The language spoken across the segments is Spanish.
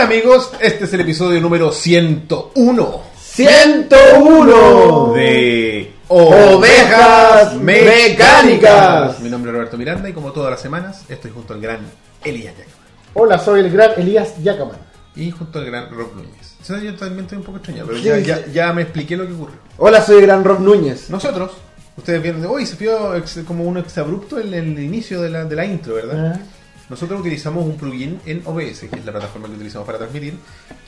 Hola amigos, este es el episodio número 101 101 de Ovejas Mecánicas. Mi nombre es Roberto Miranda y como todas las semanas estoy junto al gran Elías Jackman Hola, soy el gran Elías Yacaman. y junto al gran Rob Núñez. O sea, yo también estoy un poco extrañado, pero ya, ya- ya me expliqué lo que ocurrió. Hola, soy el gran Rob Núñez. Nosotros, ustedes vieron hoy, se vio ex- como un exabrupto en el inicio de la, de la intro, ¿verdad? Ah, Nosotros utilizamos un plugin en OBS, que es la plataforma que utilizamos para transmitir,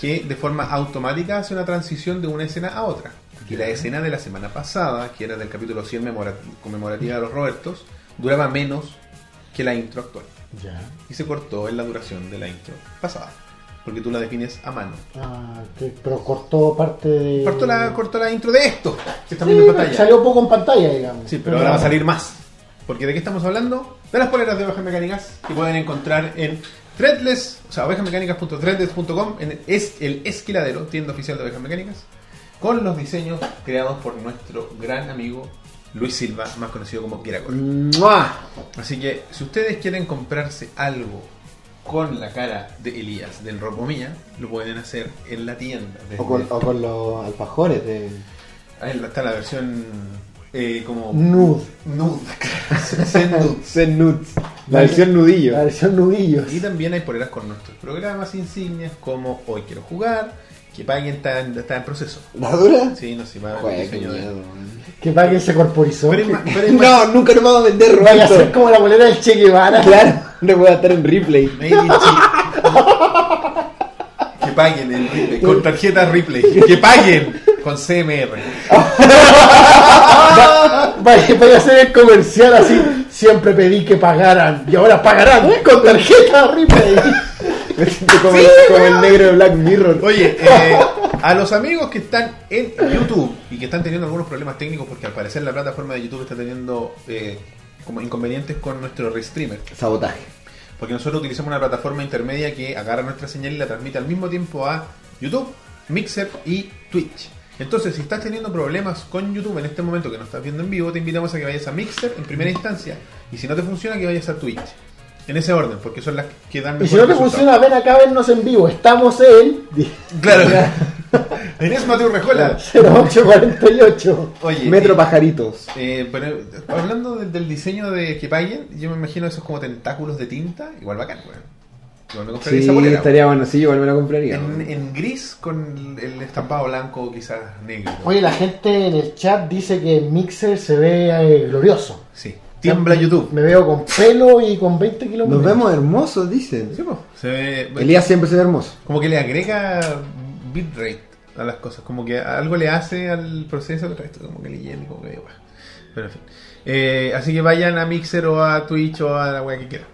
que de forma automática hace una transición de una escena a otra. Y la escena de la semana pasada, que era del capítulo 100 memora- conmemorativa de los Robertos, duraba menos que la intro actual. ya. Y se cortó en la duración de la intro pasada, porque tú la defines a mano. Ah, que- pero cortó parte de. Cortó la, cortó la intro de esto, que están Sí, viendo en pantalla. Salió poco en pantalla, digamos. Sí, pero ahora va a salir más. Porque de qué estamos hablando? De las poleras de ovejas mecánicas que pueden encontrar en Threadless, o sea, ovejasmecánicas.threadless.com, en es el esquiladero, tienda oficial de ovejas mecánicas, con los diseños creados por nuestro gran amigo Luis Silva, más conocido como Piracol. Así que si ustedes quieren comprarse algo con la cara de Elías del Robomía, lo pueden hacer en la tienda. O con, o con los alfajores de. Ahí está la versión eh, como Nude. nude. Zen nude. Zen Nudes. La versión nudillo. La versión nudillos. Y también hay poleras con nuestros programas insignias como Hoy Quiero Jugar, que paguen está en, está en proceso. ¿La dura? Sí, no sé, va a haber Joder, qué diseño de-. Que que se corporizó. Pero es Que más- pero es más- No, nunca nos vamos a vender, Vaya a ser Roberto. como la bolera del Che Guevara. Claro, no voy a estar en replay. Que paguen en Ripley, con tarjeta Ripley. Que paguen con CMR. Va- Vaya, vaya a ser el comercial así. Siempre pedí que pagaran. Y ahora pagarán con tarjeta Ripley. Como, el, como el negro de Black Mirror. Oye, eh, a los amigos que están en YouTube y que están teniendo algunos problemas técnicos porque al parecer la plataforma de YouTube está teniendo eh, como inconvenientes con nuestro restreamer. Sabotaje. Porque nosotros utilizamos una plataforma intermedia que agarra nuestra señal y la transmite al mismo tiempo a YouTube, Mixer y Twitch. Entonces, si estás teniendo problemas con YouTube en este momento que nos estás viendo en vivo, te invitamos a que vayas a Mixer en primera instancia. Y si no te funciona, que vayas a Twitch. En ese orden, porque son las que dan Y si no te funciona, ven acá a vernos en vivo. Estamos en Claro. Inés Mateo Rejuela. 0848. Oye, Metro eh, Pajaritos. eh, pero hablando del, del diseño de que paguen, yo me imagino esos como tentáculos de tinta, igual bacán, weón. Igual me compraría Sí, esa polera, estaría bueno, sí, igual me la compraría. En, en gris con el estampado blanco o quizás negro. Oye, la gente en el chat dice que Mixer se ve eh, glorioso. Sí. Tiembla YouTube. Me veo con pelo y con 20 kilómetros. Nos vemos hermosos, dicen. Sí. Se ve- Elías siempre se ve hermoso. como que le agrega bitrate a las cosas, como que algo le hace al proceso que esto como que le llena como que bueno. Pero en fin. Eh, así que vayan a Mixer o a Twitch o a la wea que quieran.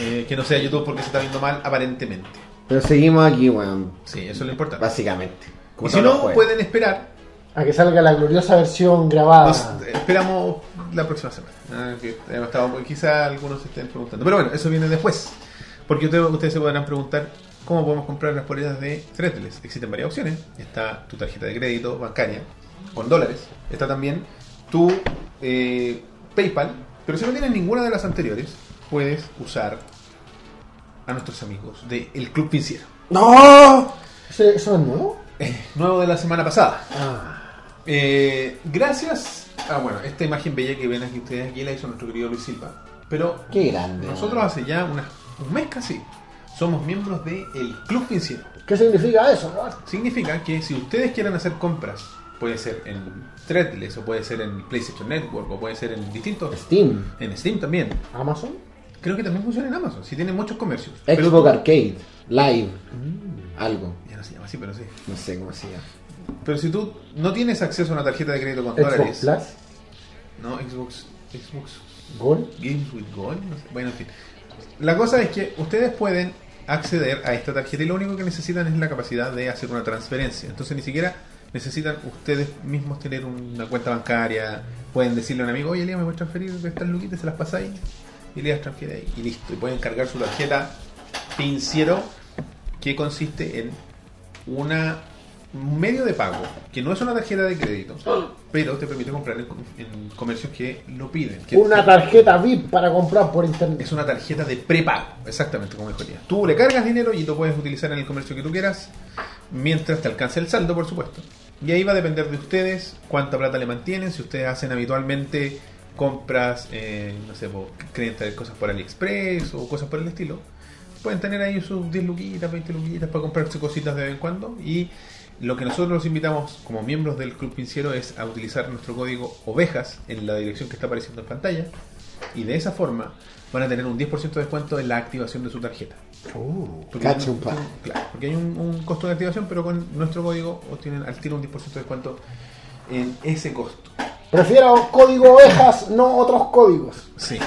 Eh, que no sea YouTube porque se está viendo mal aparentemente. Pero seguimos aquí, weón. Sí, eso es lo importante. Básicamente. Y si no, pueden esperar. A que salga la gloriosa versión grabada. Nos esperamos la próxima semana. Ah, que hemos estado- quizá algunos se estén preguntando. Pero bueno, eso viene después. Porque ustedes, ustedes se podrán preguntar cómo podemos comprar las poleras de Threadless. Existen varias opciones. Está tu tarjeta de crédito bancaria con dólares. Está también tu eh, PayPal. Pero si no tienes ninguna de las anteriores, puedes usar a nuestros amigos de El Club Financiero. ¡No! ¿Eso, es nuevo? Nuevo de la semana pasada. Ah. Eh, gracias a bueno, esta imagen bella que ven aquí ustedes aquí la hizo nuestro querido Luis Silva. Pero Qué grande. nosotros hace ya una- un mes casi somos miembros del Club Financiero. ¿Qué significa eso? Significa que si ustedes quieren hacer compras, puede ser en Threadless o puede ser en PlayStation Network o puede ser en distintos Steam. en Steam también. ¿Amazon? Creo que también funciona en Amazon, si tienen muchos comercios. Xbox Arcade. Live. Algo. ya no se llama así, pero sí. No sé cómo se llama. Pero si tú no tienes acceso a una tarjeta de crédito con Xbox dólares, Plus. no Xbox Xbox Gold. Games with Gold. no sé. Bueno, en fin. La cosa es que ustedes pueden acceder a esta tarjeta y lo único que necesitan es la capacidad de hacer una transferencia. Entonces ni siquiera necesitan ustedes mismos tener una cuenta bancaria. Pueden decirle a un amigo, oye, Elías, me voy a transferir estas luquitas, se las pasáis. Y Elías transfiere ahí. Y listo. Y pueden cargar su tarjeta Pinciero, que consiste en una un medio de pago, que no es una tarjeta de crédito, pero te permite comprar en, en comercios que lo piden. que- Una tarjeta VIP para comprar por internet. Es una tarjeta de prepago, exactamente como dijo. Tú le cargas dinero y lo puedes utilizar en el comercio que tú quieras, mientras te alcance el saldo, por supuesto. Y ahí va a depender de ustedes cuánta plata le mantienen, si ustedes hacen habitualmente compras, eh, no sé, creen traer cosas por AliExpress o cosas por el estilo. Pueden tener ahí sus 10 luquitas, 20 luquitas para comprarse cositas de vez en cuando. Y lo que nosotros los invitamos como miembros del Club Pinciero es a utilizar nuestro código OVEJAS en la dirección que está apareciendo en pantalla. Y de esa forma van a tener un 10% de descuento en la activación de su tarjeta. Porque, Cacha un claro, porque hay un, un costo de activación, pero con nuestro código obtienen al tiro un 10% de descuento en ese costo. Prefiero código ovejas, no otros códigos. Sí.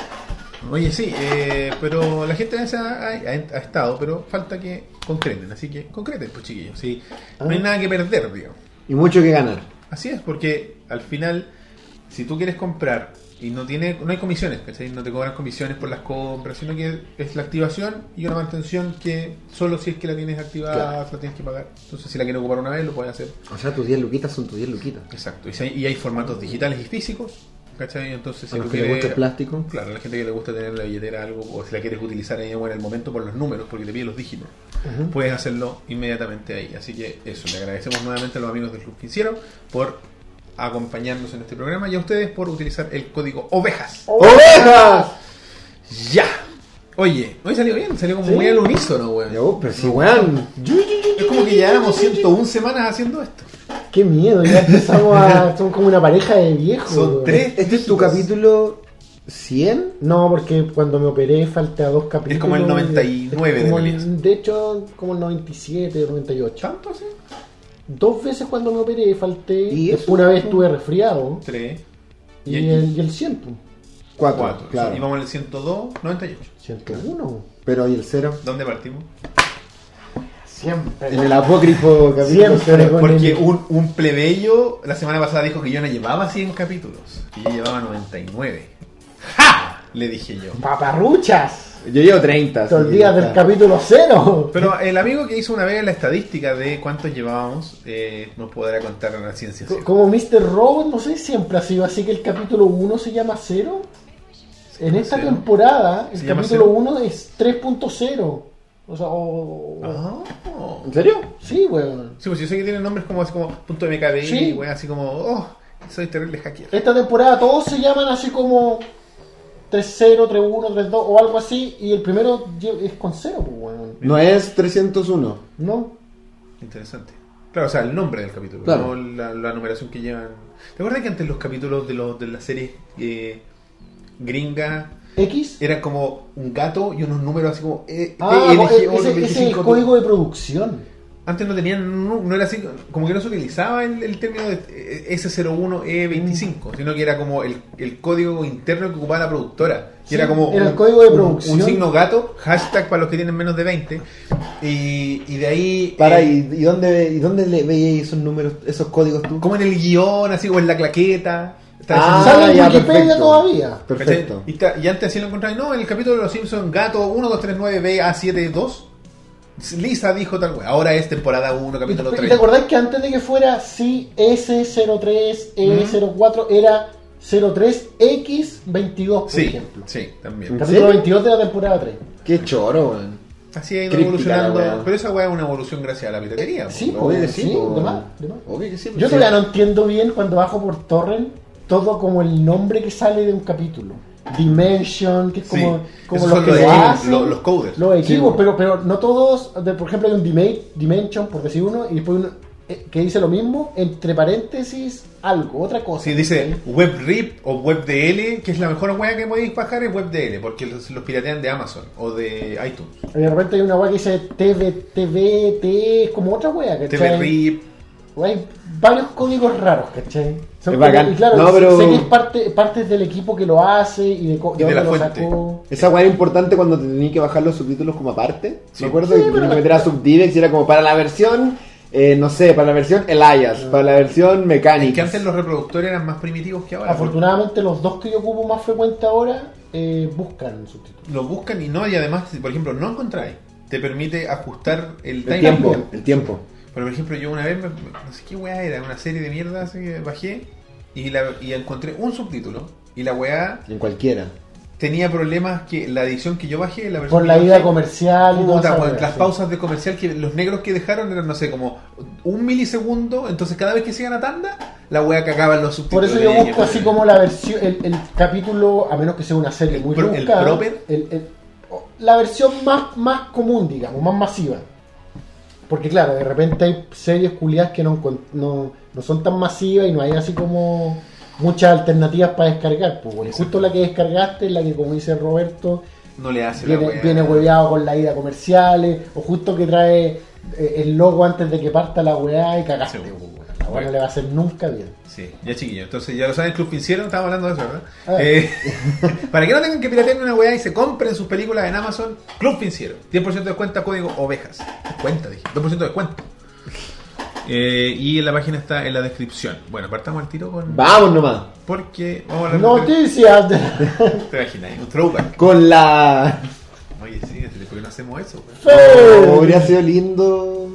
Oye, sí, eh, pero la gente ha, ha- ha estado, pero falta que concreten. Así que concreten, pues chiquillos. Sí, no hay Ah. nada que perder, digamos. Y mucho que ganar. Así es, porque al final, si tú quieres comprar y no tiene no hay comisiones, ¿cachai? No te cobran comisiones por las compras, sino que es la activación y una mantención que solo si es que la tienes activada la tienes que pagar. Entonces, si la quieres ocupar una vez, lo puedes hacer. O sea, tus 10 luquitas son tus 10 luquitas. Exacto. Y, si hay, y hay formatos digitales y físicos, ¿cachai? Entonces, si A que le gusta el plástico. Claro, a la gente que le gusta tener en la billetera algo, o si la quieres utilizar ahí en el momento por los números, porque te pide los dígitos, puedes hacerlo inmediatamente ahí. Así que eso, le agradecemos nuevamente a los amigos del Club Financiero por acompañarnos en este programa y a ustedes por utilizar el código OVEJAS. ¡Ovejas! ¡Ya! Oye, hoy salió bien, salió como Sí. muy al unísono, weón. Ya, oh, pero sí, weón. Es como que lleváramos 101 semanas haciendo esto. Qué miedo, ya empezamos a. Somos como una pareja de viejos. Son weón. tres. Este es tu capítulo 100. No, porque cuando me operé falta dos capítulos. Es como el 99 Es como de el- Elías. De hecho, como el 97, 98. ¿Tanto así? Dos veces cuando me operé falté. ¿Y una vez estuve resfriado. Tres. Y, el, y el 100. pues. 4. Cuatro. Claro. Y vamos al 102, 98. 101. Pero ¿y el 0? ¿Dónde partimos? Siempre. En el apócrifo capítulo Siempre. cero. Porque el- un, un plebeyo la semana pasada dijo que yo no llevaba 100 capítulos, que yo llevaba 99. ¡Ja! Le dije yo. Paparruchas. Yo llevo 30. Te olvidas del capítulo cero. Pero el amigo que hizo una vez la estadística de cuántos llevábamos eh, nos podrá contar la ciencia. Cierta. Como Mr. Robot, no sé, siempre ha sido así que el capítulo 1 se llama cero. En esta Cero. temporada, el capítulo cero. 1 es 3.0. O sea, o. o- Ah. ¿En serio? Sí, weón. Sí, pues yo sé que tienen nombres como así como punto MKB, Sí. weón, así como, oh, soy terrible hacker. Esta temporada todos se llaman así como 3-0, 3-1, 3-2 o algo así. Y el primero es con 0, pues, weón. No es 301. ¿No? Interesante. Claro, o sea, el nombre del capítulo, Claro. no la, la numeración que llevan. ¿Te acuerdas que antes los capítulos de, los, de las series eh, gringas X. era como un gato y unos números así como eh, Ah, PLG, ese, ese es el 25, código de producción. Antes no tenían, no, no era así, como que no se utilizaba el, el término de eh, S01E25, sino que era como el, el código interno que ocupaba la productora. Y Sí, era como era el un, código de un- producción. un signo gato, hashtag para los que tienen menos de 20. Y, y de ahí. Para, eh, ¿y, y dónde, ¿y dónde le veías esos números, esos códigos tú? como en el guion, así, o en la claqueta. Está Ah, Sale en ya, Wikipedia perfecto. todavía. Perfecto. Y, y antes así lo encontraba. No, en el capítulo de los Simpsons, gato 1239BA72. Lisa dijo tal wea. Ahora es temporada 1, ¿Y capítulo te, y 3. te acordás que antes de que fuera sí S03, E04 era 03X22, por Sí, ejemplo? sí, también. ¿En Capítulo serio? 22 de la temporada 3. Qué choro, weón. Así ha ido Críptica evolucionando. Pero esa weá es una evolución gracias a la piratería. Sí, Obvio que sí, sí, de más, de más. Obvio que sí. pues Yo sí. todavía no entiendo bien cuando bajo por torrent todo como el nombre que sale de un capítulo. Dimension, que es como, Sí, como los que los lo equipos, hacen, los- los coders. Los Sí, equipos, po. pero, pero no todos. de- por ejemplo, hay un Dimension, por decir uno, y después uno eh, que dice lo mismo, entre paréntesis, algo, otra cosa. Si dice WebRip o WebDL, que es la mejor weá que podéis bajar, es WebDL, porque los, los piratean de Amazon o de iTunes. Y de repente hay una weá que dice TV, TV, T, es como otra weá, ¿cachai? TVRip. Hay varios códigos raros, ¿cachai? Son Es como- bacán. y claro, No, sé- pero- sé que es parte, parte del equipo que lo hace y de, co- Y de la dónde lo fuente. sacó. Esa weá era importante cuando te tenías que bajar los subtítulos como aparte. Sí. Me acuerdo Sí, que tenías que meter a Subdivex y era como para la versión, eh, no sé, para la versión Elias, para la versión Es Mechanics. que antes los reproductores eran más primitivos que ahora. Afortunadamente los dos que yo ocupo más frecuente ahora eh, buscan subtítulos. Lo buscan y no, y además, si por ejemplo no encontráis, te permite ajustar el, tiempo, el tiempo. Pero por ejemplo, yo una vez, me- no sé qué weá era, una serie de mierda así que bajé y, la, y encontré un subtítulo. Y la weá En cualquiera. tenía problemas que la edición que yo bajé, la versión Por la yo ida bajé, comercial y Puta, wea, las sí. pausas de comercial que los negros que dejaron eran, no sé, como un milisegundo. Entonces, cada vez que se iban a tanda, la wea cagaba en los Por subtítulos. eso yo busco así como la versión, el, el capítulo, a menos que sea una serie El muy pro- el proper. el- el- la versión más, más común, digamos, más masiva. Porque claro, de repente hay series culiadas que no, no, no son tan masivas y no hay así como muchas alternativas para descargar. Pues, bueno, justo la que descargaste es la que, como dice Roberto, No le hace la viene, viene hueveado con la ida comerciales, o justo que trae eh, el logo antes de que parta la weá y cagaste. Sí. Weá no le va a hacer nunca bien. Sí, ya chiquillo. Entonces, ya lo saben, Club Financiero, estábamos hablando de eso, ¿verdad? Ah. Eh, para que no tengan que piratear una weá y se compren sus películas en Amazon, Club Financiero. 10% de descuento, código ovejas. Cuenta, dije. 2% de descuento. Eh, y en la página está en la descripción. Bueno, partamos al tiro con. Vamos nomás. Porque vamos a hablar Noticias de... ¿Te imaginas? Un throwback. Con la. Oye, sí, ¿por qué no hacemos eso? Oh, hubiera sido lindo.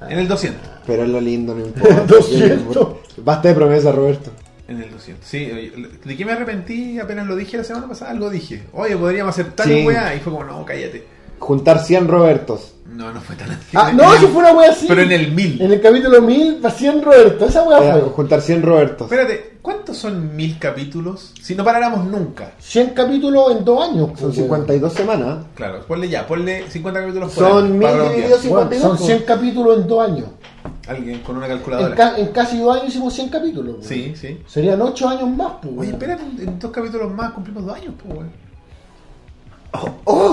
En el 200. Pero es lo lindo, no importa. 200. Basta de promesa, Roberto. En el 200. Sí, oye, ¿de qué me arrepentí? Apenas lo dije la semana pasada, algo dije. Oye, podríamos hacer tal Sí. weá. Y fue como, no, cállate. Juntar 100 Robertos. No, no fue tan así. Ah, En no, el- si fue una wea así. Pero en el 1000. En el capítulo 1000, Pacién Roberto, esa wea fue. juntar 100 Robertos. Espérate, ¿cuántos son mil capítulos? Si no paráramos nunca. 100 capítulos en dos años. Son pues, 52 semanas. Claro, ponle ya, ponle 50 capítulos por Son año, mil para redondear. divididos weón. Weón, 52. son 100 capítulos en dos años. Alguien con una En, calculadora. ca- en casi dos años hicimos 100 capítulos. weón. Sí, sí. Serían 8 años más, pues. Oye, espérate, en dos capítulos más cumplimos dos años, pues, weón.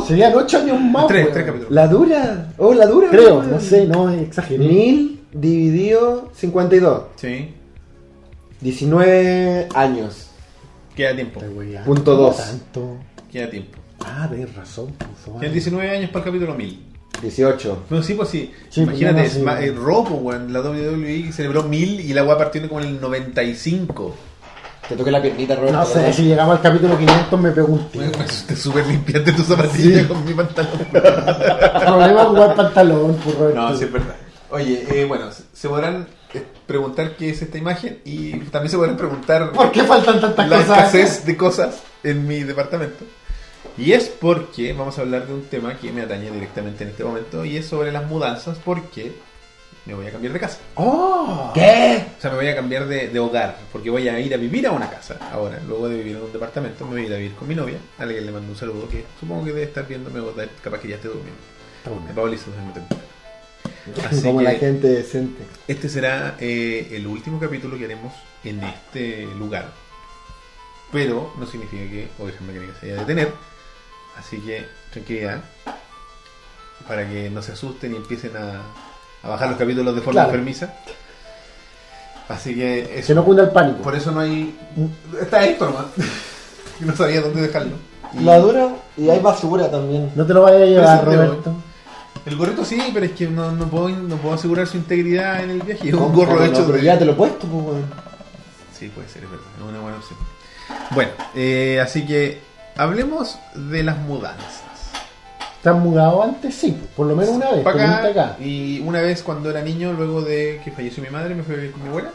Serían 8 años más. Tres, tres capítulos. La dura. Oh, la dura. Creo, weón. no sé, no exageré. 1000 dividido 52. Sí. 19 años. Queda tiempo. Punto ¿cómo dos. tanto? Queda tiempo. Ah, tenés razón. puso Quedan 19 años para el capítulo 1000. 18. No, sí, pues sí. Sí, Imagínate, pues ya no, es sí. ma- eh, Robo, weón. La WWE celebró 1000 y la weá partiendo como en el 95. Te toqué la piernita, Roberto. No sé, ¿verdad? si llegamos al capítulo 500 me pego un tiro. Weón, me asusté súper limpiante tu zapatilla con mi pantalón. Problema jugar pantalón, pues, Roberto. No, sí es verdad. Oye, eh, bueno, se- podrán eh, preguntar qué es esta imagen y también se podrán preguntar ¿Por qué faltan tantas la cosas? escasez de cosas en mi departamento. Y es porque vamos a hablar de un tema que me atañe directamente en este momento y es sobre las mudanzas porque me voy a cambiar de casa. ¡Oh! ¿Qué? O sea, me voy a cambiar de, de hogar porque voy a ir a vivir a una casa ahora. Luego de vivir en un departamento me voy a ir a vivir con mi novia, a la que le mando un saludo que supongo que debe estar viéndome o capaz que ya esté durmiendo. Duerme temprano. Así Como que- la gente decente. Este será eh, el último capítulo que haremos en este lugar. Pero no significa que Ovejas Mecánicas se haya de detener. Así que tranquilidad. Para que no se asusten y empiecen a, a bajar los capítulos de forma Claro. enfermiza. Así que eso. Que no cunda el pánico. Por eso no hay. Está esto nomás. no sabía dónde dejarlo. Y La dura y hay basura también. No te lo vayas a llevar, Roberto. El gorrito sí, pero es que no, no, puedo, no puedo asegurar su integridad en el viaje. Es un gorro No, hecho pero de. ya te lo he puesto, pues, weón. Sí, puede ser, es verdad. Es una buena opción. Bueno, eh, así que hablemos de las mudanzas. ¿Te has mudado antes? Sí, pues, por lo menos una vez. Viniste acá. Y una vez cuando era niño, luego de que falleció mi madre, me fui a vivir con mi abuela.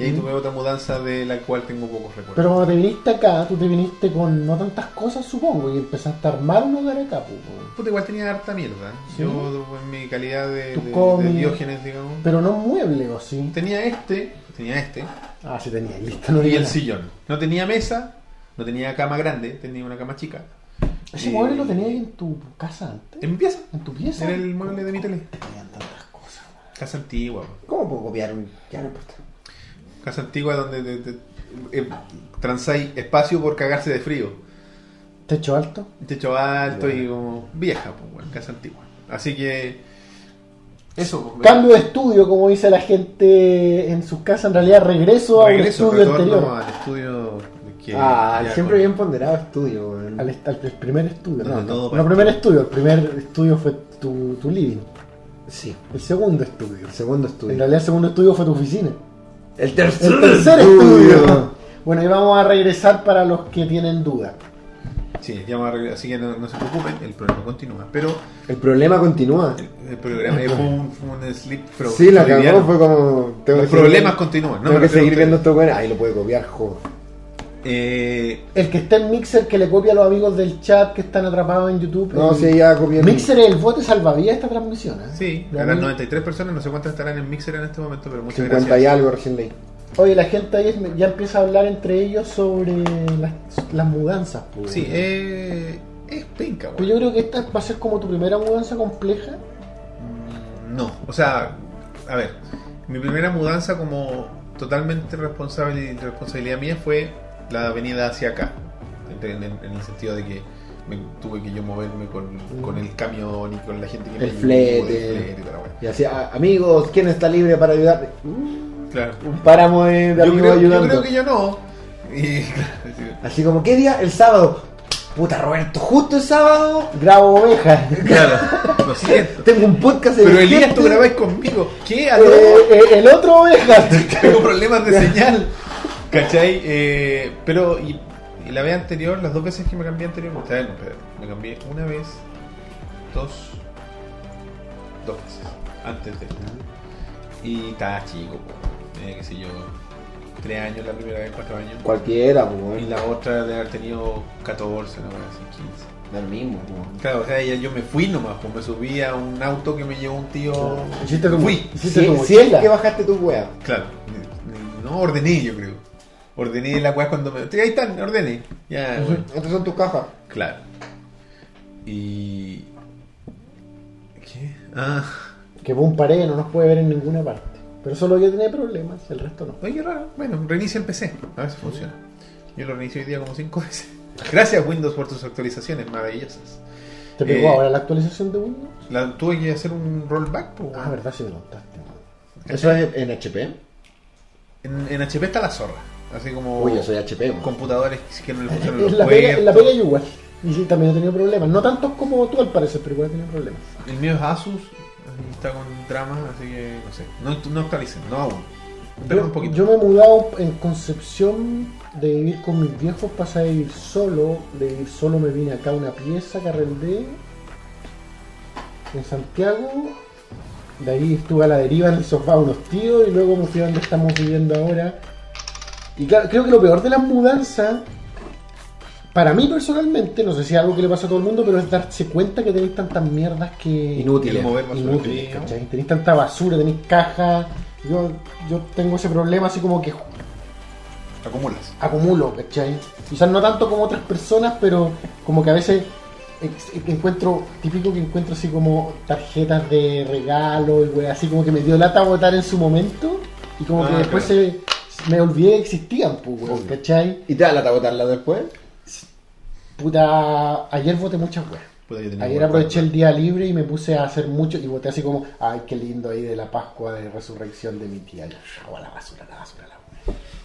Y ahí Mm. tuve otra mudanza de la cual tengo pocos recuerdos. Pero cuando te viniste acá, tú te viniste con no tantas cosas, supongo, y empezaste a armar un hogar acá, pues. Puta, igual tenía harta mierda. Sí. Yo, en mi calidad de, de- de diógenes, digamos. Pero no mueble, ¿o sí? Tenía este, tenía este, Ah, sí tenía, listo, no y el nada. sillón. No tenía mesa, no tenía cama grande, tenía una cama chica. ¿Ese mueble lo tenías ahí en tu casa antes? En mi pieza. ¿En tu pieza? Era el mueble de mi tele. Tenían tantas cosas, weón. Casa antigua. weón. ¿Cómo puedo copiar un.? Ya no importa. Casa antigua donde te, te- eh, transáis espacio por cagarse de frío. ¿Techo alto? Techo alto y como vieja, pues, bueno, casa antigua. Así que. Eso. pues, Cambio de estudio, como dice la gente en sus casas, en realidad regreso, a un estudio anterior. al estudio que. Ah, siempre con- bien ponderado estudio. Al, primer estudio, no, todo no, no partió. primer estudio, el primer estudio fue tu, tu living, Sí, el segundo estudio. el segundo En estudio. realidad el segundo estudio fue tu oficina. El tercer, El tercer estudio. Bueno, y vamos a regresar para los que tienen dudas. Sí, ya vamos a regresar, así que no, no se preocupen, el problema continúa. Pero El problema continúa. el, el programa fue un, fue un slip pro- Sí, la cagó, fue como. Tengo Los que problemas continúan. No tengo que seguir viendo esto, weón. Ahí lo puede copiar, joder. Eh, El que está en Mixer que le copia a los amigos del chat que están atrapados en YouTube. No, el- sí, ya copié. el- Mixer es el bote salvavidas de esta transmisión. ¿eh? sí, eran amigos- 93 personas, no sé cuántas estarán en Mixer en este momento, pero muchas 50 gracias. y algo recién leí. Oye, la gente ahí es- ya empieza a hablar entre ellos sobre las, las mudanzas. pues. Sí, eh, es penca, Pues güey. yo creo que esta va a ser como tu primera mudanza compleja. Mm, No, o sea, a ver, mi primera mudanza como totalmente responsable, responsabilidad mía fue la avenida hacia acá, en, en- en el sentido de que me tuve que yo moverme con, con el camión y con la gente que me El ayudó, flete. el flete y toda la wea. Y así, "Ah, amigos, ¿quién está libre para ayudar? Claro. Un páramo de, de Yo amigos creo, yo ayudando. creo que yo no. Y, claro, sí. Así como, ¿qué día? El sábado. Puta, Roberto, justo el sábado. Grabo ovejas. claro, lo siento. Tengo un podcast de Pero Elías, tú grabáis conmigo. ¿Qué? Eh, eh, el otro ovejas. Tengo problemas de señal. ¿Cachai? Eh, pero y, y la vez anterior, las dos veces que me cambié anteriormente, no, espera, me cambié una vez, dos, dos veces, antes de Y estaba chico, po, eh, qué sé yo, tres años la primera vez, cuatro años. Cualquiera, pues. Y la otra de haber tenido 14, no así, 15. Da lo mismo, pues. Claro, o sea, ya yo me fui nomás, pues me subí a un auto que me llevó un tío. Hiciste tu, Fui. hiciste Si, tu si es mochila. que bajaste tu wea. Claro, no ordené yo creo. Ordené la weá cuando me. Ahí están, ordené. Ya, bueno, Estas son tus cajas. claro. Y. ¿Qué? Ah, Que un pared no nos puede ver en ninguna parte. Pero solo yo tenía problemas, el resto no. oye, raro. Bueno, reinicia el PC, a ver si funciona. Yo lo reinicié hoy día como 5 veces. Gracias, Windows, por tus actualizaciones maravillosas. ¿Te pegó Eh, ahora la actualización de Windows? La, tuve que hacer un rollback, pues, Ah, weón. verdad, sí me contaste. man. ¿Eso es en HP? en, en HP está la zorra. Así como. Uy, yo soy HP, man. computadores que no le funcionan los la, pega, en la pega igual. Y sí, también he tenido problemas. No tantos como tú al parecer, pero igual he tenido problemas. El mío es Asus, está con dramas, así que no sé. No, no actualicen, no aún. Un poquito. yo me he mudado en Concepción de vivir con mis viejos, pasé a vivir solo. De vivir solo me vine acá a una pieza que arrendé en Santiago. De ahí estuve a la deriva en el sofá unos tíos y luego me fui a donde estamos viviendo ahora. Y claro, creo que lo peor de las mudanzas, para mí personalmente, no sé si es algo que le pasa a todo el mundo, pero es darse cuenta que tenéis tantas mierdas que Inútiles. Inútiles, ¿cachai? Tenéis tanta basura, tenéis cajas. Yo, yo tengo ese problema así como que Acumulas. acumulo, ¿cachai? Quizás no tanto como otras personas, pero como que a veces encuentro, típico que encuentro así como tarjetas de regalo y wey, así como que me dio lata botar en su momento y como Ah, que después claro. se, me olvidé que existían, pues, weón, Obvio. ¿cachai? ¿Y te da lata botarla después? Puta, ayer voté muchas weas. Puta, yo tenía Ayer aproveché el día libre y me puse a hacer mucho y voté así como, ay, qué lindo ahí de la Pascua de Resurrección de mi tía. Yo, "Ah, la basura, la basura, la wea.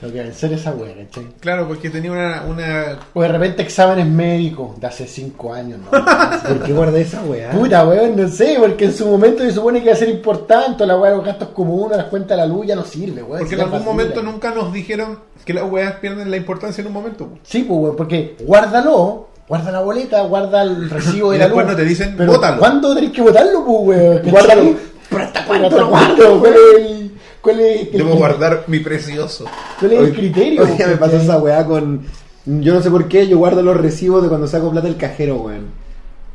Tengo que vencer esa wea, ¿cachai? Claro, porque tenía una. una O de repente exámenes médicos de hace 5 años, ¿no? ¿Por qué guardé esa weá? Puta, weón, no sé, porque en su momento se supone que iba a ser importante, la weá de los gastos comunes, las cuentas de la luz ya no sirve, weón. porque en algún basura. momento nunca nos dijeron que las weas pierden la importancia en un momento. Sí, pues, weón, porque guárdalo, guarda la boleta, guarda el recibo de Y la luz. no te dicen, pero bótalo. ¿Cuándo tenés que botarlo, pues, weón? Guárdalo. ¿Pero hasta ¿Hasta lo cuándo? guardo, ¿Cuál weón? Cuál es el- Debo guardar mi precioso. cuál es el criterio? Oye, me pasó esa weá con. Yo no sé por qué, yo guardo los recibos de cuando saco plata del cajero, weón.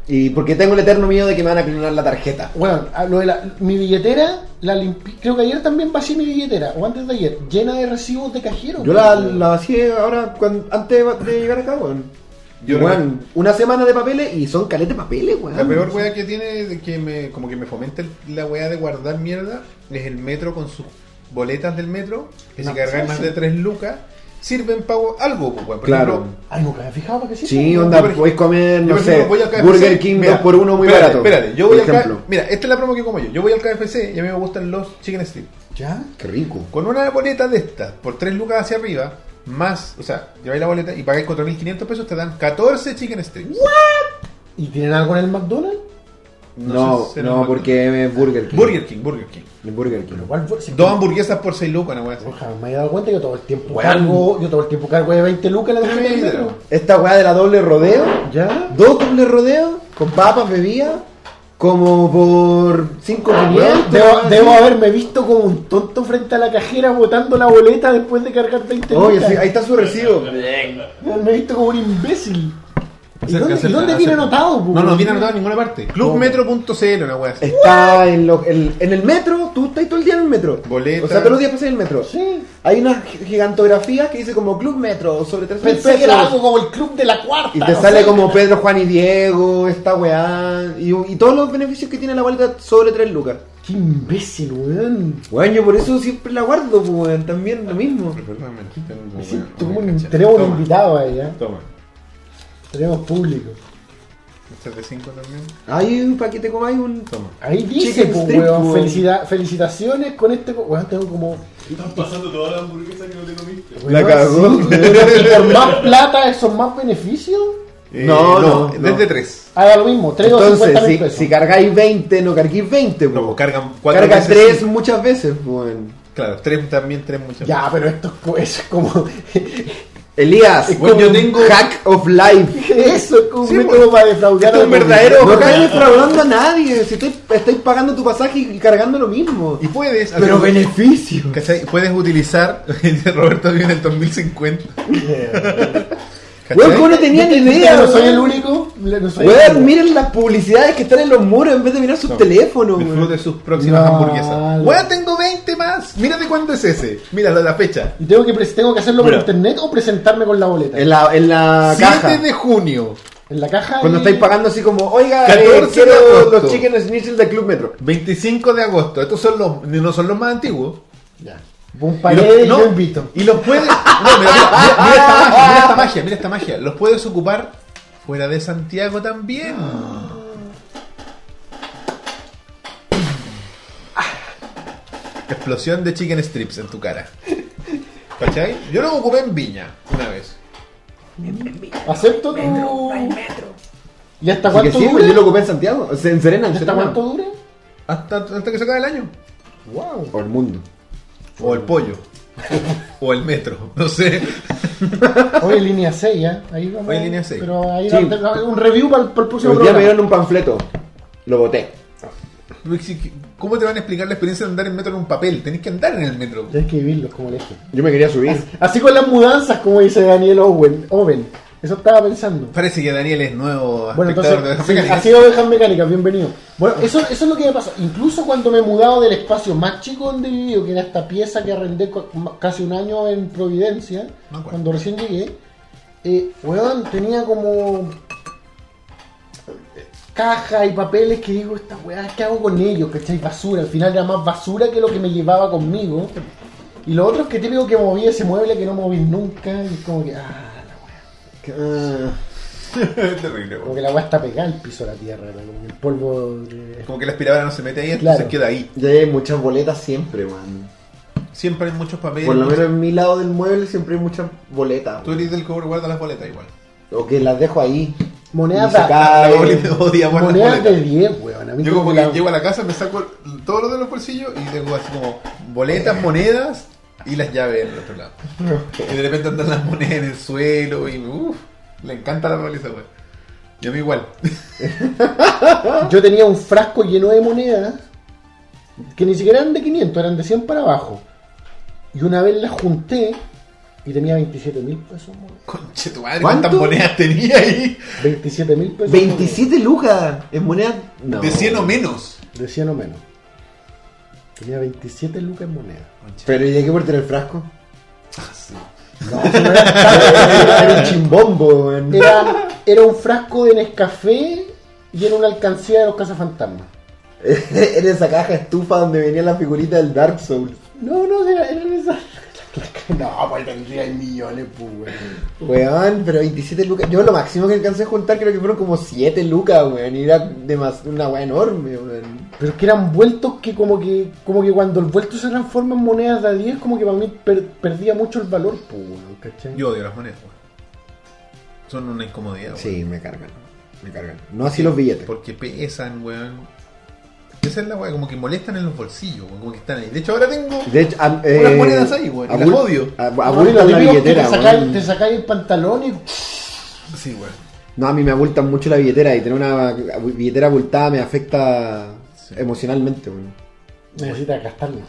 Y porque tengo el eterno miedo de que me van a clonar la tarjeta. Bueno, lo de la, mi billetera, la limpi, creo que ayer también vacié mi billetera, o antes de ayer, llena de recibos de cajero. Yo la, la vacié ahora, cuando- antes de- de llegar acá, weón. Yo una semana de papeles y son caletes de papeles, weón. La peor wea que tiene, que me, como que me fomenta el- la wea de guardar mierda, es el metro con sus boletas del metro, que No, si cargáis sí, más sí. de 3 lucas, sirven para algo, pues, weón. Claro. ejemplo, Ay, nunca me he fijado para qué sí. Sí, onda, podéis comer, Yo, no sé, ejemplo, voy al KFC, Burger King mira, 2 por 1 muy espérate, barato. Espérate, yo voy al ejemplo. K- Mira, esta es la promo que como yo. Yo voy al KFC y a mí me gustan los chicken strips. ¿Ya? Qué rico. Con una boleta de estas, por 3 lucas hacia arriba, más, o sea, lleváis la boleta y pagáis 4.500 pesos, te dan 14 chicken strips. ¿Y tienen algo en el McDonald's? No, sé si será no, porque es Burger King. Burger King, Burger King. El Burger King. Lo cual fue- si- Dos hamburguesas por 6 lucas, una wea así. Ojalá me haya dado cuenta que yo todo el tiempo Weón. cargo, yo todo el tiempo cargo de 20 lucas en la tarjeta. Esta weá de la doble rodeo, ¿Ya? dos doble rodeos, con papas, bebida, como por 5.500. Debo, así. debo haberme visto como un tonto frente a la cajera botando la boleta después de cargar 20 Oye, sí, ahí está su recibo. Me he visto como un imbécil. ¿Y dónde, y viene anotado? No, no weón? viene anotado en ninguna parte. Clubmetro.cl, una wea así. Está en, lo- en- en el metro, tú estás todo el día en el metro. Boleta. O sea, todos los días pasas en el metro. Sí. Hay una gi- gigantografía que dice como Club Metro, sobre 3 Pensé que era algo como el club de la cuarta. Y te no sale sé. como Pedro, Juan y Diego, esta weá. Y, y todos los beneficios que tiene la boleta sobre 3 lucas. Qué imbécil, weón. Bueno, yo por eso siempre la guardo, pues, weón. También lo mismo. Me siento como un- tenemos un invitado ahí, ¿eh? Toma. Tenemos público. Este de 5 también. Hay para que te comáis un. Toma. Ahí dice, pues, weón, weón. felicida- felicitaciones con este. Weón, tengo como. Están pasando toda la hamburguesa que no te comiste. La weón, cagó. sí, por más plata, ¿son más beneficios? Eh, No, no, no. Desde 3. Ah, da lo mismo, 3 o 50 Entonces, mil si, pesos. si cargáis 20, no carguéis 20, No, pues. pues cargan 4 Carga 3 muchas veces, pues. Claro, 3 también, 3 muchas Ya, pero esto es co- es como. Elías, Es bueno, como yo un tengo hack of life. Eso es como un método para defraudar es a un verdadero-. No estáis defraudando a nadie. Si estoy, estáis pagando tu pasaje y cargando lo mismo. Y puedes. Pero beneficio. Puedes utilizar. Roberto vive en el 2050. ¿Cachai? Weón, ¿cómo no tenía ni ¿Viste idea? no soy el único. No soy el Weón, único. miren las publicidades que están en los muros en vez de mirar sus No. teléfonos. Disfrute sus próximas No, hamburguesas. Weón, tengo 20 más. Mírate cuándo es ese. Míralo, la fecha. ¿Y tengo que, pres- tengo que hacerlo por Mira. internet o presentarme con la boleta? En la, en la 7 caja. de junio. En la caja. Cuando y- estáis pagando así como, oiga, 14 eh, de los chicken schnitzel de Club Metro. 25 de agosto. Estos son los, no son los más antiguos. Ya. Un Y pared los- y no, yo invito. Y los puedes. No, mira, mira, esta magia, mira esta magia, mira esta magia. Los puedes ocupar fuera de Santiago también. Explosión de chicken strips en tu cara. ¿Cachai? Yo lo ocupé en Viña una vez. Acepto tu. ¿Y hasta Así que cuánto sí, dura? yo lo ocupé en Santiago. En Serena, en ¿Y hasta Serena. cuánto dura? Hasta, hasta que se acabe el año. Wow. O el mundo. O el pollo. o el metro. No sé. Hoy línea 6, ¿ya? Ahí vamos. Hoy línea 6. Pero ahí Sí. va- un review para el, para el próximo Los días me programa. dieron un panfleto. Lo boté. ¿Cómo te van a explicar la experiencia de andar en metro en un papel? Tenés que andar en el metro. Tienes que vivirlos como eje. Yo me quería subir. Así con las mudanzas, como dice Daniel Owen. Owen. Eso estaba pensando. Parece que Daniel es nuevo Bueno, espectador entonces, de Ovejas Mecánicas. así ovejas mecánicas, bienvenido. Bueno, eso, eso es lo que me pasó. Incluso cuando me he mudado del espacio más chico donde he vivido, que era esta pieza que arrendé casi un año en Providencia, cuando recién llegué, eh, weón, tenía como cajas y papeles que digo, esta weá, ¿qué hago con ellos? ¿Cachai? Basura. Al final era más basura que lo que me llevaba conmigo. Y lo otro es que típico que moví ese mueble que no moví nunca. Y es como que, ah. Ah, Terrible, Como que la weá está pegada al piso de la tierra, ¿no? como que el polvo. eh, Como que la aspiradora no se mete ahí, entonces Claro. queda ahí. ya hay muchas boletas siempre, man. Siempre hay muchos papeles. Por lo menos en mi lado del mueble siempre hay muchas boletas. Tú eres del que guarda las boletas igual. O que las dejo ahí. Monedas de- Monedas de 10, weón. Yo como que la- llego a la casa, me saco todo lo de los bolsillos y tengo así como boletas, monedas y las llaves en el otro lado. Y de repente andan las monedas en el suelo y uff, le encanta la boleta, güey. Y a mí igual. Yo tenía un frasco lleno de monedas que ni siquiera eran de 500, eran de 100 para abajo. Y una vez las junté y tenía 27 mil pesos. monedas. Conche tu madre, ¿Cuánto? ¿cuántas monedas tenía ahí? 27 mil pesos. en 27 lucas en moneda. No. De 100 o menos. monedas. De 100 o menos. Tenía 27 lucas en monedas. Pero ¿y de qué por tener el frasco? No, eso no era tan- Era, era un chimbombo, era, era un frasco de Nescafé y era una alcancía de los cazafantasmas. Era esa caja estufa donde venía la figurita del Dark Souls. No, no, era, era esa. No, pues tendría millones, pues, weón. Weón, pero 27 lucas. Yo lo máximo que alcancé a juntar creo que fueron como 7 lucas, weón. Y era demas- una weá enorme, weón. Pero es que eran vueltos que como que como que cuando el vuelto se transforma en monedas de a 10, como que para mí per- perdía mucho el valor, pues, weón, ¿cachai? Yo odio las monedas, güey. Son una incomodidad, güey. Sí, me cargan. Me cargan. No así los billetes. Porque pesan, weón. Esa es la weá, como que molestan en los bolsillos, como que están ahí. De hecho, ahora tengo. De hecho, a- Unas monedas ahí, weón, y las odio. a- No, la billetera, te sacáis, weón. te sacáis el pantalón y Sí, weón. No, a mí me abultan mucho la billetera y tener una billetera abultada me afecta Sí. emocionalmente, weón. Necesitas gastarlo.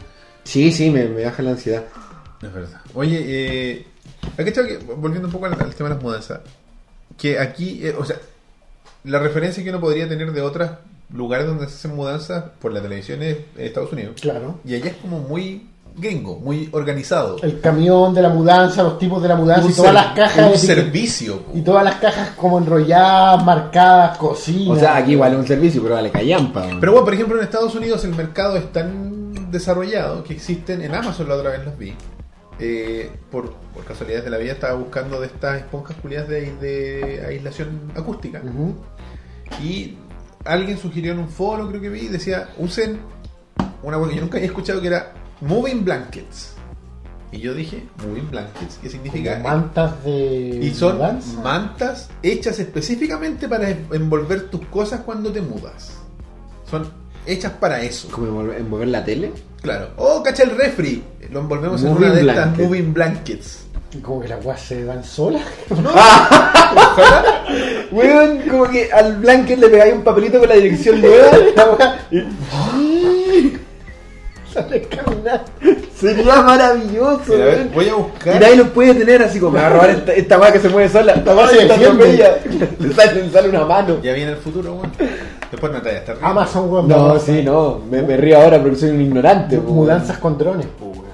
Sí, sí, me, me baja la ansiedad. Es verdad. Oye, eh, aquí está, que- volviendo un poco al, al tema de las mudanzas, que aquí, eh, o sea, la referencia que uno podría tener de otros lugares donde se hacen mudanzas por la televisión es Estados Unidos. Claro. Y allá es como muy gringo, muy organizado. El camión de la mudanza, los tipos de la mudanza un y todas las cajas. Un servicio. po. Y todas las cajas como enrolladas, marcadas, cocina. O sea, aquí igual es un servicio, pero vale callampa. Pero bueno, por ejemplo, en Estados Unidos el mercado es tan desarrollado que existen, en Amazon la otra vez los vi, eh, por, por casualidades de la vida estaba buscando de estas esponjas culiadas de, de aislación acústica. Y alguien sugirió en un foro, creo que vi, decía, usen una cosa que yo nunca había escuchado que era Moving Blankets. Y yo dije, Moving Blankets, ¿qué significa? Como mantas de Y son mudanza. mantas hechas específicamente para envolver tus cosas cuando te mudas. Son hechas para eso. ¿Como envolver, envolver la tele? Claro. Oh, cacha el refri. Lo envolvemos en una de estas moving blankets. Como que las guas se van solas. Weón, como que al blanket le pegáis un papelito con la dirección nueva. La wea- Sale caminando. Sería maravilloso, Mira, a ver, weón. voy a Y buscar. nadie lo puede tener así como me va a robar esta, esta weá que se mueve sola. Esta weá Se atropella. Le sale, le sale una mano. Ya viene el futuro, weón. Después me trae hasta arriba. Amazon, weón. No, vamos. sí, no. Me, me río ahora porque soy un ignorante. Mudanzas con drones, weón. weón.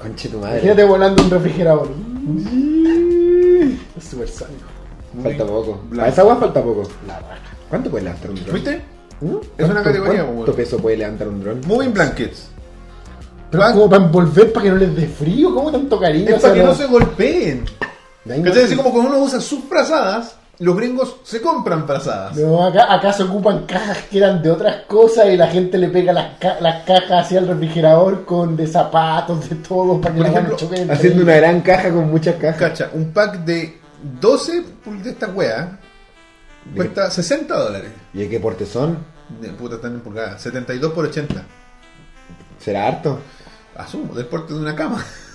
Conche tu madre. Imagínate volando un refrigerador. Es súper sónico. Falta poco. Blanco. Para esa weá falta poco. La raja. ¿Cuánto puede levantar un dron? ¿Viste? ¿Mm? Es una ¿Cuánto- categoría, ¿Cuánto peso puede levantar un dron? Moving blankets. Pero Van- como para envolver para que no les dé frío, ¿cómo tanto cariño? Es para que no se golpeen. ¿Cachai? Así como cuando uno usa sus frazadas, los gringos se compran frazadas. No, acá, acá se ocupan cajas que eran de otras cosas y la gente le pega las, ca- las cajas hacia el refrigerador con de zapatos, de todo, para que Por ejemplo, Haciendo una gran caja con muchas cajas. Cacha, un pack de 12 pul- de esta wea cuesta 60 dólares. ¿Y de qué porte son? De puta, están en pulgadas. 72 por 80. ¿Será harto? Asumo, del porte de una cama.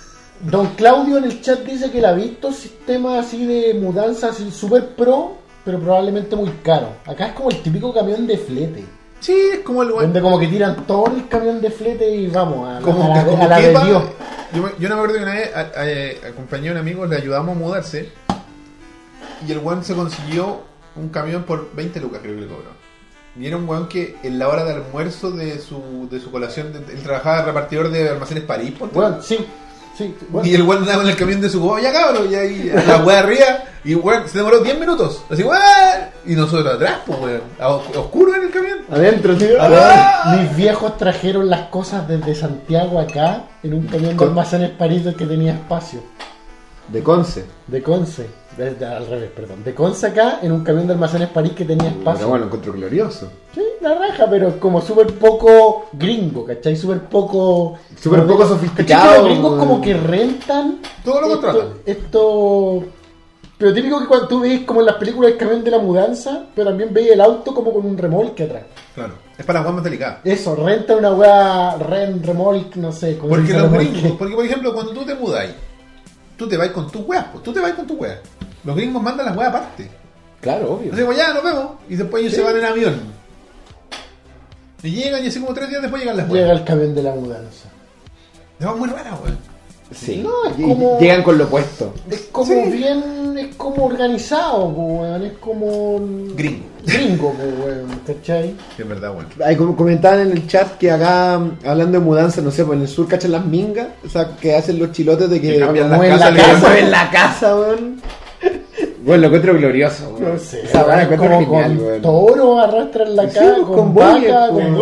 Don Claudio en el chat dice que él ha visto sistemas así de mudanza así super pro, pero probablemente muy caro. Acá es como el típico camión de flete. Sí, es como el Donde como que tiran todo el camión de flete y vamos a, la- como, a que- como a la de. Dios. Yo, me- yo no me acuerdo que una vez a- acompañé a un amigo, le ayudamos a mudarse. Y el weón se consiguió un camión por 20 lucas, creo que le cobró. Y era un weón que en la hora de almuerzo de su, de su colación, de- él trabajaba repartidor de almacenes París. Bueno, sí, sí. bueno. Y el weón andaba con el camión de su copa, ya cabrón, y ahí la weá arriba, y weón se demoró 10 minutos. Así, weón, y nosotros atrás, pues weón, a os- oscuro en el camión. Adentro, tío. Ah. Mis viejos trajeron las cosas desde Santiago acá en un camión de Con- almacenes París del que tenía espacio. De Conce. De Conce. Al revés, perdón. De Conce acá en un camión de almacenes París que tenía espacio. Pero bueno, lo encuentro glorioso. Sí, la raja, pero como súper poco gringo, ¿cachai? Súper poco... Súper poco sofisticado, ¿cachai que Los gringos como que rentan... Todo lo contratan. Esto... Pero típico que cuando tú ves como en las películas el camión de la mudanza, pero también veis el auto como con un remolque atrás. Claro, es para las weas más delicadas. Eso, renta una weá, ren, remolque, no sé. ¿cómo se Porque los gringos, porque por ejemplo, cuando tú te mudáis, tú te vas con tus weas, pues tú te vas con tus weas. Los gringos mandan las weas aparte. Claro, obvio. Así como ya nos vemos, y después ellos se van en avión. Y llegan y así como tres días después llegan las Llega weas. el camión de la mudanza. Es muy rara, weón. Sí. No, es Y- como- Llegan con lo puesto. Es como Sí. bien, es como organizado, po, weón. Es como... Gringo. Gringo, po, weón, ¿cachai? Sí, es verdad, weón. Ahí como comentaban en el chat que acá, hablando de mudanza, no sé, pues en el sur cachan las mingas, o sea, que hacen los chilotes de que Que cambian las mueven casas. la le- casa. mueven la casa, weón. Bueno, lo encuentro glorioso, weón. No sé, la encuentro como genial, con weón. toro arrastran la Sí, cara, pues, con, con vaca, bueyes, con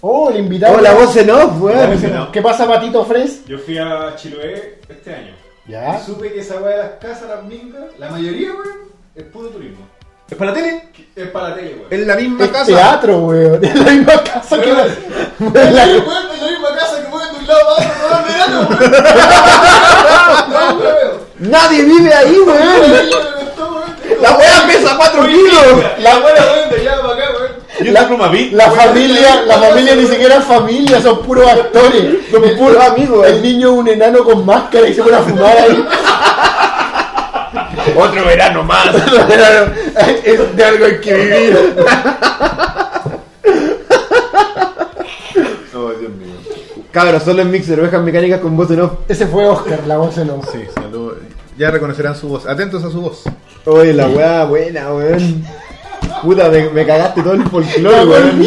Oh, el invitado. Oh, la voz en off, weón. ¿Qué pasa, Patito Fres? Yo fui a Chiloé este año. Ya. Y supe que esa weá de las casas, las mingas, la mayoría, weón, es puro turismo. ¿Es para la tele? Es para la tele, weón. Es la misma Es casa. teatro, weón. Es la misma casa que la... Es la misma casa que mueven de un lado a otro, verano, weón. No, weón. Nadie vive ahí, weón. La weá pesa 4 kilos. La buena weón de allá para acá. Yo la. La familia, la familia ni siquiera es familia, son puros actores. Son puros amigos, El niño es un enano con máscara y se pone a fumar ahí. Otro verano más. es de algo hay que vivir. Oh, Dios mío. Cabros, solo en Mixer, ovejas mecánicas con voz en off. Ese fue Oscar, la voz en off. Sí, saludos. Ya reconocerán su voz. Atentos a su voz. Oye, la weá buena, weón. Puta, me, me cagaste todo el folclore, weón.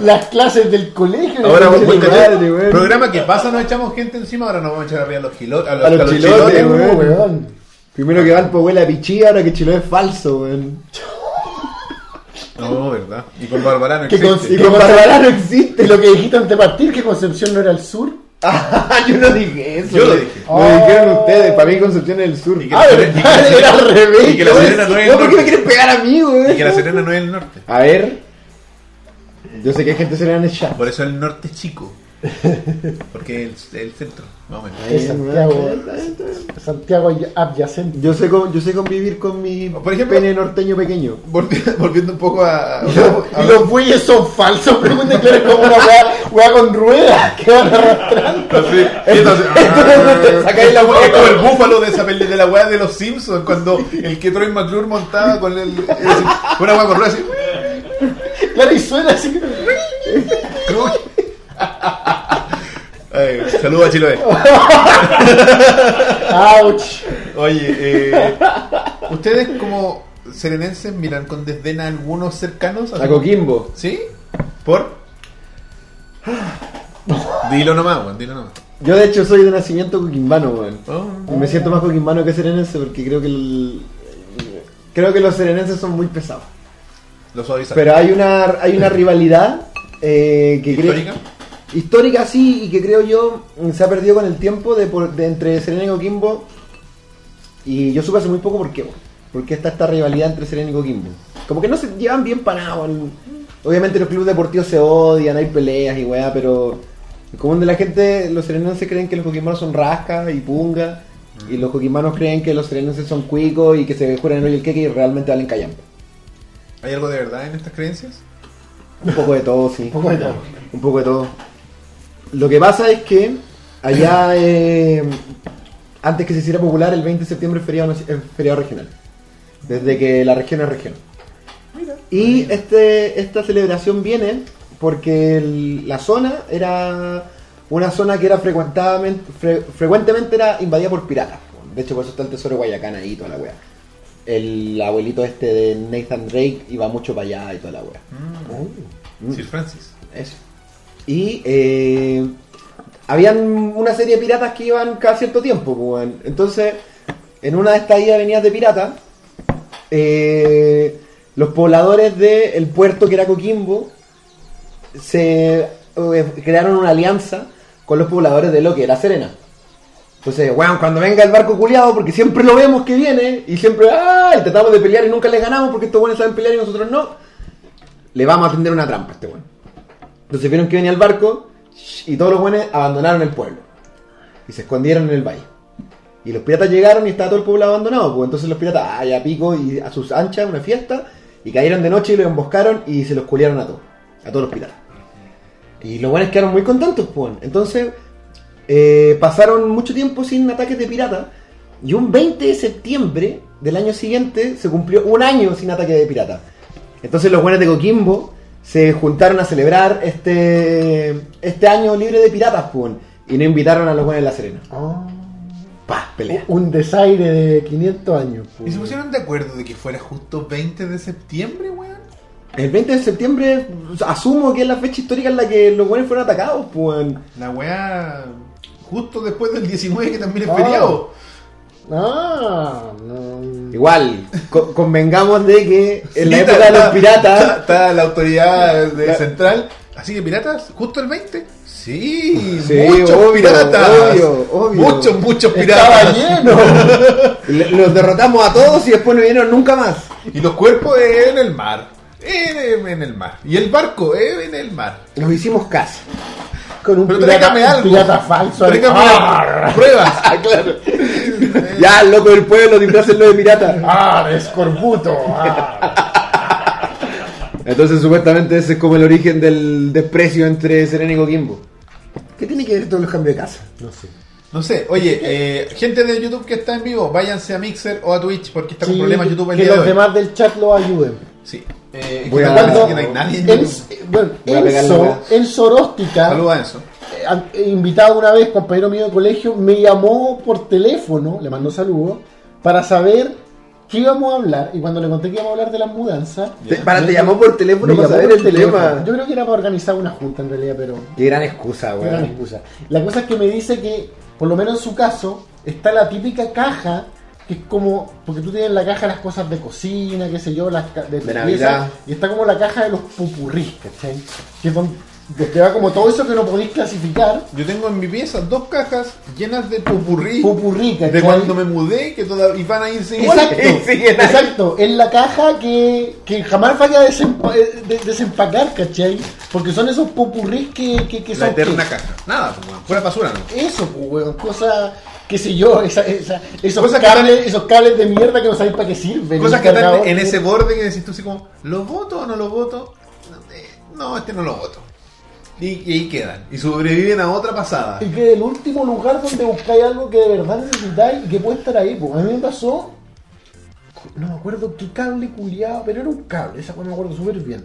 Las clases del colegio. Ahora, vos, clases ¿cachai? weón. programa que pasa, nos echamos gente encima. Ahora nos vamos a echar arriba a los gilotes. A los, A los a los chilotes, de- weón. weón. Primero que Valpo huele a pichilla, ahora que Chilo es falso, weón. No, verdad. Y con Barbará no Que con- existe. Y con Bárbara no existe. Lo que dijiste antes de partir, que Concepción no era el sur. Ah, yo no dije eso. Yo lo dije. Lo Oh. dijeron ustedes, para mí Concepción es el sur. Y que- Ah, verdad, era al revés. Y que la Serena no es el No, ¿por qué me norte. quieres pegar a mí, weón? Y que la Serena no es el norte. A ver. Yo sé que hay gente serena en el chat. Por eso el norte es chico. Porque es el, el centro, más o menos. Es Santiago. Santiago adyacente. Yo sé, con- yo sé convivir con mi Por ejemplo- pene norteño pequeño. Volvi- Volviendo un poco a. a- Y los bueyes son falsos, pregunten que eres como una weá, con ruedas que van arrastrando. Así, y entonces- Sacáis la hueá. Es como el búfalo de, esa peli de la weá de los Simpsons cuando el que Troy McClure montaba con el. Una weá con ruedas así. Claro, y suena así. Saludos a Chiloé. ¡Auch! Oye, eh, ¿ustedes como serenenses miran con desdén a algunos cercanos? A Coquimbo. ¿Sí? ¿Por? Dilo nomás, weón, dilo nomás. Yo de hecho soy de nacimiento coquimbano, weón. Oh, Y me siento más coquimbano que serenense porque creo que el- creo que los serenenses son muy pesados. lo suavizan. Pero hay una hay una rivalidad eh, que creo- ¿Histórica? sí y que creo yo mm, se ha perdido con el tiempo de, por- de entre Serena y Coquimbo y yo supe hace muy poco por qué porque está esta rivalidad entre Serena y Coquimbo como que no se llevan bien para nada weón. obviamente los clubes deportivos se odian hay peleas y weá pero el común de la gente los serenenses creen que los coquimbanos son rascas y punga y los coquimbanos creen que los serenenses son cuicos y que se juran hoy el queque y realmente valen callampa ¿Hay algo de verdad en estas creencias? un poco de todo sí Un poco de todo. Un poco de todo. Lo que pasa es que allá, eh, antes que se hiciera popular, el 20 de septiembre es feriado, es feriado regional. Desde que la región es región. Y este, esta celebración viene porque el- la zona era una zona que era frecuentadamente, fre- frecuentemente era invadida por piratas. De hecho, por eso está el tesoro de Guayacán ahí y toda la wea. El abuelito este de Nathan Drake iba mucho para allá y toda la wea. Mm. Sir Francis. Eso. Y eh, habían una serie de piratas que iban cada cierto tiempo. pues. Entonces, en una de estas idas venidas de piratas, eh, los pobladores del puerto que era Coquimbo se eh, crearon una alianza con los pobladores de lo que era Serena. Entonces, weón, cuando venga el barco culiado, porque siempre lo vemos que viene, y siempre, ¡ah! Tratamos de pelear y nunca les ganamos porque estos buenos saben pelear y nosotros no, le vamos a tender una trampa a este weón. Entonces vieron que venía el barco y todos los buenos abandonaron el pueblo y se escondieron en el valle. Y los piratas llegaron y estaba todo el pueblo abandonado. Pues entonces los piratas, ah, ya pico y a sus anchas, una fiesta, y cayeron de noche y los emboscaron y se los culiaron a todos, a todos los piratas. Y los buenos quedaron muy contentos, pues. Entonces eh, pasaron mucho tiempo sin ataques de piratas. Y un 20 de septiembre del año siguiente se cumplió un año sin ataque de piratas. Entonces los buenos de Coquimbo se juntaron a celebrar este este año libre de piratas, pues, y no invitaron a los buenos de La Serena. Ah, Pa, pelea. un desaire de 500 años. ¿Y se pusieron de acuerdo de que fuera justo 20 de septiembre, weón? El 20 de septiembre asumo que es la fecha histórica en la que los buenos fueron atacados, pues. La weá justo después del 19 que también es Ah. feriado. Ah, no. Igual, co- convengamos de que en la Sí, época está- de los piratas... Está, está la autoridad de La- central. Así que piratas, justo el 20. Sí, Sí, muchos obvio, piratas. obvio, obvio. Muchos, muchos Estaba piratas. lleno. Le- Los derrotamos a todos y después no vinieron nunca más. Y los cuerpos en el mar. En, en el mar. Y el barco en el mar. Los hicimos casi. Con un Pero pirata, tráigame un algo. pirata falso. Tráigame Ah, pruebas. claro. ya, el loco del pueblo, disfrácenlo de pirata. ah, de escorbuto. Ah. Entonces, supuestamente, ese es como el origen del desprecio entre Serena y Coquimbo. ¿Qué tiene que ver todos los cambios de casa? No sé. No sé, oye, eh, gente de YouTube que está en vivo, váyanse a Mixer o a Twitch porque está con Sí, problemas YouTube el que día de los hoy. demás del chat lo ayuden. Sí. Eh, Voy a- parece Cuando que no hay nadie en en, bueno, Voy a pegarle Enzo, Enzo Oróstica, Saluda a Enzo. Eh, eh, invitado una vez, compañero mío de colegio, me llamó por teléfono, le mandó saludos, para saber qué íbamos a hablar. Y cuando le conté que íbamos a hablar de las mudanzas, Te, para, te llamó por teléfono para saber el teléfono. tema. Yo creo que era para organizar una junta en realidad, pero Qué gran excusa, qué gran excusa. La cosa es que me dice que, por lo menos en su caso, está la típica caja. Que es como, porque tú tienes en la caja las cosas de cocina, qué sé yo, las de, De Navidad. y está como la caja de los pupurrís, ¿cachai? Que es donde te va como todo eso que no podéis clasificar, Yo tengo en mi pieza dos cajas llenas de pupurrí pupurrí, ¿cachai? de cuando me mudé que todavía y van a irse igual. Exacto, exacto, en la caja que, que jamás vaya a desempa- eh, de- desempacar, ¿cachai? Porque son esos popurrís que, que, que La son eterna ¿qué? caja. Nada, pues, pura basura, ¿no? Eso, pues, weón, cosa, qué sé yo, esa, esa- esos, Cosas que cables, esos cables de mierda que no sabéis para qué sirven. Cosas que están en ese borde que decís tú así como, ¿lo voto o no lo voto? Eh, No, este no lo voto. Y, y ahí quedan. Y sobreviven a otra pasada. Y que el último lugar donde buscáis algo que de verdad necesitáis y que puede estar ahí, pues a mí me pasó, no me acuerdo qué cable culiado, pero era un cable, esa cosa me acuerdo súper bien.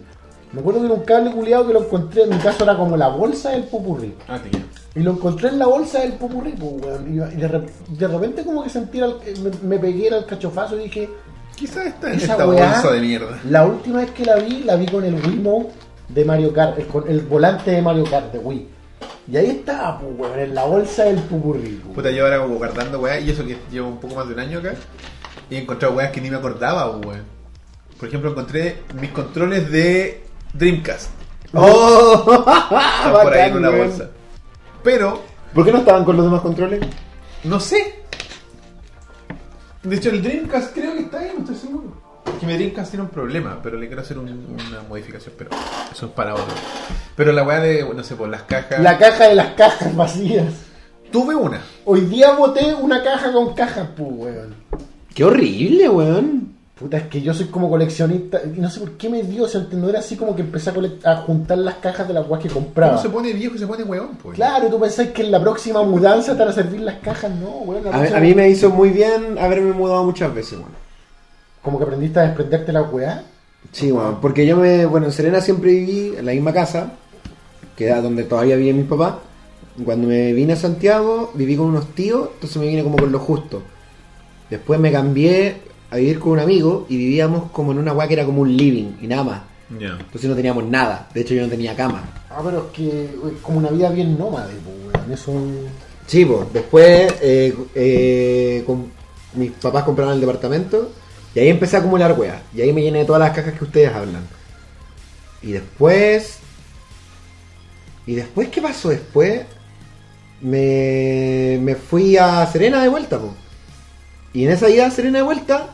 Me acuerdo que era un cable culiado que lo encontré, en mi caso era como la bolsa del pupurrí. Ah, quiero. Y lo encontré en la bolsa del popurrí, pues, weón. Y de, de repente como que sentí, el- me, me pegué el cachofazo y dije, Quizás está en esa esta weá, bolsa de mierda. la última vez que la vi, la vi con el Wiimote de Mario Kart, el, con el volante de Mario Kart de Wii. Y ahí estaba, pues, weón, en la bolsa del pues. Puta, yo ahora como guardando weá, y eso que llevo un poco más de un año acá, y he encontrado weas que ni me acordaba, weón. Por ejemplo, encontré mis controles de Dreamcast. ¡Oh! Están por ahí en una bolsa. Pero, ¿Por qué no estaban con los demás controles? no sé. De hecho, el Dreamcast creo que está ahí, no estoy seguro. Dreamcast tiene un problema, pero le quiero hacer un- una modificación, pero eso es para otro. Pero la weá de, no sé, por las cajas. La caja de las cajas vacías. Tuve una. Hoy día boté una caja con cajas, pues, weón. Qué horrible, weón. Puta, es que yo soy como coleccionista y no sé por qué me dio, o sea, no era así como que empecé a, colec- a juntar las cajas de las weas que compraba. Uno se pone viejo y se pone weón, pues. Claro, tú pensás que en la próxima mudanza te van a servir las cajas, no, weón. la A, próxima- a mí me hizo muy bien haberme mudado muchas veces, weón. Como que aprendiste a desprenderte la weá. Sí, weón. Porque yo me. Bueno, en Serena siempre viví en la misma casa, que era donde todavía vivían mis papás. Cuando me vine a Santiago, viví con unos tíos, entonces me vine como con lo justo. Después me cambié a vivir con un amigo y vivíamos como en una weá que era como un living y nada más. Entonces no teníamos nada. De hecho, yo no tenía cama. Ah, pero es que es como una vida bien nómade, pues, weón. Eso. Sí, pues. Después eh, eh, con- mis papás compraron el departamento y ahí empecé a acumular weas. Y ahí me llené de todas las cajas que ustedes hablan. Y después. ¿Y después qué pasó después? Me, me fui a Serena de vuelta, po. Y en esa ida a Serena de vuelta,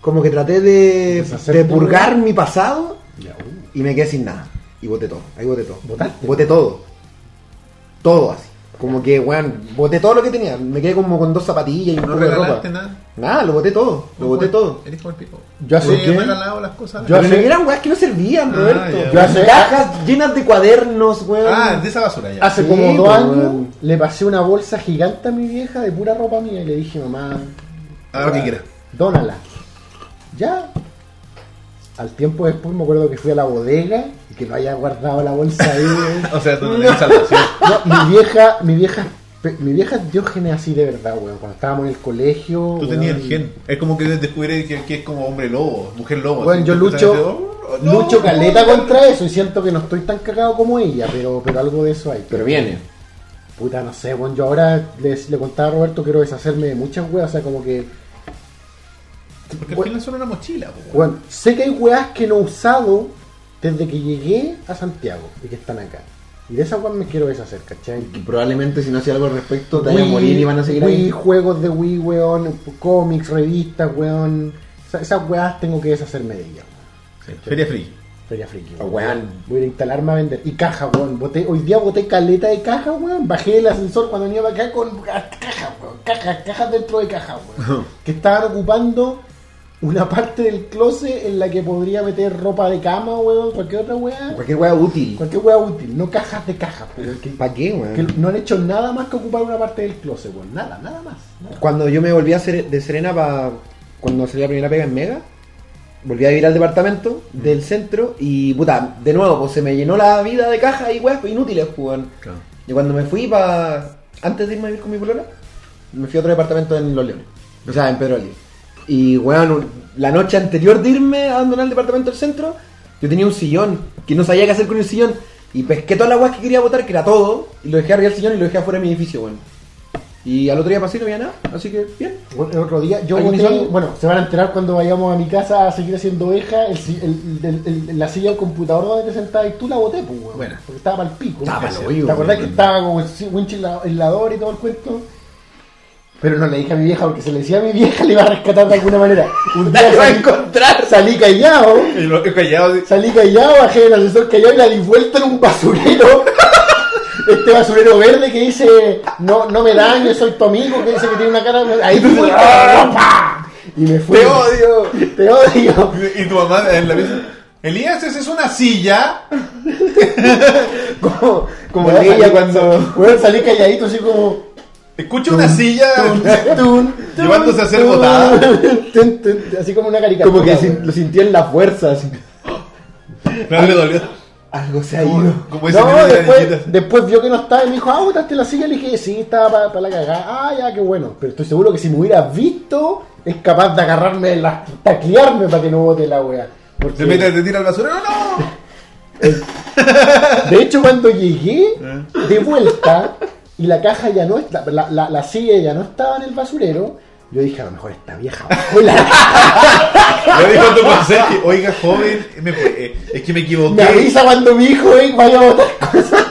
como que traté de, de purgar mi pasado Ya, uh. y me quedé sin nada. Y boté todo. Ahí boté todo. ¿Botaste? Boté todo. Todo así. Como que, weón, boté todo lo que tenía. Me quedé como con dos zapatillas y un No poco de ropa. nada. Nada, lo boté todo. Lo boté todo. Eres como el pico. Yo hace regalado las cosas. Yo hace- eran weas que no servían, Ah, Roberto. ya. Yo hace- Cajas llenas de cuadernos, weón. Ah, de esa basura ya. Hace Sí, como dos años weón. le pasé una bolsa gigante a mi vieja de pura ropa mía y le dije, mamá, Haz lo que quieras. dónala. Ya. Al tiempo después me acuerdo que fui a la bodega y que no haya guardado la bolsa ahí. O sea, tú no salvación. No, mi vieja, mi vieja, mi vieja es diógenes así de verdad, weón. Cuando estábamos en el colegio. Tú weón, tenías el gen. Es como que descubrí que, que es como hombre lobo, mujer lobo. Bueno, yo lucho, oh, no, lucho caleta no, contra eso y siento que no estoy tan cagado como ella, pero, pero algo de eso hay. Pero viene. Puta, no sé, bueno, yo ahora les, le contaba a Roberto quiero deshacerme de muchas weas, o sea, como que, Porque al final son una mochila, po, weón. bueno, sé que hay weas que no he usado desde que llegué a Santiago y que están acá. Y de esas weas me quiero deshacer, ¿cachai? Y probablemente si no hacía algo al respecto, te vayan a morir y van a seguir Wii, ahí. juegos de Wii, weón, cómics, revistas, weón. Esa- Esas weas tengo que deshacerme de ellas. Sí, Feria free. Feria friki. Ah, weón. Voy a instalarme a vender. Y caja, weón. Boté, hoy día boté caleta de caja, weón. Bajé el ascensor cuando venía para acá con cajas, weón. Cajas, cajas dentro de cajas, weón. que estaban ocupando una parte del closet en la que podría meter ropa de cama, weón, cualquier otra weá. Cualquier weá útil. Cualquier weá útil, no cajas de cajas, ¿Para qué, weón? que no han hecho nada más que ocupar una parte del closet, weón. Nada, nada más. nada. Cuando yo me volví a hacer de Serena para. Cuando salí la primera pega en Mega, volví a vivir al departamento del centro y, puta, de nuevo, pues se me llenó la vida de cajas y weas inútiles, pues, weón. Claro. Y cuando me fui para. Antes de irme a vivir con mi polola, me fui a otro departamento en Los Leones. O sea, en Pedro Libre. Y, weón, la noche anterior de irme a abandonar el departamento del centro, yo tenía un sillón que no sabía qué hacer con el sillón. Y pesqué todas las weas que quería botar, que era todo, y lo dejé arriba del sillón y lo dejé afuera de mi edificio, weón. Y al otro día pasé y no había nada, así que bien. Bueno, el otro día, yo bueno, se van a enterar cuando vayamos a mi casa a seguir haciendo oveja, el, el- el- la silla del computador donde te sentabas y tú la boté, pues, weón. Buena. Porque estaba para el pico. Estaba ¿Te acordás que estaba como el si- winch aislador y todo el cuento? Pero no le dije a mi vieja, porque si le decía a mi vieja le iba a rescatar de alguna manera. Un día La iba a salí, encontrar. salí callado, Y lo callado. así. salí callado, bajé el asesor callado y la di vuelta en un basurero. Este basurero verde que dice, no, no me dañes, soy tu amigo, que dice que tiene una cara... Ahí vuelta, ¡pa! Y me fui. ¡Te odio! Te odio. Y tu mamá en la mesa. Elías, esa es una silla. Como, como ella salí- cuando. Bueno, salí calladito así como... Escucha una silla. tun, Llevándose a tun, botada. Así como una caricatura. Como que sin- lo sintió en la fuerza. así. No le dolió. Algo se ha Como, ido. como ese No, meme de la después, niñita. después vio que no estaba y me dijo, ah, botaste la silla. Le dije, sí, estaba para la cagada. Ah, ya, qué bueno. Pero estoy seguro que si me hubieras visto, es capaz de agarrarme, de la, taclearme para que no bote la wea. Porque, Se mete, te tira al basurero. ¡No! de hecho, cuando llegué Eh. de vuelta y la caja ya no está, la, la, la silla ya no estaba en el basurero, yo dije, a lo mejor esta vieja Le dijo a tu conserje, oiga, joven, me- eh, es que me equivoqué. Me avisa cuando mi hijo eh, vaya a botar cosas.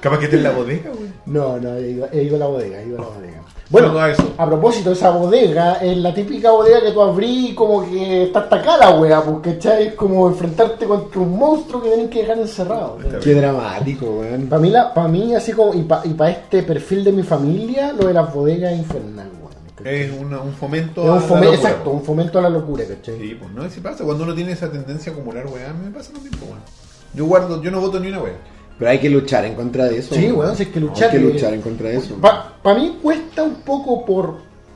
Capaz que esté en la bodega, güey. No, no, he ido, he ido a la bodega, he ido a la bodega. Bueno, No, no, eso. a propósito, esa bodega es la típica bodega que tú abrís y como que está atacada, wea, porque es como enfrentarte contra un monstruo que tienen que dejar encerrado. Qué dramático, weón. Para mí, la, para mí, así como, y para este perfil de mi familia, lo de las bodegas es infernal, weón. Es un, un fomento Es a la locura. exacto, un fomento a la locura, ¿cachai? Sí, pues no, si pasa. Cuando uno tiene esa tendencia a acumular, weá, me pasa lo mismo, weón. Yo guardo, yo no voto ni una weá. Pero hay que luchar en contra de eso. Sí, weón, si es que luchar, Hay que eh, luchar en contra de eso. Para mí cuesta un poco por,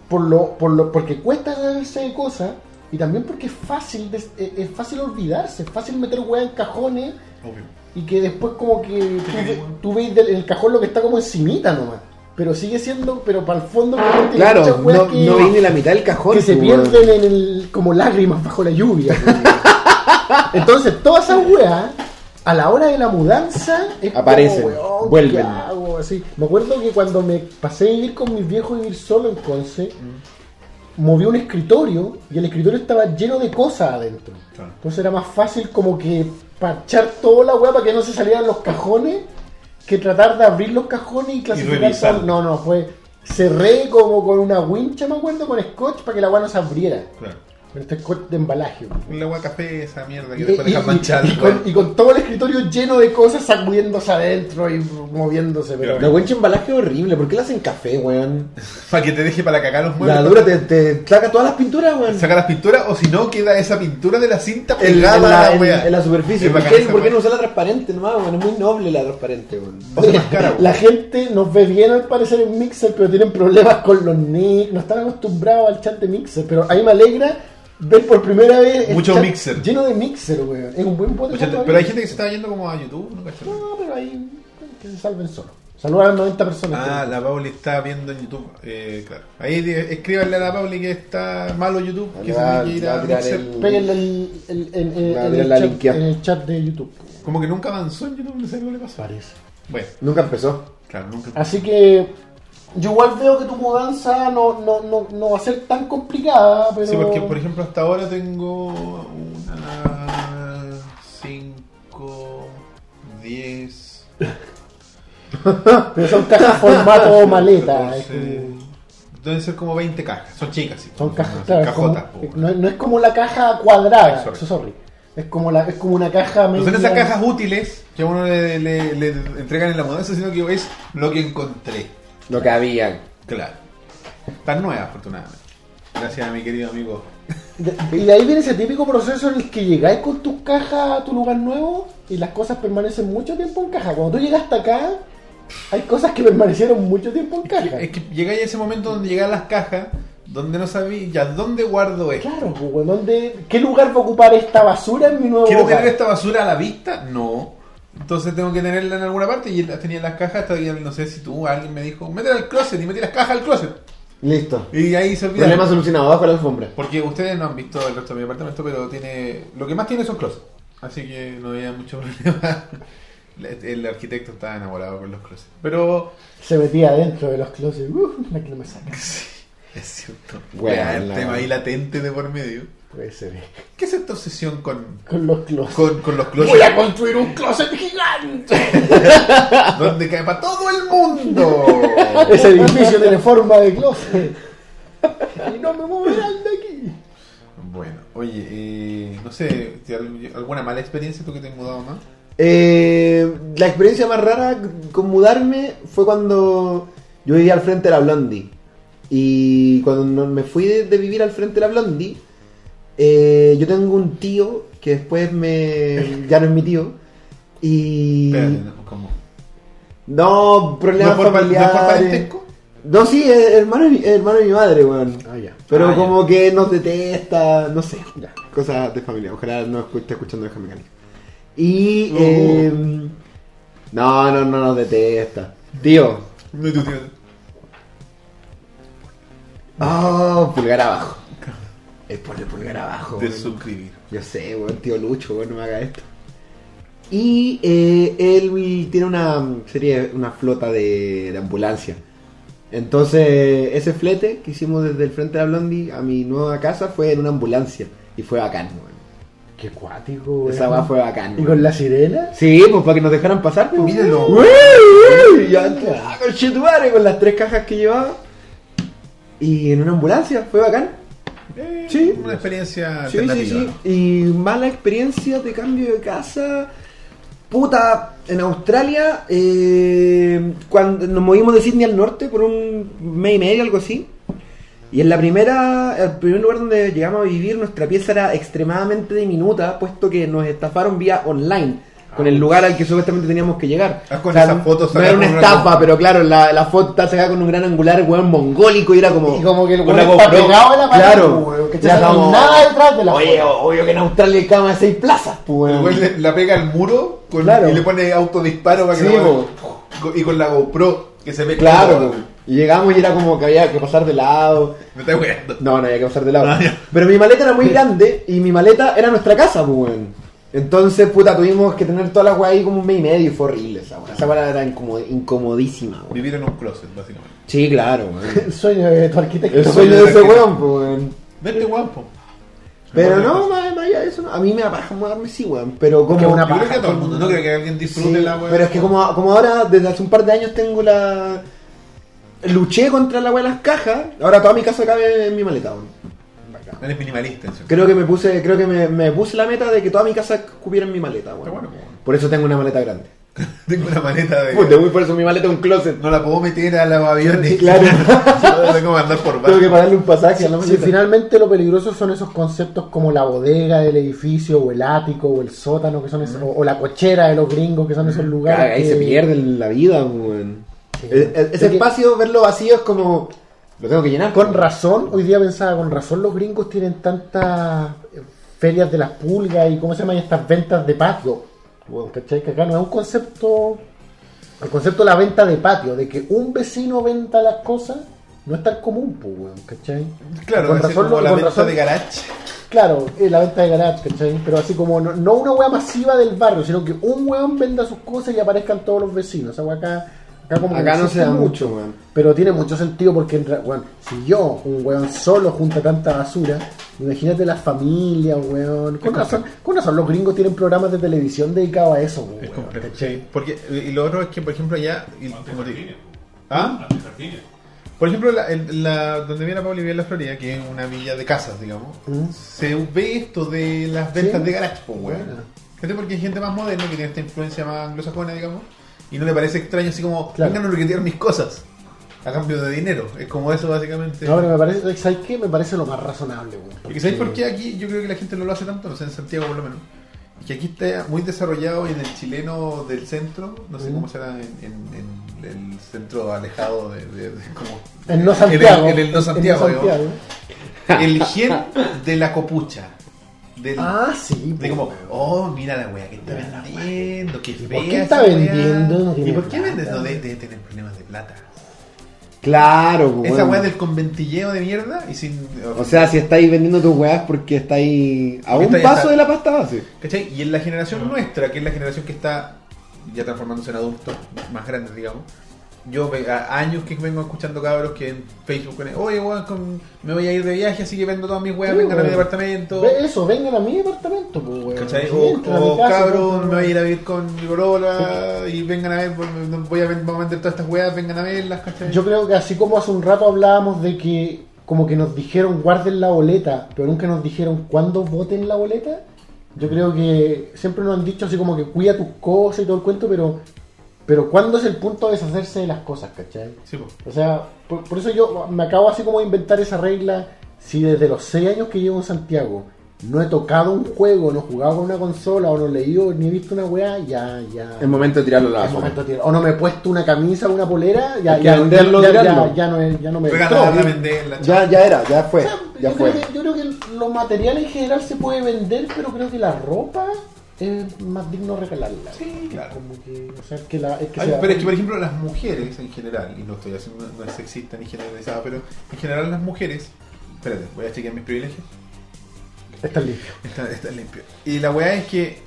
por lo, por lo, porque cuesta hacerse de cosas y también porque es fácil, des- es, es fácil olvidarse, es fácil meter weá en cajones Obvio. y que después como que tú, tú ves del- el cajón lo que está como encimita nomás. Pero sigue siendo, pero para el fondo hay Claro, no, que, no vi ni la mitad del cajón. que se pues, weón. pierden en el, como lágrimas bajo la lluvia. Entonces todas esas weas a la hora de la mudanza es Aparecen, como, weón, vuelven. Así. Me acuerdo que cuando me pasé a vivir con mis viejos y vivir solo en Conce, moví un escritorio y el escritorio estaba lleno de cosas adentro. Entonces era más fácil como que parchar toda la weá para que no se salieran los cajones que tratar de abrir los cajones y clasificar todo. No, no, fue cerré como con una wincha, me acuerdo, con scotch para que la weá no se abriera. Claro. Con este scotch de embalaje. la agua café, esa mierda que Y, después y- dejas y- manchar. y con, y con todo el escritorio lleno de cosas sacudiéndose adentro y moviéndose, pero La wincha embalaje es horrible. ¿Por qué la hacen café, weón? Para que te deje para cagar los muebles. La dura te, te saca todas las pinturas, weón. Saca las pinturas o si no queda esa pintura de la cinta En, pegada en la, la en- wea. en la superficie. ¿Por bacán qué, por no usar la transparente nomás, weón? Es muy noble la transparente, weón. O sea, más cara, weón. La gente nos ve bien al parecer en Mixer, pero tienen problemas con los nicks, no están acostumbrados al chat de Mixer, pero ahí me alegra ver por primera vez el Mucho chat Mixer. lleno de Mixer, weón. Es un buen. Mucha- para Pero hay gente que se está yendo como a YouTube, ¿no? ¿Cachai? No, pero ahí que se salven solo. Saludos a las 90 personas. Ah, la Pauli está viendo en YouTube. Eh, claro. Ahí di- escríbanle a la Pauli que está malo YouTube. Que se tiene que ir a Mixer. el- Péguenle el, el- en, en- Va a en tirar el la chat, linkeada. en el chat de YouTube. Como que nunca avanzó en YouTube, no sé qué le pasó. Parece. Bueno, Nunca empezó. claro, nunca. Así que yo igual veo que tu mudanza no, no, no, no va a ser tan complicada, pero... Sí, porque por ejemplo hasta ahora tengo una 5, 10, Pero son cajas formato maleta. es 14, como- Deben ser como 20 cajas, son chicas, sí. Son cajas, Son claro, es como- cajotas. no, es- no es como la caja cuadrada, Sorry. eso, sorry. Es como, la, es como una caja No son esas cajas útiles que a uno le, le- le entregan en la mudanza, sino que es lo que encontré. Lo que había. Claro. Están nuevas, afortunadamente. Gracias a mi querido amigo De- y de ahí viene ese típico proceso en el que llegáis con tus cajas a tu lugar nuevo y las cosas permanecen mucho tiempo en caja. Cuando tú llegaste acá, hay cosas que permanecieron mucho tiempo en caja. Es que llegáis a ese momento donde llegan las cajas, donde no sabéis ya dónde guardo esto. Claro, pues, weón, ¿dónde- ¿qué lugar va a ocupar esta basura en mi nuevo ¿Quiero hogar? tener esta basura a la vista? No. Entonces tengo que tenerla en alguna parte y las tenía en las cajas. Todavía no sé si tú, alguien me dijo, métela al closet y metí las cajas al closet. Listo. Y ahí se olvida. Problema solucionado, bajo la alfombra. Porque ustedes no han visto el resto de mi apartamento, pero tiene. Lo que más tiene son closets. Así que no había mucho problema. El arquitecto estaba enamorado con los closets. Pero. Se metía dentro de los closets. Uf, la que no me saca. Es cierto. Bueno, el la- tema ahí latente de por medio. Puede ser. ¿Qué es esta obsesión con, Con los closets. con, con los closets? Voy a construir un closet gigante. Donde cae para todo el mundo. Ese edificio tiene forma de closet. Y no me moverán de aquí. Bueno, oye, eh, no sé, ¿te- ¿alguna mala experiencia tú que te has mudado más? Eh, la experiencia más rara con mudarme fue cuando yo vivía al frente de la Blondie. Y cuando me fui de, de vivir al frente de la Blondie, eh, yo tengo un tío que después me ya no es mi tío. Y. Espérate, no, ¿cómo? No, problemas ¿No es por, pa- ¿no es por familiares. No, sí, hermano, hermano de mi madre, weón. Ah, ya. Pero Ah, como que nos detesta, no sé, Ya. cosas de familia. Ojalá no esté escuchando de mecánica. Y. Uh. eh, no, no, no nos detesta. Tío. No, tu tío. Oh, pulgar abajo. Es por el pulgar abajo. De suscribir. Yo sé, weón, tío Lucho, weón, no me haga esto. Y eh, él tiene una serie, una flota de, de ambulancia. Entonces, ese flete que hicimos desde el frente de la Blondie a mi nueva casa fue en una ambulancia. Y fue bacán, weón. Qué cuático, weón. Esa weá fue bacán. ¿Y con la sirena? Sí, pues para que nos dejaran pasar. Pues. Ya, ah, con las tres cajas que llevaba. Y en una ambulancia, fue bacán. Eh, Sí. Una experiencia Sí, sí, alternativa. sí. Y mala experiencia de cambio de casa. Puta, en Australia, eh, cuando nos movimos de Sydney al norte por un mes y medio, algo así. Y en la primera, el primer lugar donde llegamos a vivir, nuestra pieza era extremadamente diminuta, puesto que nos estafaron vía online, con el lugar al que supuestamente teníamos que llegar. Ah, con esas fotos no era una estafa, pero claro, la, la foto está sacada con un gran angular, weón, mongólico, y era como... Y como que el weón está GoPro. pegado a la pared, Claro, weón, que no como- nada detrás de la Oye, foto. obvio que en Australia hay cama de seis plazas, pues, El weón. le- la pega al muro con- Claro. y le pone autodisparo para que Sí, po. weá- y con la GoPro que se ve Claro, y llegamos y era como que había que pasar de lado. Me. No, no había que pasar de lado. Ah. Pero mi maleta era muy grande y mi maleta era nuestra casa, pues, weón. Entonces, puta, tuvimos que tener toda la weá ahí como un mes y medio y fue horrible esa weá. Esa weá era incomo- incomodísima, weón. Vivir en un closet, básicamente. Sí, claro, weón. El sueño de tu arquitecto. El sueño de ese weón, pues, weón. Vete guapo. Pero no, más, allá de eso, no. a mí me da paja mudarme, sí, weón. Pero como. Que una Yo creo que paja, a todo el mundo, no creo que alguien disfrute Sí, la weá. pero es que como, como ahora, desde hace un par de años tengo la... Luché contra la weá de las cajas, ahora toda mi casa cabe en mi maleta, weón. Eres minimalista, en cierto. Creo que me puse, creo que me, me puse la meta de que toda mi casa cupiera en mi maleta, bueno. Por eso tengo una maleta grande. Tengo una maleta de. Puta, por eso mi maleta es un closet. No la puedo meter a los aviones. Claro. Tengo que andar por Tengo que pagarle un pasaje a la maleta. finalmente lo peligroso son esos conceptos como la bodega del edificio, o el ático, o el sótano, que son esos- o, o la cochera de los gringos, que son esos lugares. Caga, ahí que- se pierde la vida, weón. Sí. E- e- Ese Es que- espacio, verlo vacío es como... Lo tengo que llenar. Con razón, hoy día pensaba, con razón los gringos tienen tantas eh, ferias de las pulgas y cómo se llaman estas ventas de patio. Bueno, ¿Cachai? Que acá no es un concepto, el concepto de la venta de patio, de que un vecino venda las cosas, no es tan común, pues, weón, ¿cachai? Claro, Con razón como lo- la con venta razón- de garage. Claro, eh, la venta de garage, ¿cachai? Pero así como no, no una wea masiva del barrio, sino que un weón venda sus cosas y aparezcan todos los vecinos. Esa wea acá, acá como que Acá no se da mucho, weón. Pero tiene mucho sentido porque, weón, si yo, un weón solo, junta tanta basura, imagínate las familias, weón. Con razón, con razón, los gringos tienen programas de televisión dedicados a eso, weón. Es complejo. porque, y lo otro es que, por ejemplo, allá. y- como te- Jardines. ¿Ah? Por ejemplo, la, donde viene Pablo y vive en la Florida, que es una villa de casas, digamos, Mm. se ve esto de las ventas Sí. de garage, pues, weón. Bueno. Gente porque hay gente más moderna que tiene esta influencia más anglosajona, digamos, y no le parece extraño así como, Claro. vengan a riquetear mis cosas. a cambio de dinero. Es como eso básicamente. No, pero me parece, ¿sabes qué? Me parece lo más razonable, weón. Porque ¿sabéis por qué aquí yo creo que la gente no lo hace tanto? No sé, en Santiago por lo menos. Y que aquí está muy desarrollado y en el chileno del centro, no sé Mm. cómo será en, en- en el centro alejado de, de- de- como En no Santiago. En el, en el no Santiago, En no Santiago. digamos. el gen de la copucha. Del, Ah, sí. de po, como, oh, mira la wea que está vendiendo, qué fea. por qué está vendiendo? No tiene ¿Y por qué plata. vendes? No, debe, debe tener problemas de plata. Claro, pues, Esa wea del conventilleo de mierda y sin. O sea, si estáis vendiendo tus weas porque estáis a un está- paso está- de la pasta base. ¿Cachai? Y en la generación nuestra, que es la generación que está ya transformándose en adultos más grandes, digamos. Yo años que vengo escuchando cabros que en Facebook ponen, oye, weón, con- me voy a ir de viaje, así que vendo todas mis weas, Sí, vengan a mi weón. departamento. Eso, vengan a mi departamento, pues, weón. O, casa, cabros, compren, me voy a ir a vivir con mi corola y vengan a ver, voy voy a, ven- voy a vender todas estas weas, vengan a verlas, ¿cachai? Yo creo que así como hace un rato hablábamos de que como que nos dijeron guarden la boleta, pero nunca nos dijeron cuándo voten la boleta, yo creo que siempre nos han dicho así como que cuida tus cosas y todo el cuento, pero pero cuándo es el punto de deshacerse de las cosas, ¿cachai? Sí, po. O sea, por, por eso yo me acabo así como de inventar esa regla, si desde los 6 años que llevo en Santiago no he tocado un juego, no he jugado con una consola o no he leído ni he visto una weá, ya, ya... Es momento de tirarlo a la Es basura. momento de tirar. O no me he puesto una camisa o una polera, ya, ya, venderlo, ya, ya, tirarlo. ya, ya no, es- ya no me Regalarla, entró. venderla, Ya, ya era, ya fue. O sea, Ya yo, fue. creo que, yo creo que los materiales en general se puede vender, pero creo que la ropa es más digno regalarla. Sí, claro. Como que, o sea, que la, es que Ay, sea- pero es que, por ejemplo, las mujeres en general, y no estoy haciendo, no es sexista ni generalizado, pero en general las mujeres. Espérate, voy a chequear mis privilegios. está limpio. Está, está limpio. Y la weá es que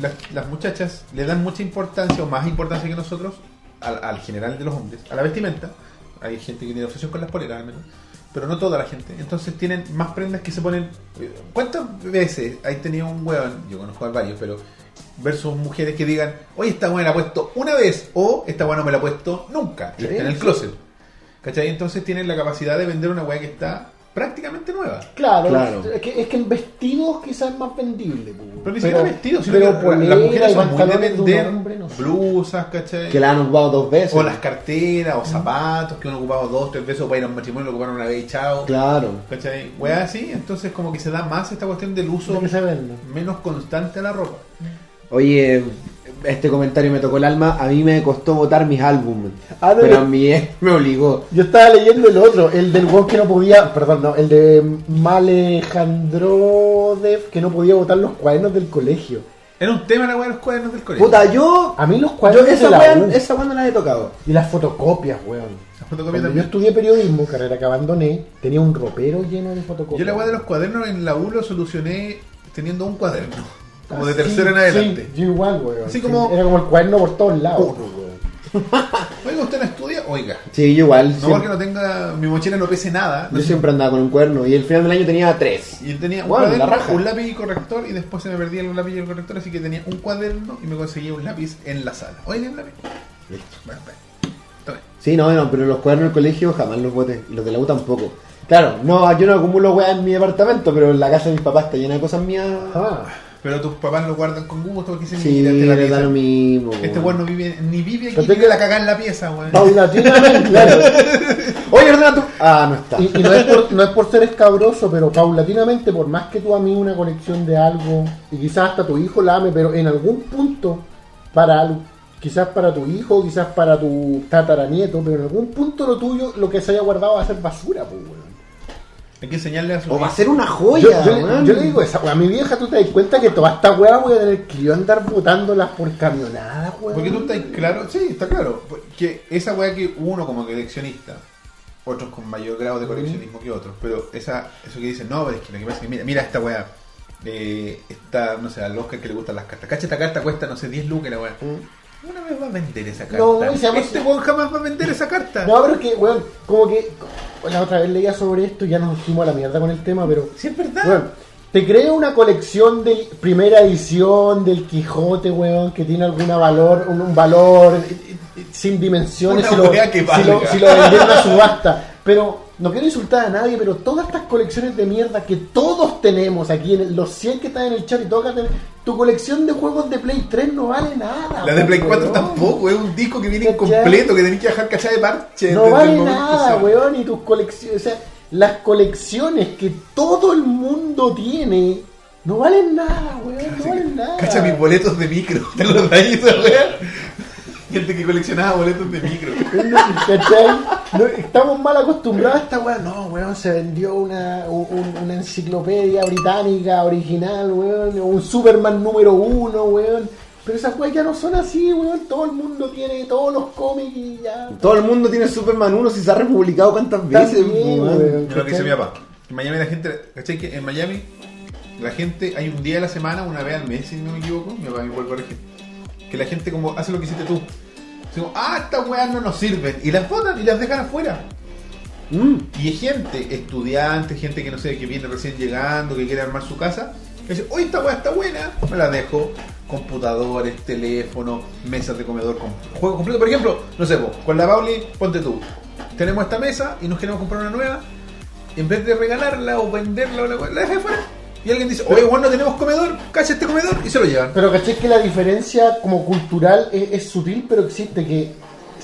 las, las muchachas le dan mucha importancia, o más importancia que nosotros, al, al general de los hombres, a la vestimenta. Hay gente que tiene obsesión con las poleras, al menos. Pero no toda la gente. Entonces tienen más prendas que se ponen. ¿Cuántas veces hay tenido un weón? Yo conozco a varios, pero. Versus mujeres que digan, oye, esta weá la he puesto una vez, o esta weá no me la he puesto nunca. Y está en el closet. ¿Cachai? Entonces tienen la capacidad de vender una weá que está prácticamente nueva. Claro, Claro. Es, que, es que en vestidos quizás es más vendible. pues, Pero ni siquiera vestidos, sino pero que la- las mujeres son muy de vender hombre, no sé. blusas, ¿cachai? Que la han ocupado dos veces. O las carteras, o zapatos que uno ocupaba dos, tres veces, o para ir a un matrimonio lo ocuparon una vez y chao. Claro. ¿Cachai? Weá así, entonces como que se da más esta cuestión del uso menos constante a la ropa. Oye, este comentario me tocó el alma. A mí me costó votar mis álbumes. Ah, no, pero yo- a mi ex me obligó. Yo estaba leyendo el otro, el del weón que no podía, perdón, no, el de Malejandrodev que no podía botar los cuadernos del colegio. Era un tema la weá de los cuadernos del colegio. Puta, yo. A mí los yo cuadernos esa de la esa wea no la he tocado. y las fotocopias, weón. Esa fotocopia Cuando yo estudié periodismo, carrera que abandoné, tenía un ropero lleno de fotocopias. Yo la weá de los cuadernos en la U lo solucioné teniendo un cuaderno. Como Ah, de sí, tercero en adelante. Sí, yo igual, weón. Así Sí, como- Era como el cuaderno por todos lados, weón. Oiga, ¿usted no estudia? Oiga. Sí, yo igual. No siempre- porque no tenga, mi mochila no pese nada. no yo sé. siempre andaba con un cuerno. Y el final del año tenía tres. Y él tenía un Bueno, cuaderno, la raja. un lápiz y corrector y después se me perdía el lápiz y el corrector, así que tenía un cuaderno y me conseguía un lápiz en la sala. Oiga, un lápiz. Listo, bueno, bueno. Tome. Sí, no, no, pero los cuadernos del colegio jamás los boté. Y los de la U tampoco. Claro, no, yo no acumulo weas en mi departamento, pero la casa de mis papás está llena de cosas mías. Ah, Pero tus papás lo guardan con gusto porque dicen, Sí, mira, este, la da lo mismo. este weón. no vive, ni vive aquí, tengo- la cagada en la pieza, weón. paulatinamente, claro. Oye, ordena tú. Ah, no está. Y, y no, es por, no es por ser escabroso, pero paulatinamente, por más que tú a mí una colección de algo, y quizás hasta tu hijo la ame, pero en algún punto, para algo, quizás para tu hijo, quizás para tu tataranieto, pero en algún punto lo tuyo, lo que se haya guardado va a ser basura, pues, weón. Hay que enseñarle a su O va a ser una joya. yo- yo le digo esa, a mi vieja, tú te das cuenta que toda esta weá voy a tener que yo andar botándolas por camionadas, weón. Porque tú estás claro, sí, está claro, que esa weá que uno como coleccionista, otros con mayor grado de coleccionismo que otros, pero esa, eso que dicen, no, pero es que lo que pasa es que mira, mira esta weá, eh, esta, no sé, al Oscar que le gustan las cartas, cacha esta carta cuesta, no sé, 10 lucas la weá. A vender esa carta. No, y se llama- este weón jamás va a vender esa carta. No, pero es que, weón, como que la otra vez leía sobre esto y ya nos fuimos a la mierda con el tema, pero Si es verdad. Weón, te creo una colección de primera edición del Quijote, weón, que tiene alguna valor, un, un valor eh, eh, sin dimensiones Una si lo, weá que si, lo, valga. si lo vendieron a subasta. Pero no quiero insultar a nadie, pero todas estas colecciones de mierda que todos tenemos aquí, en el- los 100 que están en el chat y todos acá tu colección de juegos de Play 3 no vale nada. La de Play 4 weón. tampoco, es un disco que viene incompleto, que tenés que dejar cachada de parche. No vale nada, weón, y tus colecciones, o sea, las colecciones que todo el mundo tiene, no valen nada, weón, no valen nada. Cacha mis boletos de micro, ¿te de esa weá? Gente que coleccionaba boletos de micro. ¿Cachai? No, estamos mal acostumbrados a esta weá. No, weón, se vendió una, un- una enciclopedia británica original, weón, un Superman número uno, weón. Pero esas weas ya no son así, weón. Todo el mundo tiene todos los cómics y ya. Todo el mundo tiene Superman 1 si se ha republicado cuántas veces, También, weón. weón. Es lo que dice mi papá. En Miami la gente, ¿cachai? Que en Miami la gente, hay un día a la semana, una vez al mes, si no me equivoco, mi papá me vuelve a corregir, que la gente como hace lo que hiciste tú. Ah, estas weas no nos sirven. Y las botan y las dejan afuera. Mm. Y hay gente, estudiante, gente que no sé, que viene recién llegando, que quiere armar su casa, que dice, oye, esta weá está buena, me la dejo. Computadores, teléfono, mesas de comedor, con juego completo. Por ejemplo, no sé, vos, con la Pauli, ponte tú. Tenemos esta mesa y nos queremos comprar una nueva. En vez de regalarla o venderla, o la, la dejas afuera. Y alguien dice, oye, bueno, no tenemos comedor, cacha este comedor y se lo llevan. Pero caché que la diferencia como cultural es, es sutil, pero existe que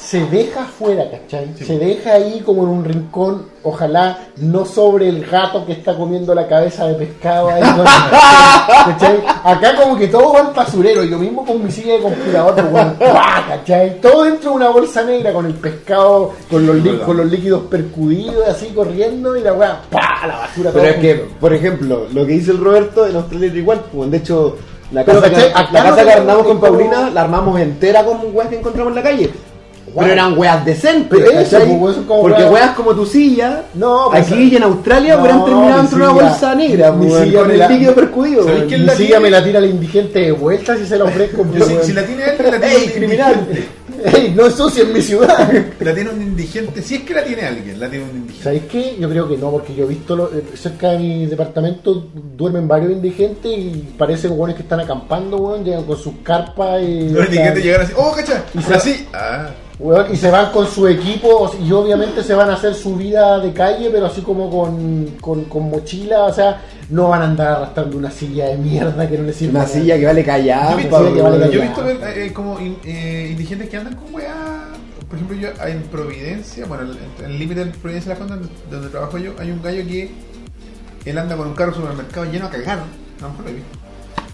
se deja afuera, ¿cachai? Sí. Se deja ahí como en un rincón, ojalá no sobre el gato que está comiendo la cabeza de pescado ahí. con- ¿cachai? Acá como que todo va al basurero, y lo mismo con mi silla de computador, pues. ¿cachai? Todo dentro de una bolsa negra con el pescado, con los, con los líquidos percudidos, así corriendo, y la weá, ¡pah! La basura Pero es que, por ejemplo, lo que dice el Roberto en Australia igual. pues, de hecho, la casa, que, la no casa que armamos con Paulina la armamos entera con weas que encontramos en la calle. Pero eran weas decentes, Pero pues, Porque weas- weas como tu silla, No, pues, aquí y en Australia no, hubieran terminado mi dentro de una bolsa negra, mi weón, silla con el la- líquido percudido. ¿Sabéis weón. quién Mi la silla tiene? me la tira el indigente de vuelta si se la ofrezco. Yo, si, si la tiene alguien, la tiene ¡Ey, criminal! Ey, no ensucien mi ciudad. La tiene un indigente. Si es que la tiene alguien, la tiene un indigente. ¿Sabéis qué? Yo creo que no, porque yo he visto lo- eh, cerca de mi departamento duermen varios indigentes y parecen hueones que están acampando, weón, llegan con sus carpas y. Los indigentes llegaron así, oh, cacha, Y así. Ah, Weón, y se van con su equipo y obviamente se van a hacer su vida de calle, pero así como con, con, con mochila, o sea, no van a andar arrastrando una silla de mierda que no les sirve. Una silla que vale callar. Yo he visto, Pablo, que vale yo he callar. visto eh, como in- eh, indigentes que andan con weá. Por ejemplo, yo en Providencia, bueno, en el límite de Providencia de la Fonda, donde, donde trabajo yo, hay un gallo que él anda con un carro supermercado lleno a cagar. A lo mejor lo he visto.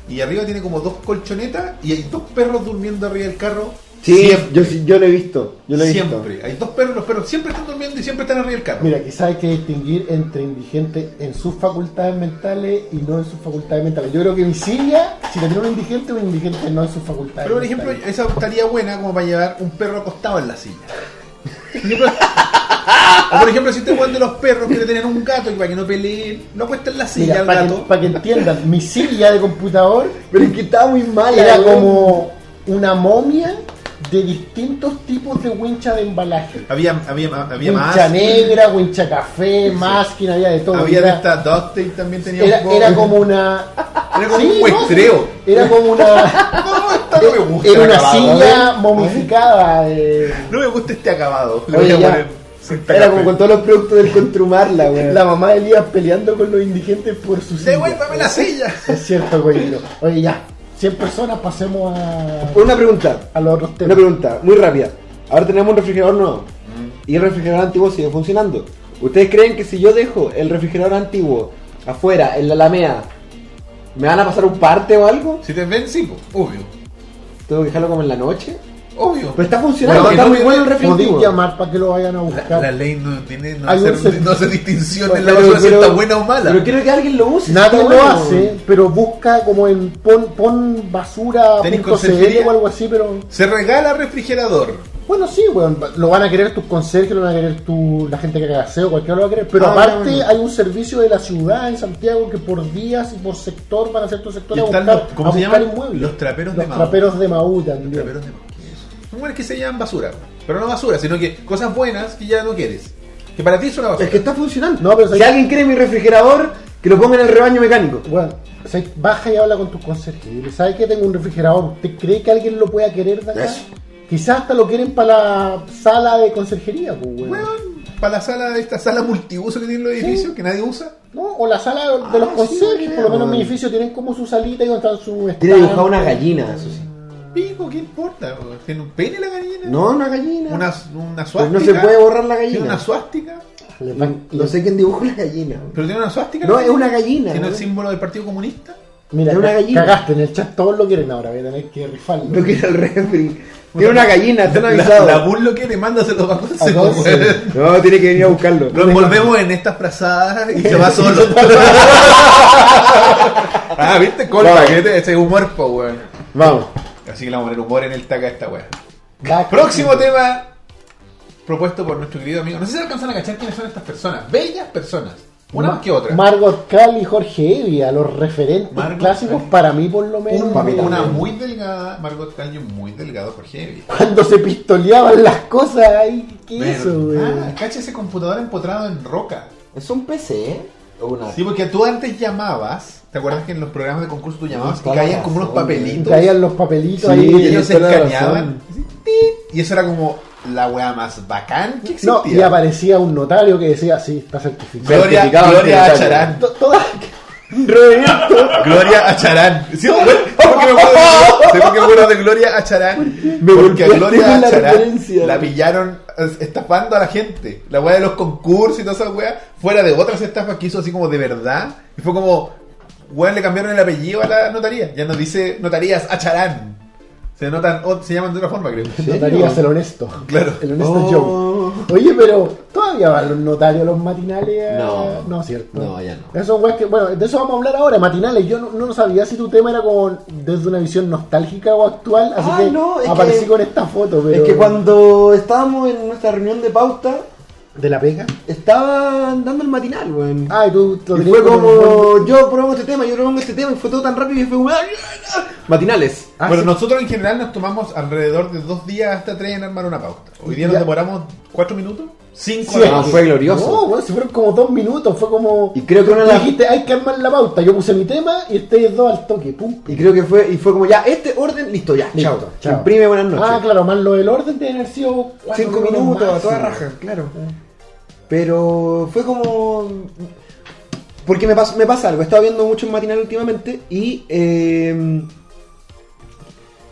Y arriba tiene como dos colchonetas y hay dos perros durmiendo arriba del carro. Sí, siempre. yo, yo lo he visto. Yo lo he visto. siempre. Hay dos perros, los perros siempre están durmiendo y siempre están arriba del carro. Mira, quizás hay que distinguir entre indigentes en sus facultades mentales y no en sus facultades mentales. Yo creo que mi silla, si la tiene un indigente, un indigente no en sus facultades Pero por ejemplo, mentales. esa estaría buena como para llevar un perro acostado en la silla. O por ejemplo, si te de los perros quiere tener un gato y para que no peleen, lo acuesta en la silla Mira, al para que, gato. para que entiendan, mi silla de computador Pero es que estaba muy mal. era como una momia de distintos tipos de wincha de embalaje. Había, había, había más. wincha negra, wincha café, masking, había de todo. Había de era, esta Dusty también tenía era, un poco- era como una. Era como Sí, un muestreo. sí, Era como una. No, esta no me gusta. Era una acabado. silla momificada. de- No me gusta este acabado. Le Oye, voy a ya. poner cinta Era como con todos los productos del Contrumarla, weón. La mamá de Elías peleando con los indigentes por su silla. Devuélvame la silla. Es cierto, güey. Oye, ya. 100 personas, pasemos a, Una pregunta. a los otros Una temas. pregunta, muy rápida. Ahora tenemos un refrigerador nuevo. Y el refrigerador antiguo sigue funcionando. ¿Ustedes creen que si yo dejo el refrigerador antiguo afuera, en la Alameda, me van a pasar un parte o algo? Si te ven, sí, obvio. ¿Tengo que dejarlo como en la noche? Obvio. Pero está funcionando, Bueno, está no, muy bueno el llamar para que lo vayan a La, buscar. la ley no tiene no hace, servicio. no hace distinción en la basura si está buena o mala. Pero quiero que alguien lo use. Nadie lo bueno. hace, pero busca como en pon, pon ¿Tenés basura.cl conserjería? o algo así, pero Se regala refrigerador. bueno, sí, weón, lo van a querer tus conserjes, lo van a querer tu, la gente que haga aseo, cualquiera lo va a querer, pero Ah, aparte hay un servicio de la ciudad en Santiago que por días y por sector van a hacer tu sector a están buscar, los- ¿cómo a se buscar llaman? inmuebles. Los traperos de Los Mau. traperos de Maú también. Traperos de ¿qué es eso? Son buenas que se llaman basura. Pero no basura, sino que cosas buenas que ya no quieres. Que para ti son una basura. Es que está funcionando. No, pero si ¿sabes- alguien quiere mi refrigerador, que lo ponga en el rebaño mecánico. Bueno, o sea, baja y habla con tus conserjes. y Dile, ¿sabe que tengo un refrigerador? ¿Usted cree que alguien lo pueda querer de acá? Eso. Quizás hasta lo quieren para la sala de conserjería, pues, weón. Weón, para la sala de esta sala multiuso que tienen los edificios que nadie usa. ¿no? O la sala de los Ah, sí, conserjes, por lo menos en mi edificio tienen como su salita y donde están sus Tiene dibujada stands. una gallina, eso sí. Pico, ¿qué importa? ¿Tiene un pene la gallina? No, una gallina. Una, una Pues suástica. no se puede borrar la ¿Tiene gallina. una suástica? Va- No sé quién dibujó la gallina. ¿Pero tiene una suástica? No, es una gallina. ¿Tiene el símbolo del Partido Comunista? Mira, Es una gallina. cagaste en el chat, todos lo quieren ahora, voy a tener que rifarlo. No quiere el refri. Tiene una gallina, están La, avisados. la Bull lo quiere, mándaselo para weón. No, tiene que venir a buscarlo. Lo envolvemos en estas frazadas y se va solo. ah, ¿viste? Colpa, Vamos. que este- ese humor, po, weón. Vamos. Así que le vamos a poner humor en el taca a esta weá. Próximo tema propuesto por nuestro querido amigo. No sé si alcanzan a cachar quiénes son estas personas. Bellas personas. Una Ma- más que otra. Margot Cal y Jorge Evia, los referentes Margot clásicos Cal. para mí por lo menos. Un- para mí una muy delgada, Margot Callo muy delgado, Jorge Evia. Cuando se pistoleaban las cosas ahí, ¿qué es eso, güey? Ah, cacha ese computador empotrado en roca. ¿Es un PC? Sí, porque tú antes llamabas, ¿te acuerdas que en los programas de concurso tú llamabas y caían como unos papelitos? Caían los papelitos Sí, y ellos se escaneaban. Y eso era como la weá más bacán que existía. No, y aparecía un notario que decía, sí, está certificado. Gloria, Certificado Gloria antinotario. Acharán. Roberto. Gloria Acharán. ¿Sí, güey? ¿Por qué me acuerdo de- ¿Sé por qué me acuerdo de Gloria Acharán? Me Porque a Gloria la Acharán referencia. la pillaron eh, estafando a la gente. La weá de los concursos y toda esa weá, fuera de otras estafas que hizo así como de verdad. Y fue como, weón, le cambiaron el apellido a la notaría. Ya no dice notarías Acharán. Se notan, o se llaman de otra forma, creo. Notarías el honesto. Claro. El honesto Oh. Joe. Oye, pero ¿todavía van los notarios a los matinales? No. No, cierto. No, ya no. Que, bueno, de eso vamos a hablar ahora, matinales. Yo no, no sabía si tu tema era como desde una visión nostálgica o actual, así Ah, que no, es aparecí que- con esta foto. Pero... Es que cuando estábamos en nuestra reunión de pauta, ¿De la pega? estaban dando el matinal, weón. Ah, y tú lo y fue como yo propongo este tema, yo propongo este tema, y fue todo tan rápido y fue como, matinales. Ah, bueno, sí. nosotros en general nos tomamos alrededor de dos días hasta tres en armar una pauta. Hoy día nos demoramos cuatro minutos, cinco Sí, la No, fue glorioso. No, bueno, si fueron como dos minutos, fue como. Y creo que una las- dijiste, hay que armar la pauta. Yo puse mi tema y ustedes dos al toque, pum. Y creo que fue, y fue como, ya, este orden, listo, ya, Listo, chao. chao. Imprime, buenas noches. Ah, claro, más lo del orden de haber sido cuatro Cinco minutos, a toda raja, claro. Pero fue como. Porque me, pas- me pasa algo, he estado viendo mucho en matinal últimamente y. eh,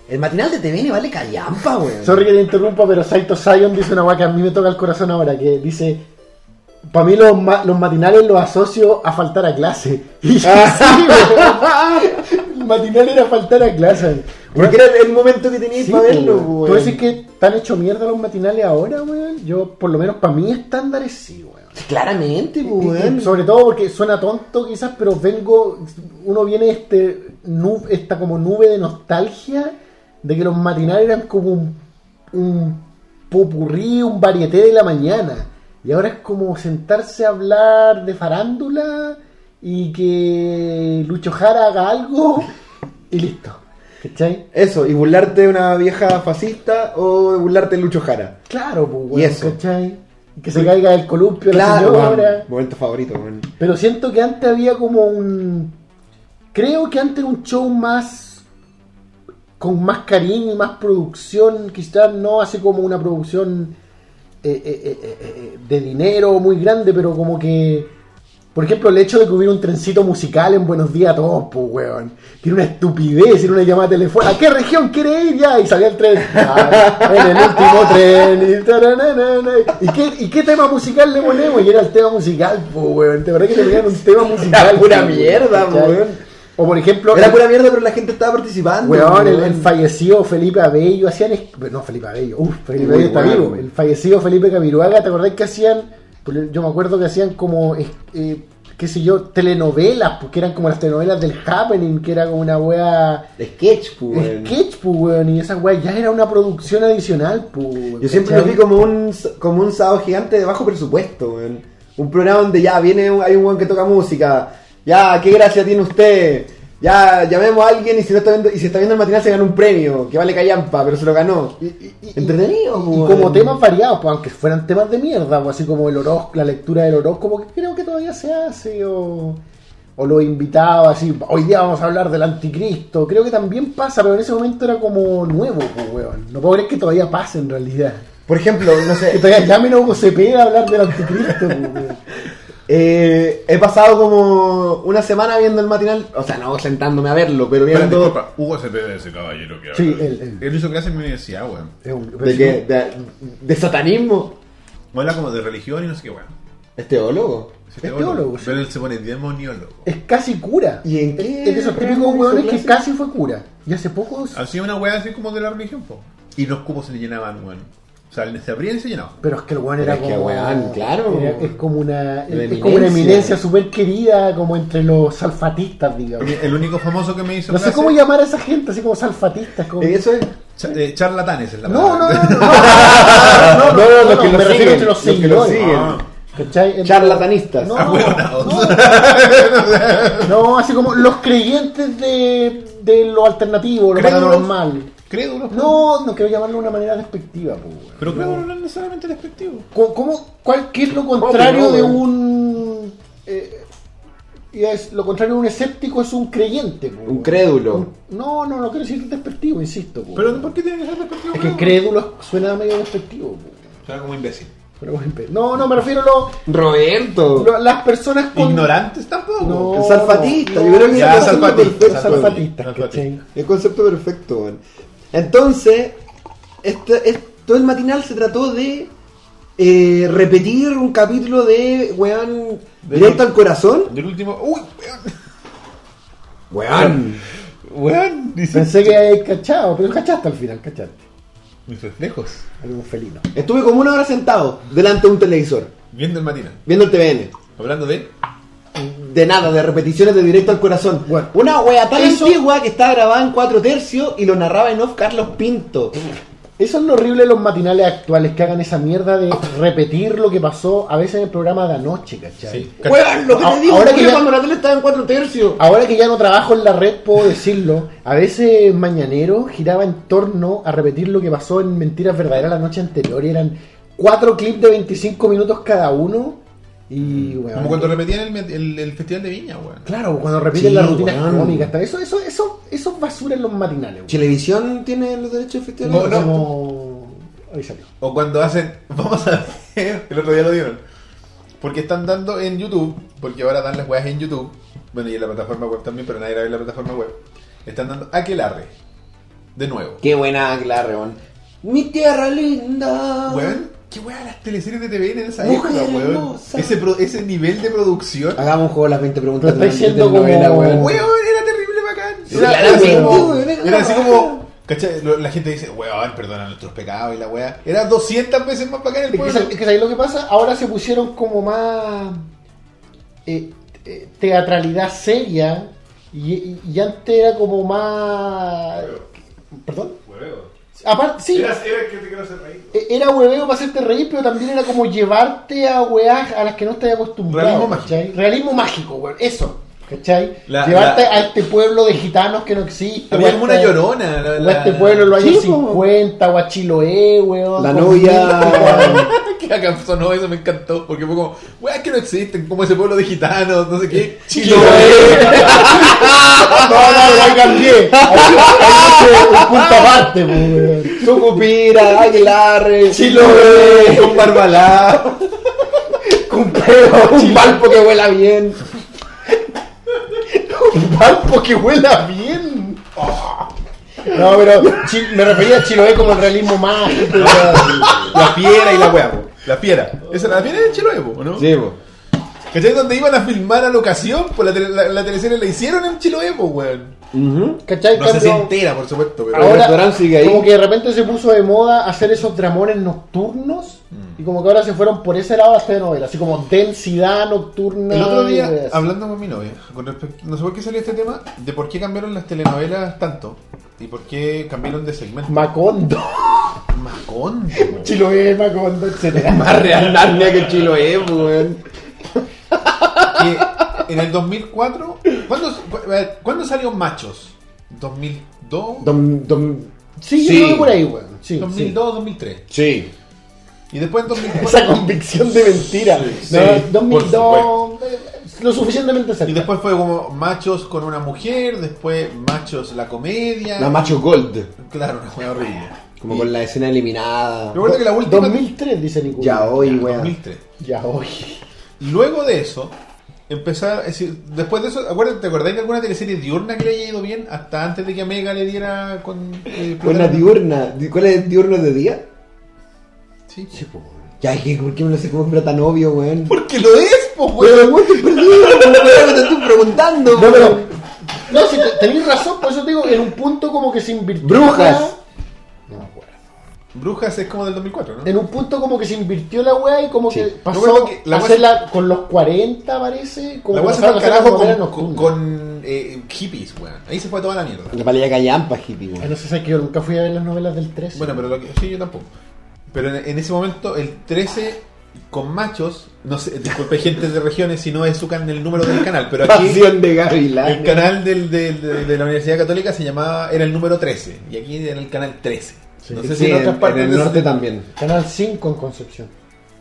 el matinal de TVN vale callampa, weón. Sorry que te interrumpa, pero Saito Sion dice una guay que a mí me toca el corazón ahora, que dice, para mí los, ma- los matinales los asocio a faltar a clase. Y yo, sí, el matinal era faltar a clase. Porque era el momento que teníais Sí, para verlo, weón. ¿Tú decís que están hecho mierda los matinales ahora, weón? Yo, por lo menos para mí, estándares sí, weón. Claramente, weón. sobre todo porque suena tonto quizás, pero vengo, uno viene este nu- esta como nube de nostalgia de que los matinales eran como un, un popurrí, un varieté de la mañana. Y ahora es como sentarse a hablar de farándula y que Lucho Jara haga algo y listo. ¿Cachai? Eso, y burlarte de una vieja fascista o burlarte de Lucho Jara. Claro, pues, Y weón, eso. ¿cachai? Que se caiga el columpio la Claro, señora. weón. Momento favorito, weón. Pero siento que antes había como un. Creo que antes era un show más. con más cariño y más producción. Quizás no así como una producción eh, eh, eh, de dinero muy grande, pero como que. Por ejemplo, el hecho de que hubiera un trencito musical en Buenos Días a todos, pues, weón. Era una estupidez, era una llamada telefónica. ¿A qué región quiere ir ya? Y salía el tren. Ah, en el último tren. Y, taranana. ¿Y, qué, ¿Y qué tema musical le ponemos? Y era el tema musical, pues, weón. ¿Te verdad que le ponían un tema musical? Era pura weón, mierda, ¿cachai? weón. O por ejemplo. Era el- pura mierda, pero la gente estaba participando. Weón, el, fallecido Felipe Abello hacían. No, Felipe Abello, uff, Felipe Abello está vivo. El fallecido Felipe Camiruaga, ¿te acordás que hacían? Yo me acuerdo que hacían como, eh, qué sé yo, telenovelas, porque eran como las telenovelas del Happening, que era como una wea. Sketch, pues, weón. Sketch, pues, weón, y esa wea ya era una producción adicional, pues. Yo siempre lo vi como un, como un sábado gigante de bajo presupuesto, weón. Un programa donde ya viene, hay un weón que toca música. Ya, qué gracia tiene usted. Ya, llamemos a alguien y si, no está viendo, y si está viendo el matinal se gana un premio, que vale callampa, pero se lo ganó. Y- y- y- Entretenido, Y weón. como temas variados, pues, aunque fueran temas de mierda, pues, así como el horóscopo, la lectura del horóscopo, que creo que todavía se hace, o, o los invitados, así, hoy día vamos a hablar del anticristo, creo que también pasa, pero en ese momento era como nuevo, pues, weón. No puedo creer que todavía pase en realidad. Por ejemplo, no Que sé, todavía llamen a Hugo Cepeda a hablar del anticristo. weón. eh, he pasado como una semana viendo el matinal, o sea, no sentándome a verlo, pero Pero, viendo disculpa, Hugo Cepeda ese caballero que habla. Sí, él, él. Él hizo clase en mi universidad, weón. Es un- de, que, de, de satanismo. Habla como de religión y no sé qué, weón. Es teólogo. Es teólogo, sí. Pero él se pone demoniólogo. Es casi cura. ¿Y en qué? Es de esos típicos hueones que casi fue cura. Y hace poco. Hacía una weá así como de la religión, po. Y los cubos se le llenaban, weón. O sea, se abrían y se llenaban. Pero es que el weón Pero era es que, como. weón, claro. era- es como una. Es como una eminencia. súper querida, como entre los salfatistas, digamos. El único famoso que me hizo No sé clase- cómo llamar a esa gente, así como salfatistas. Como... Eh, Eso es. Eh, charlatanes es la No, no, palabra. no, no, no, no, No, no, los que me refiero siguen, entre los los que lo seguidores. siguen. Ah. ¿Cachai? Charlatanistas. No, Ah, bueno, no. no, no, así como los creyentes de, de lo alternativo, lo paranormal. Crédulos. No, no quiero llamarlo de una manera despectiva. po, weón. Pero crédulos no es necesariamente despectivo. ¿Cómo, cómo- cuál, ¿Qué es lo contrario no, de un... eh, y es, lo contrario de un escéptico es un creyente. po, Un crédulo. Un- no, no, no quiero decir despectivo, insisto. po, Pero. ¿por qué tiene que ser despectivo? es que crédulo? crédulo suena medio despectivo. po. Suena como imbécil. Pero bueno, no, no, me refiero a lo- Roberto. lo- las personas con... Ignorantes tampoco. No, El salfatista, no, yo creo que Ya, es el concepto salfatista, perfecto. Salfatista. El concepto perfecto, weón. Entonces, este, es- todo el matinal se trató de eh, repetir un capítulo de, weón, De- directo al corazón. Del último. ¡Uy! Weón. Weón, dice. Pensé que había cachado, pero cachaste al final, cachaste. Mis reflejos. Algún felino. Estuve como una hora sentado delante de un televisor, Viendo el matinal. viendo el TVN. Hablando de. De nada, de repeticiones de directo al corazón. Bueno. una wea tan Eso- antigua que estaba grabada en cuatro tercios y lo narraba en off Carlos Pinto. Eso es lo horrible de los matinales actuales, que hagan esa mierda de repetir lo que pasó a veces en el programa de anoche, ¿cachai? Sí. Weón, lo que te digo, ahora ahora que ya- cuando la tele estaba en cuatro tercios. Ahora que ya no trabajo en la red, puedo decirlo. A veces Mañanero giraba en torno a repetir lo que pasó en Mentiras Verdaderas la noche anterior. Y eran cuatro clips de 25 minutos cada uno. Y, weón, Como cuando repetían el, el, el festival de Viña, weón. Claro, cuando repiten Sí, las rutinas weón. cómicas. hasta Eso, eso, eso, eso es basura en los matinales. weón. ¿Televisión tiene los derechos de festival? No, no. Como- Ahí salió. O cuando hacen. Vamos a ver. El otro día lo dieron. Porque están dando en YouTube. Porque ahora dan las weas en YouTube. Bueno, y en la plataforma web también, pero nadie la ve en la plataforma web. Están dando Aquelarre. De nuevo. Qué buena, claro, weón. Mi tierra linda. Weón, qué wea las teleseries de TVN en esa época, weón. Ese, pro- ese nivel de producción. Hagamos un juego de las 20 preguntas. De telenovela, como- weón. Weón, era terrible bacán. Era, así como- era así. ¿Cachai? La gente dice, weón, perdona nuestros pecados y la wea. Era 200 veces más bacán el Es que, pueblo. es que ¿sabes lo que pasa? Ahora se pusieron como más eh, eh, teatralidad seria y antes era como más... ¿Perdón? Aparte, sí, Era, era que te quiero hacer reír. eh, era hueveo para hacerte reír, pero también era como llevarte a weas a las que no estás acostumbrado. Realismo mágico. ¿cachai? Realismo mágico, weón, eso. ¿Cachai? La- Llevarte la- a este pueblo de gitanos que no existe. Había o a como una este- llorona. la- O a este pueblo en los años Sí, po. 50, o a Chiloé, weón. La novia- que acá sonó eso, me encantó. Porque fue como, weón, que no existen. Como ese pueblo de gitanos, no sé qué. Chiloé. no, no, no, ahí cambié. Un punto aparte, weón. Sucupira, Aguilarre, Chiloé. con Barbalá, Con pelo, un palpo que huela bien. Un palpo que huela bien. No, pero me refería a Chiloé como el realismo mágico. weón. La fiera y la po. La fiera. Esa la fiera de Chiloé, po, ¿no? Sí, po. ¿Cachai? Donde iban a filmar a locación, pues la, la, la teleserie la hicieron en Chiloé, po, weón. ¿Cachai? No sé si Cambio- entera, por supuesto, pero. El Ahora, restaurante sigue ahí. como que de repente se puso de moda hacer esos dramones nocturnos Mm. y como que ahora se fueron por ese lado hasta de novela, así como densidad nocturna. El otro día, hablando con mi novia, con respecto, no sé por qué salió este tema, de por qué cambiaron las telenovelas tanto y por qué cambiaron de segmento. Macondo, Macondo. Chiloé, Macondo, etcétera. Más real Narnia que Chiloé, weón. que en el 2004, ¿cuándo, ¿cuándo salió Machos? ¿2002? Dom- dom- Sí, Sí. yo creo por ahí, weón. Sí, 2002, 2003. Sí. Y después en sí. 2004. Esa convicción de mentira. Sí, no, sí, 2002, eh, lo suficientemente cerca. Y después fue como Machos con una mujer, después Machos la comedia. La Macho Gold. Claro, una juega horrible. Como Y- con la escena eliminada. Recuerda que la última. 2003, dice Nicolás. Ya hoy, weón. 2003. Ya hoy. Luego de eso, empezar, es decir, después de eso, acuérdate, ¿te acordáis de alguna teleserie diurna que le haya ido bien? Hasta antes de que a Mega le diera con. eh, Con la diurna. Di- ¿Cuál es diurno de día? Sí. Ya, es que ¿por qué me lo sé como tan obvio, weón? Porque lo es, po, weón. Pero, weón, estoy perdido, weón, te estoy preguntando. No, pero. No, si te- tenéis razón, por eso te digo, en un punto como que se invirtió. Brujas. Brujas es como del 2004, ¿no? En un punto como que se invirtió la weá y como Sí. que pasó creo que la a weá hacerla con los 40, parece. Como La weá se fue al carajo con, con, con, eh, hippies, weón. Ahí se fue toda la mierda. La palilla callampa, hippie, weón. no sé si es que yo nunca fui a ver las novelas del 13. Bueno, pero lo que, sí, yo tampoco. Pero en, en ese momento, el 13 con machos, no sé, disculpe gente de regiones si no es su can, el número del canal, pero aquí Pasión de Gavilán. el canal del, del- de, de la Universidad Católica se llamaba, era el número 13, y aquí era el canal 13. Sí. no sé Sí, si en otras partes en el de- norte también. Canal 5 en Concepción.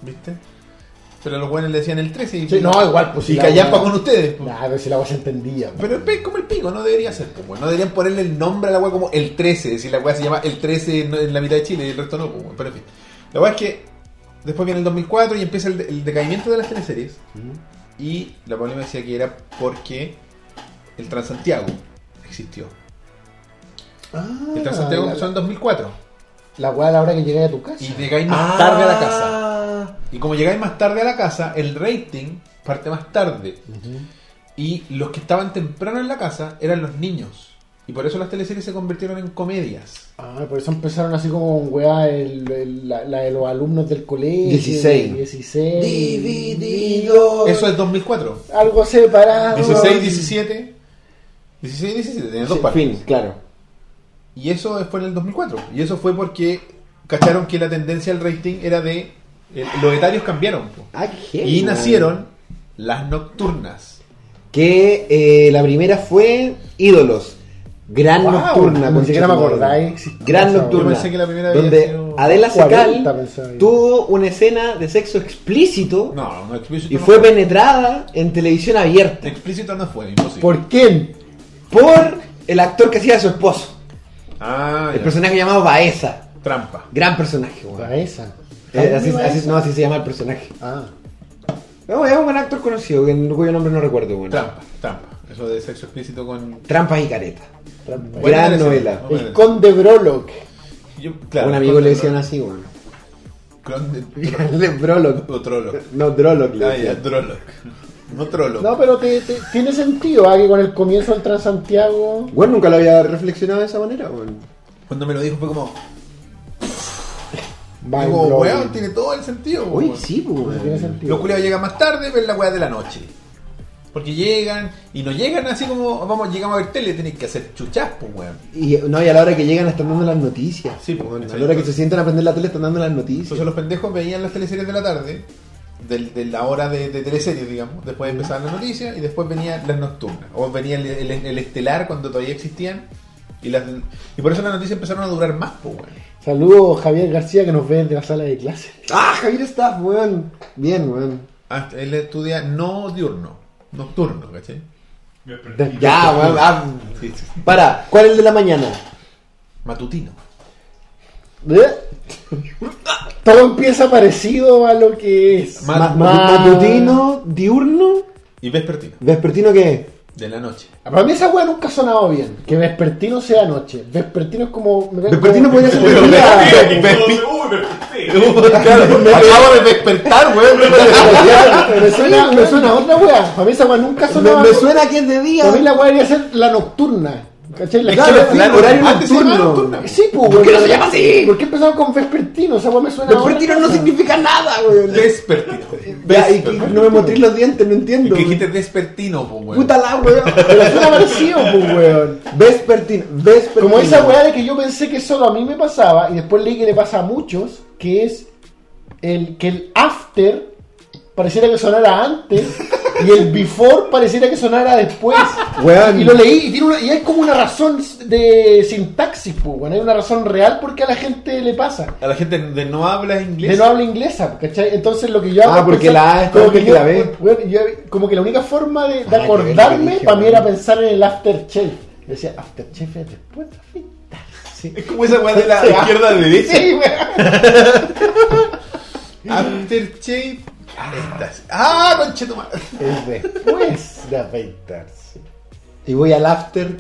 ¿Viste? Pero los buenos le decían el 13 y, Sí, no, igual, pues, y si la callampa con ustedes. pues. Nah, pero si la weá se entendía. Pero es como el pico, no debería ser. Pues, no deberían ponerle el nombre a la weá como el 13. Si la weá se llama el 13 en, la mitad de Chile y el resto no. pues, pero en fin. La weá es que después viene el 2004 y empieza el, de- el decaimiento de las teleseries. Y la problema decía que era porque el Transantiago existió. Ah, El Transantiago la, empezó en 2004. La weá a la hora que llegáis a tu casa. Y llegáis más Ah. tarde a la casa. Y como llegáis más tarde a la casa, el rating parte más tarde. Y los que estaban temprano en la casa eran los niños. Y por eso las teleseries se convirtieron en comedias. Ah, por eso empezaron así como con weá el, el- la, la de los alumnos del colegio. 16. 16. Dividido. Eso es 2004. Algo separado. 16, 17. 16, 17, tenían dos Sí, partes. fin, claro. Y eso fue en el 2004. Y eso fue porque cacharon que la tendencia al rating era de... eh, los etarios cambiaron. po. Ah, qué Y nacieron las nocturnas. Que eh, la primera fue Ídolos. Gran Wow, nocturna. ni con siquiera me que existía Gran nocturna. Pensé que la primera donde sido- Adela 40 Secal tuvo una escena de sexo explícito No, no explícito. y no fue penetrada en televisión abierta Explícito no fue, imposible. ¿Por quién? por el actor que hacía su esposo. Ah, El ya. personaje llamado Baeza. Trampa. Gran personaje, weón. Baeza. Eh, así, ¿Baeza? así- no, así se llama el personaje. Ah. No, es un buen actor conocido, que- cuyo nombre no recuerdo. Bueno. Trampa, trampa. Eso de sexo explícito con. Trampas y. Trampa. Buena Gran novela. El conde Brolock. Yo, claro, un amigo le decían así, weón. con- Brolock. O Trolloc. No, Drolock le Ah, ya. No Trolloc. No, pero te, te- tiene sentido, ah, que con el comienzo del Transantiago. Bueno, nunca lo había reflexionado de esa manera, weón. Cuando me lo dijo fue como. Va en Digo, blog. weón, tiene todo el sentido. Uy, weón. sí, pues, Tiene weón. sentido. Los culiados llegan más tarde, ven la weá de la noche. Porque llegan y no llegan así como vamos, llegamos a ver tele, tenéis que hacer chuchas, pues weón. Y, no, y a la hora que llegan están dando las noticias. Sí, pues, weón. A la hora que se sientan a aprender la tele están dando las noticias. Entonces los pendejos veían las teleseries de la tarde, del- de, la hora de, de teleseries, digamos. Después empezaban las noticias y después venían las nocturnas. O venía el, el- el estelar cuando todavía existían. Y, las, y por eso las noticias empezaron a durar más, pues weón. Saludos Javier García que nos ve desde la sala de clase. Ah, Javier está, weón. Bien, weón. Ah, él estudia no diurno, nocturno, ¿cachai? Ya, weón. ah, Sí, sí, sí. para, ¿cuál es el de la mañana? Matutino. ¿Eh? Todo empieza parecido a lo que es. Ma- Ma- ma- matutino, diurno, Y vespertino, vespertino, ¿qué? de la noche. Para mí esa weá nunca ha sonado bien. Que vespertino sea noche. Vespertino es como. me- Vespertino como- podría ser Pero día. Vespi- Acabo de despertar, weón. me, suena, me suena a otra weá. Para mí esa weá nunca ha Me, sonado. me suena que es de día. Para mí la weá debería ser la nocturna. ¿Cachai? La Claro, horario nocturno. Sí, pues, ¿Por qué no se llama así? ¿Por qué empezamos con vespertino? Esa weá me suena Vespertino no significa nada, weón. Vespertino. Ya, y que Vespertino. no me mostré los dientes, no entiendo. que dijiste vespertino, pues, weón. Puta la, weón. Pero suena parecido, pues, weón. Vespertino, vespertino. Como esa weá de que yo pensé que solo a mí me pasaba y después leí que le pasa a muchos, que es el que el after pareciera que sonara antes y el before pareciera que sonara después. Weón. Y lo leí y, tiene una, y hay como una razón de sintaxis, pues. Hay una razón real porque a la gente le pasa. A la gente de no habla inglés. De no habla inglesa, ¿cachai? Entonces lo que yo hago Ah, es porque pensar- la A está como que yo- la B. yo- como que la única forma de, de Ah, acordarme para mí era pensar en el aftershave. Decía, aftershave es después de afeitarse. Sí. Es como esa weá de la Sí. izquierda a derecha. Sí, weón. Estas. ¡Ah, conchetumare! Es después de afeitarse. Y voy al after.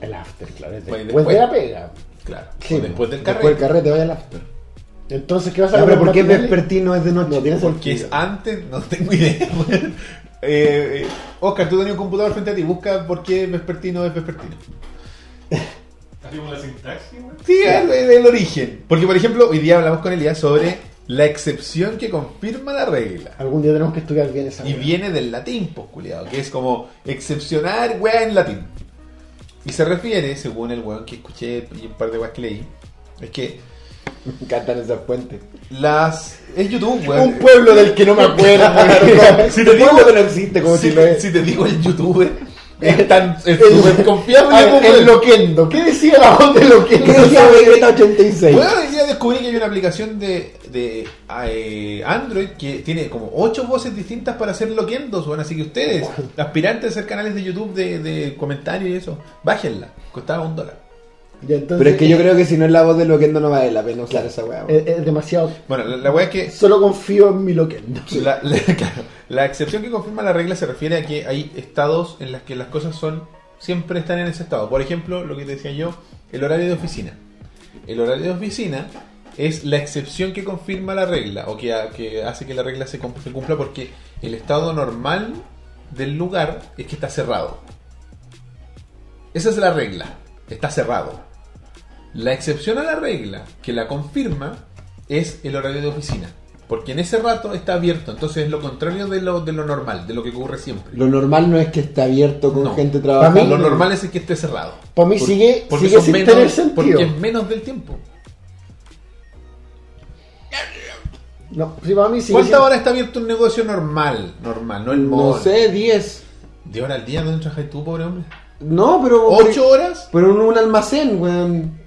El after, claro, es después, después. de la pega. Claro. Sí, después del Después carrete. del carrete voy al after. Entonces, ¿qué vas a hacer? pero ¿por qué vespertino es de noche? No tiene Porque es antes, no tengo idea. eh, eh, Oscar, tú tenías un computador frente a ti. Busca por qué vespertino es vespertino. Como la sintaxis. Sí, el, el- el origen. Porque, por ejemplo, hoy día hablamos con Elías sobre la excepción que confirma la regla. Algún día tenemos que estudiar bien esa Y viene del latín, pues, culiado, que es como excepcionar weá en latín. Y se refiere, según el weón que escuché y un par de weas que leí, es que Me encantan esas fuentes. las. Es YouTube, weón. Un pueblo del que no me acuerdo. Si te digo que no existe, como si, si si te digo el youtuber, es tan es súper confiable ver, el Loquendo. ¿Qué decía la voz de Loquendo? ¿Qué decía Vegeta 86? Bueno, hoy día descubrí que hay una aplicación de, de eh, Android que tiene como ocho voces distintas para hacer loquendos, bueno, así que ustedes, aspirantes a hacer canales de YouTube de, de comentarios y eso, bájenla, costaba un dólar. Ya, entonces, Pero es que yo creo que si no es la voz de Loquendo no vale la pena usar esa weá. Es, es demasiado. Bueno, la, la wea es que Solo confío en mi Loquendo. la, la- claro, la excepción que confirma la regla se refiere a que hay estados en las que las cosas son siempre están en ese estado. Por ejemplo, lo que te decía yo, el horario de oficina. El horario de oficina es la excepción que confirma la regla o que, que hace que la regla se cumpla porque el estado normal del lugar es que está cerrado. Esa es la regla, está cerrado. La excepción a la regla que la confirma es el horario de oficina. Porque en ese rato está abierto, entonces es lo contrario de lo, de lo normal, de lo que ocurre siempre. Lo normal no es que esté abierto con No. gente trabajando. mí- Lo normal es que esté cerrado. Para mí Por- sigue, porque sigue sin menos, tener sentido. Porque es menos del tiempo. No, sí, para mí sigue ¿Cuántas siendo- horas está abierto un negocio normal? Normal, no el No mall. sé, 10. ¿De hora al día dónde trabajas tú, pobre hombre? No, pero. ¿Ocho horas? Pero en un almacén, weón.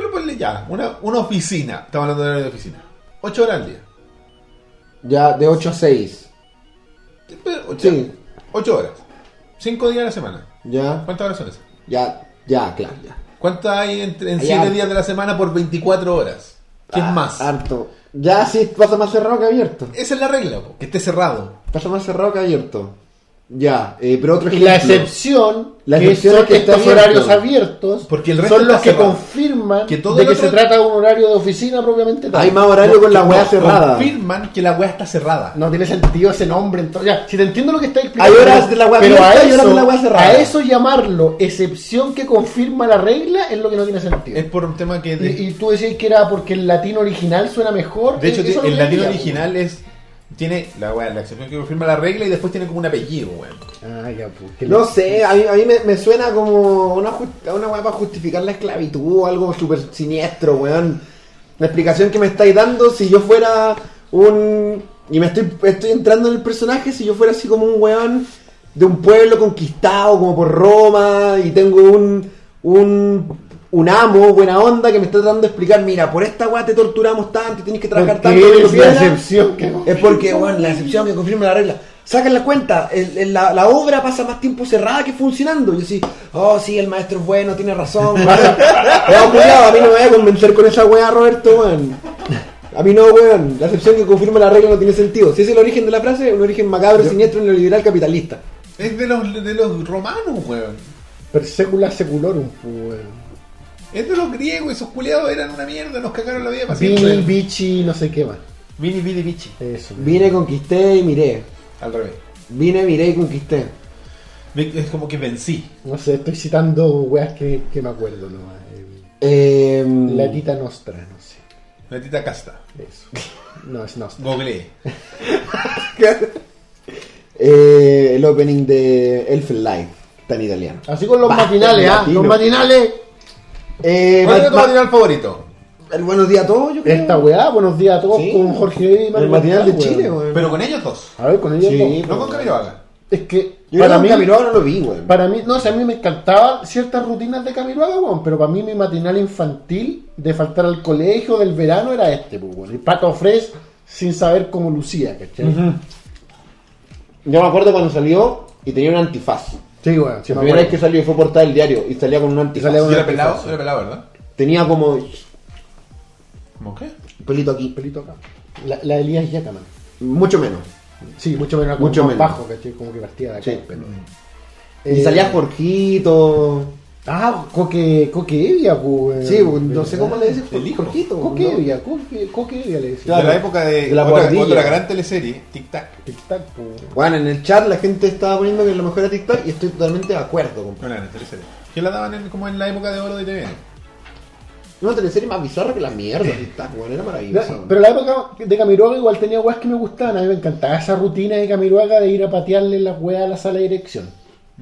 Pero ponle ya, una, una oficina. Estamos hablando de horario de oficina. Ocho horas al día. Ya de 8 a 6. Pero, ocho, Sí. ocho horas. Cinco días a la semana. Ya. ¿Cuántas horas son esas? Ya, ya, claro, ya. ¿Cuántas hay en Hay 7 harto. días de la semana por 24 horas? ¿Qué Ah, es más? Harto. Ya sí, pasa más cerrado que abierto. Esa es la regla, po, que esté cerrado. Pasa más cerrado que abierto. Ya, eh, pero otro Y la ejemplo. excepción, La que excepción son es que estos abierto. horarios abiertos, Porque el resto son los que cerrado. confirman Que todo de el que otro- se trata de un horario de oficina propiamente tal. Hay más horario con la No, weá cerrada. Confirman que la weá está cerrada. No tiene sentido ese nombre. Entonces, ya, si te entiendo lo que está explicando. Hay horas de la weá abierta a y horas eso, de la weá cerrada. a eso llamarlo excepción que confirma la regla es lo que no tiene sentido. Es por un tema que... de- Y, y tú decías que era porque el latín original suena mejor. de hecho, lo el que latino original es... Tiene la weá, la excepción que confirma la regla y después tiene como un apellido, weón. Ah, ya, pues. No sé, a mí, a mí me, me suena como una, ju- una weá para justificar la esclavitud o algo súper siniestro, weón. La explicación que me estáis dando, si yo fuera un... Y me estoy, estoy entrando en el personaje, si yo fuera así como un weón de un pueblo conquistado como por Roma y tengo un... un un amo, buena onda, que me está tratando de explicar, mira, por esta weá te torturamos tanto y tienes que trabajar tanto. que la piedra". excepción que Es porque, bueno, la excepción que confirma la regla. Sacan la cuenta, el- el- la, la obra pasa más tiempo cerrada que funcionando. Yo sí, oh, sí, el maestro es bueno, tiene razón. weón. Pero, culiao, a mí no me voy a convencer con esa weá, Roberto, weón. A mí no, weón. La excepción que confirma la regla no tiene sentido. Si es el origen de la frase, un origen macabro, siniestro, neoliberal, capitalista. Es de los, de los romanos, weón. Per secula seculorum, weón. Es de los griegos, esos culiados eran una mierda, nos cagaron la vida para Vini, siempre. bichi, no sé qué más. Vini, vini, bichi. Eso. Vine, conquisté y miré. Al revés. Vine, miré y conquisté. Es como que vencí. No sé, estoy citando weas que, que me acuerdo nomás. Eh, La tita nostra, no sé. La tita casta. Eso. No, es nostra. Googleé. eh, el opening de Elfen Light, está en italiano. Así con los Basta, matinales, ¿ah? latino. Los matinales. Eh, ¿Cuál es tu ma- matinal favorito? el buenos días a todos, yo creo. Esta weá, buenos días a todos Sí. con Jorge y Mario El matinal de Chile, weón. weón. Pero con ellos dos. A ver, con ellos Sí, dos. No con Camiroaga. Es que Yo para mí, mí no lo vi, weón. para mí, no sé, a mí me encantaban ciertas rutinas de Camiroaga, weón, pero para mí mi matinal infantil de faltar al colegio del verano era este, pues, weón. El pato fresh sin saber cómo lucía, ¿cachai? Yo me acuerdo cuando salió y tenía un antifaz. Sí, weón, sí la me primera vez acuerdo. que salió fue portada del diario y salía con un antifaz. salía con ¿Y era pelado? antifaz. Era pelado, ¿verdad? tenía como ¿Cómo qué? pelito aquí. Pelito acá. La, la de Elías Yacaman. Mucho menos. Sí, mucho menos. como Mucho más menos. bajo, ¿cachai? Como que partía de acá Sí. el pelo. Y Eh, salía Jorgito. Ah, Coque, Coque Evia, pues. Sí, no sé cómo le decís El hijo. Jorgito. Coque ¿no? Evia, Coque, Coque Evia le decía. Claro. de la época de, De la otra, guardilla. otra gran teleserie, Tic Tac. Tic Tac, pues. Bueno, en el chat la gente estaba poniendo que lo mejor era TikTok y estoy totalmente de acuerdo. compadre. Gran teleserie. Que la daban en- como en la época de oro de TV. Una teleserie más bizarra que la mierda. TikTok, bueno, era maravilloso. No, pero la época de Camiroaga igual tenía weas que me gustaban. A mí me encantaba esa rutina de Camiroaga de ir a patearle las weas a la sala de dirección.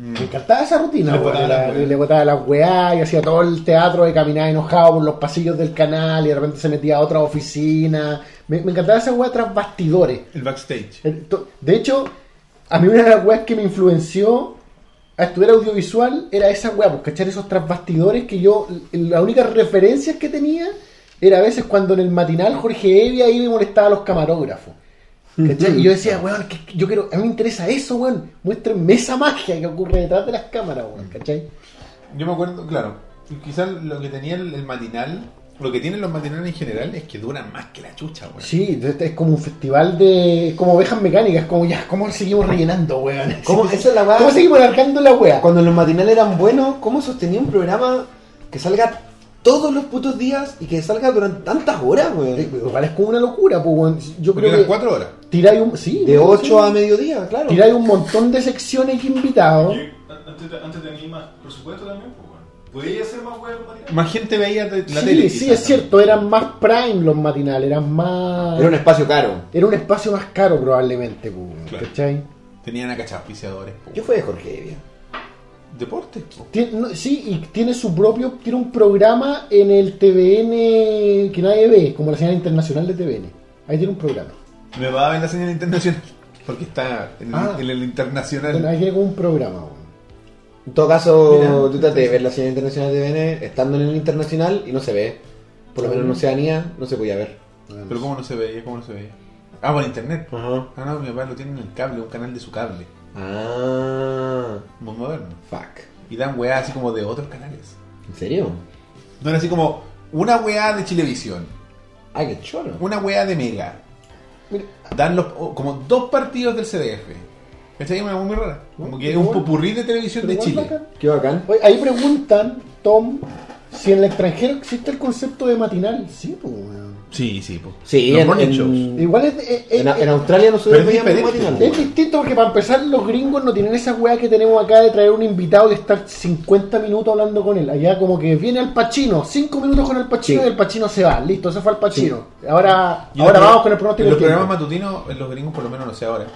Me encantaba esa rutina. Le botaba La- las weas. le botaba las weas y hacía todo el teatro de caminar enojado por los pasillos del canal y de repente se metía a otra oficina. Me, me encantaba esa wea tras bastidores. El backstage. De hecho, a mí una de las weas que me influenció a estudiar audiovisual era esa wea, pues cachar esos trasbastidores que yo, las únicas referencias que tenía era a veces cuando en el matinal Jorge Evia iba y molestaba a los camarógrafos. ¿Cachai? Y yo decía, weón, que yo quiero, a mí me interesa eso, weón. Muéstrenme esa magia que ocurre detrás de las cámaras, weón, ¿cachai? Yo me acuerdo, claro, quizás lo que tenía el, el matinal, lo que tienen los matinales en general es que duran más que la chucha, weón. Sí, es como un festival de. como ovejas mecánicas, como ya, ¿cómo seguimos rellenando, weón? ¿Cómo- esa es la weá? ¿Cómo seguimos alargando la wea? Cuando los matinales eran buenos, ¿cómo sostenía un programa que salga todos los putos días y que salga durante tantas horas, Eh, weón? Igual es como una locura, pues, weón. Yo Porque creo eran que cuatro horas. tiráis un. Sí, De weón, 8 sí. a mediodía, claro. Tiráis un montón de secciones invitados. Y antes, antes tenía más presupuesto también, pues bueno. ¿Podía hacer más weas matinales? Más gente veía la sí, tele. sí, es cierto, eran más prime los matinales, eran más. Era un espacio caro. era un espacio más caro, probablemente, pues, Claro. ¿cachai? Tenían acá auspiciadores. po. ¿Qué fue de Jorge Evia? Deporte. po. Tien- no, sí, y tiene su propio. Tiene un programa en el TVN que nadie ve, como la señal internacional de TVN. Ahí tiene un programa. Me va a ver la señal internacional. Porque está en, el- Ah. en el internacional. Bueno, ahí tiene como un programa. En todo caso, tú tratas de ver la señal internacional de TVN estando en el internacional y no se ve. Por lo menos en Oceanía no se podía ver. Pero ¿cómo no se veía? ¿Cómo no se veía? Ah, por internet. Ajá. Ah, no, mi papá lo tiene en el cable, un canal de su cable. Ah, Muy moderno. fuck. Y dan weá así como de otros canales. ¿En serio? No era así como una weá de Chilevisión, Ay, qué choro. una weá de Mega. Mira, Dan los, o- como dos partidos del CDF. ¿Cachai? Una weá muy rara. Como que es un popurrí de televisión de Chile. bacán. Qué bacán. Oye, ahí preguntan, Tom, si en el extranjero existe el concepto de matinal. Sí, pues, weón. Sí, sí, po. Sí, Los en, morning en- shows. Igual es, es- es- en, en Australia nosotros Pero es diferente, matinal. es distinto porque para empezar los gringos no tienen esa weá que tenemos acá de traer un invitado y estar 50 minutos hablando con él. Allá como que viene el Pachino, 5 minutos con el Pachino Sí. y el Pachino se va. Listo, ese fue el Pachino. Ahora, Y ahora los- vamos con el pronóstico en Los programas matutinos, los gringos por lo menos no sé ahora.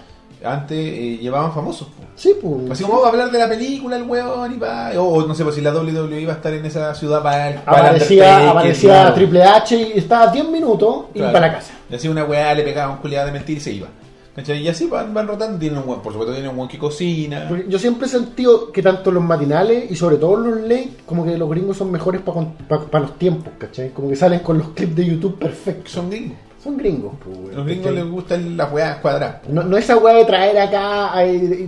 Antes eh, llevaban famosos. po. Sí, pues. Así como "Oh, va a hablar de la película, el weón, y va. O, o no sé, pues si la WWE iba a estar en esa ciudad para Aparecía, aparecía claro. Triple H y estaba 10 minutos y Claro. para la casa. Le hacía una weá, le pegaba un culiado de mentir y se iba. ¿Cachai? Y así van, van rotando. Tienen un por supuesto, tienen un weón que cocina. Yo siempre he sentido que tanto los matinales y sobre todo los late, como que los gringos son mejores para los tiempos, ¿cachai? Como que salen con los clips de YouTube perfectos. Son gringos. Son gringos, pues, Los gringos les gustan las weas cuadradas. No, no esa weá de traer acá,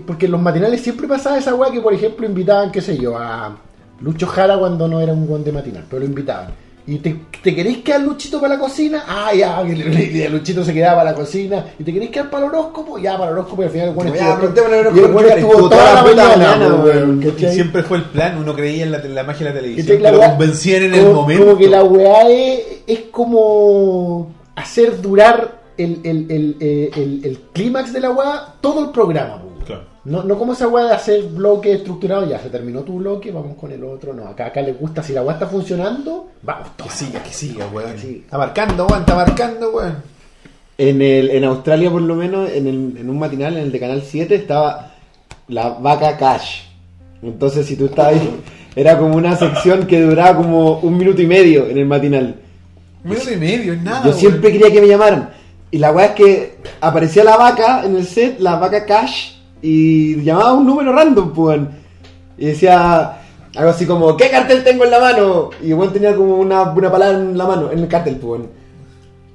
porque en los matinales siempre pasaba esa weá que, por ejemplo, invitaban, qué sé yo, a Lucho Jara cuando no era un buen de matinal, pero lo invitaban. ¿Y te, te queréis quedar Luchito para la cocina? Ah, ya, Luchito se quedaba para la cocina. ¿Y te queréis quedar para el horóscopo? Ya, para el horóscopo, y al final el Ya, estuvo, el estuvo estuvo toda la mañana, siempre fue el plan, uno creía en la, en la magia de la televisión, ¿Cachai? La weá- convencían en el como- momento. Como que la weá es, es como hacer durar el, el, el, el, el- el clímax de la weá todo el programa. po. Claro. No, no como esa weá de hacer bloque estructurado, ya se terminó tu bloque, vamos con el otro. No, acá, acá les gusta, si la weá está funcionando, vamos Que todos. siga, que siga, weón. Sí. Está marcando, weón, está marcando, weón. En, el, en Australia, por lo menos, en, el- en un matinal, en el de Canal 7, estaba la vaca Cash. Entonces, si tú estabas ahí, era como una sección que duraba como un minuto y medio en el matinal. Minuto y medio, es nada. Yo siempre quería que me llamaran. Y la weá es que aparecía la vaca en el set, la vaca Cash, y llamaba un número random, pues. Y decía algo así como, ¿qué cartel tengo en la mano? Y el tenía como una, una palabra en la mano, en el cartel, pues.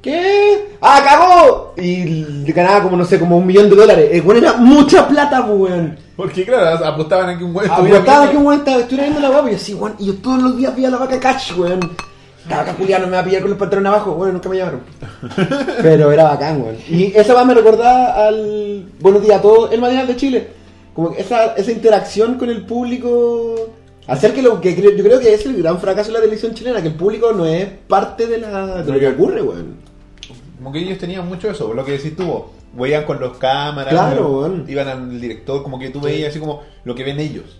¿Qué? ¡Ah, cagó! Y ganaba como, no sé, como un millón de dólares. El weón era mucha plata, pues, weón. Porque, claro, apostaban a que un weón estuviera Apostaba viendo- que un weón estaba- estuviera viendo la vaca y yo así, weón. Y yo todos los días veía la vaca Cash, weón. Caca Juliano me va a pillar con los pantalones abajo. Bueno, nunca me llamaron. Pero era bacán, weón. Y esa va me recordaba al Buenos días a todos, el matinal de Chile. Como que esa, esa interacción con el público. Hacer que lo que creo- yo creo que es el gran fracaso de la televisión chilena, que el público no es parte de, la, de lo que ocurre, weón. Como que ellos tenían mucho eso, lo que decís tú, vos. veían con los cámaras, Claro, ¿no? weón. iban al director, como que tú veías así como lo que ven ellos.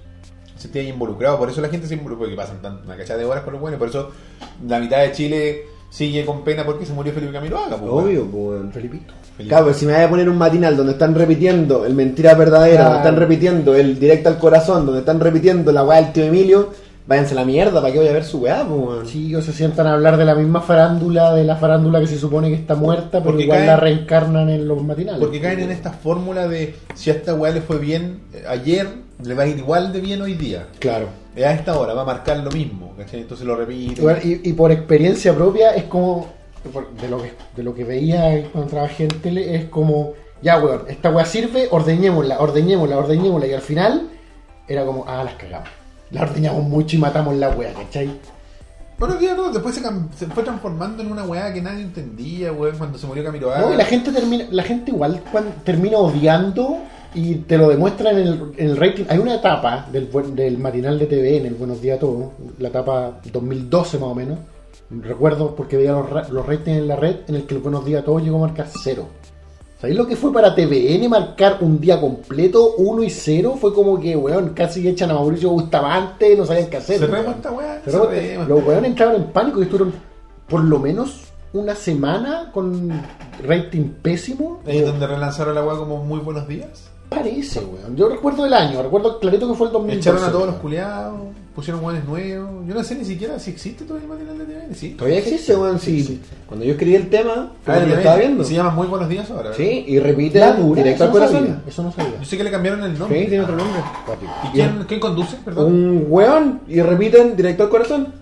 Se sentían involucrados, por eso la gente se involucra, porque pasan tan- una cachada de horas con los buenos, por eso la mitad de Chile sigue con pena porque se murió Felipe Camiroaga. pues, weón. Obvio, pues. Felipito. Felipe. Claro, pues si me voy a poner un matinal donde están repitiendo el mentira verdadera, Claro. donde están repitiendo el directo al corazón, donde están repitiendo la weá del tío Emilio, váyanse a la mierda, ¿para qué voy a ver su weá, pues? Sí, o se sientan a hablar de la misma farándula, de la farándula que se supone que está muerta, pero Porque igual caen- la reencarnan en los matinales. Porque caen en esta fórmula de si a esta weá le fue bien eh, ayer, le va a ir igual de bien hoy día. Claro. A esta hora va a marcar lo mismo, ¿cachai? Entonces lo repite. Igual, y, y por experiencia propia es como de lo que de lo que veía cuando trabajé en tele es como ya weón esta weá sirve ordeñémosla ordeñémosla ordeñémosla y al final era como ah las cagamos la ordeñamos mucho y matamos la weá ¿cachai? Bueno, día no, después se, se fue transformando en una weá que nadie entendía, weón, cuando se murió Camiroaga. No, y la gente termina la gente igual cuando termina odiando y te lo demuestra en el, en el rating hay una etapa del, del matinal de TV en el Buenos Días a Todos la etapa 2012 más o menos recuerdo porque veía los, ra- los ratings en la red en el que el Buenos Días a Todos llegó a marcar cero ¿Sabéis lo que fue para TVN marcar un día completo 1 y 0? Fue como que, weón, casi echan a Mauricio Bustamante, no sabían qué hacer. Cerremos weón. esta cerremos. Los weones entraron en pánico y estuvieron por lo menos una semana con rating pésimo. Ahí es donde relanzaron la weá como muy buenos días. Parece, weón. Yo recuerdo el año, recuerdo clarito que fue el 2012. Echaron a todos los weón. culiados, pusieron weones nuevos. Yo no sé ni siquiera si existe todo el material de TVN, ¿sí? Todavía existe, weón. Sí. Cuando yo escribí el tema, Ah, lo estaba viendo. Se llama Muy Buenos Días ahora. ¿verdad? Sí, y repite La dura, directo al corazón. Eso no sabía. Yo sé que le cambiaron el Sí, nombre. tiene otro nombre. ¿Y quién, quién conduce? Perdón. Un weón y repiten directo al corazón.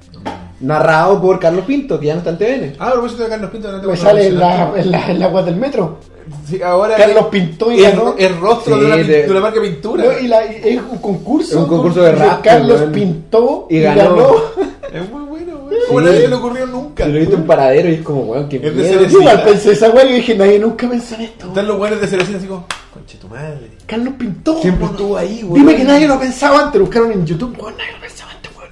Narrado por Carlos Pinto, que ya no está en TVN. Ah, a propósito de Carlos Pinto, no te Me sale en la, en, la, en la web del metro. Sí, ahora Carlos pintó y ganó. es rostro Sí, de, una, de- pin- de una marca de pintura. No, y la- es un concurso. Es un concurso de rap, Carlos weón. pintó Y y, ganó. ganó. Es muy bueno, güey. Como nadie le ocurrió nunca. Se lo he visto en paradero y es como, weón, qué miedo. Yo igual pensé esa weá y dije, nadie nunca pensó en esto. Están los buenos de Cerecina así como, conche tu madre. Carlos pintó. Siempre weón. estuvo ahí, weón. Dime que nadie lo pensaba antes. Lo buscaron en YouTube. Weón, nadie lo pensaba weón.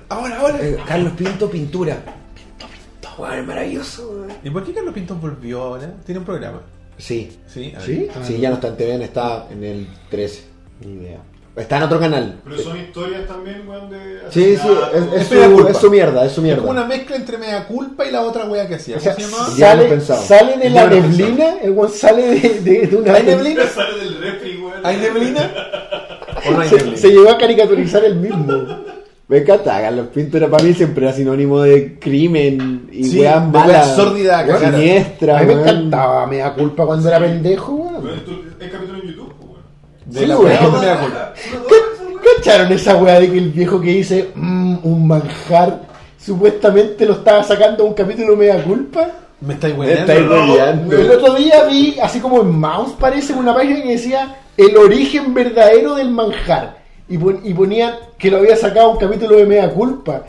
Ahora, ahora. Eh, Carlos Pinto, pintura. Pinto, pinto. Weón, maravilloso, weón. ¿Y por qué Carlos Pinto volvió ahora? Tiene un programa. Sí. Sí, a ver. ¿Sí? Sí, ya no está en TVN, está en el 13. Ni idea. Está en otro canal. Pero son historias también, weón, de. Sí, sí, es, es Es mea su, culpa. es su mierda, es su Es como una mezcla entre Mea Culpa y la otra wea que hacía. O ¿Cómo sea, se llamaba? Ya lo he sale, pensado. salen en Ya la lo he pensado. neblina. El weón sale de, de, de una. ¿Hay neblina? Sale del refri, weón. ¿Hay neblina? ¿O no hay Se, neblina? se llegó a caricaturizar el mismo. Me encanta, Carlos Pinto era para mí siempre era sinónimo de crimen y Sí, weas de malas. weas sórdidas a cagar. Siniestra, A mí me weón. encantaba. Me da culpa cuando era pendejo, Weón, weón. es capítulo en YouTube, weón. De Sí, la weón. wea Culpa. ¿Cacharon esa weá de que el viejo que dice "Mm, un manjar supuestamente lo estaba sacando a un capítulo media culpa? Me estáis Me estáis weando. hueveando. El otro día vi, así como en Mouse parece, una página que decía el origen verdadero del manjar. Y, pon- y ponían que lo había sacado un capítulo de media culpa.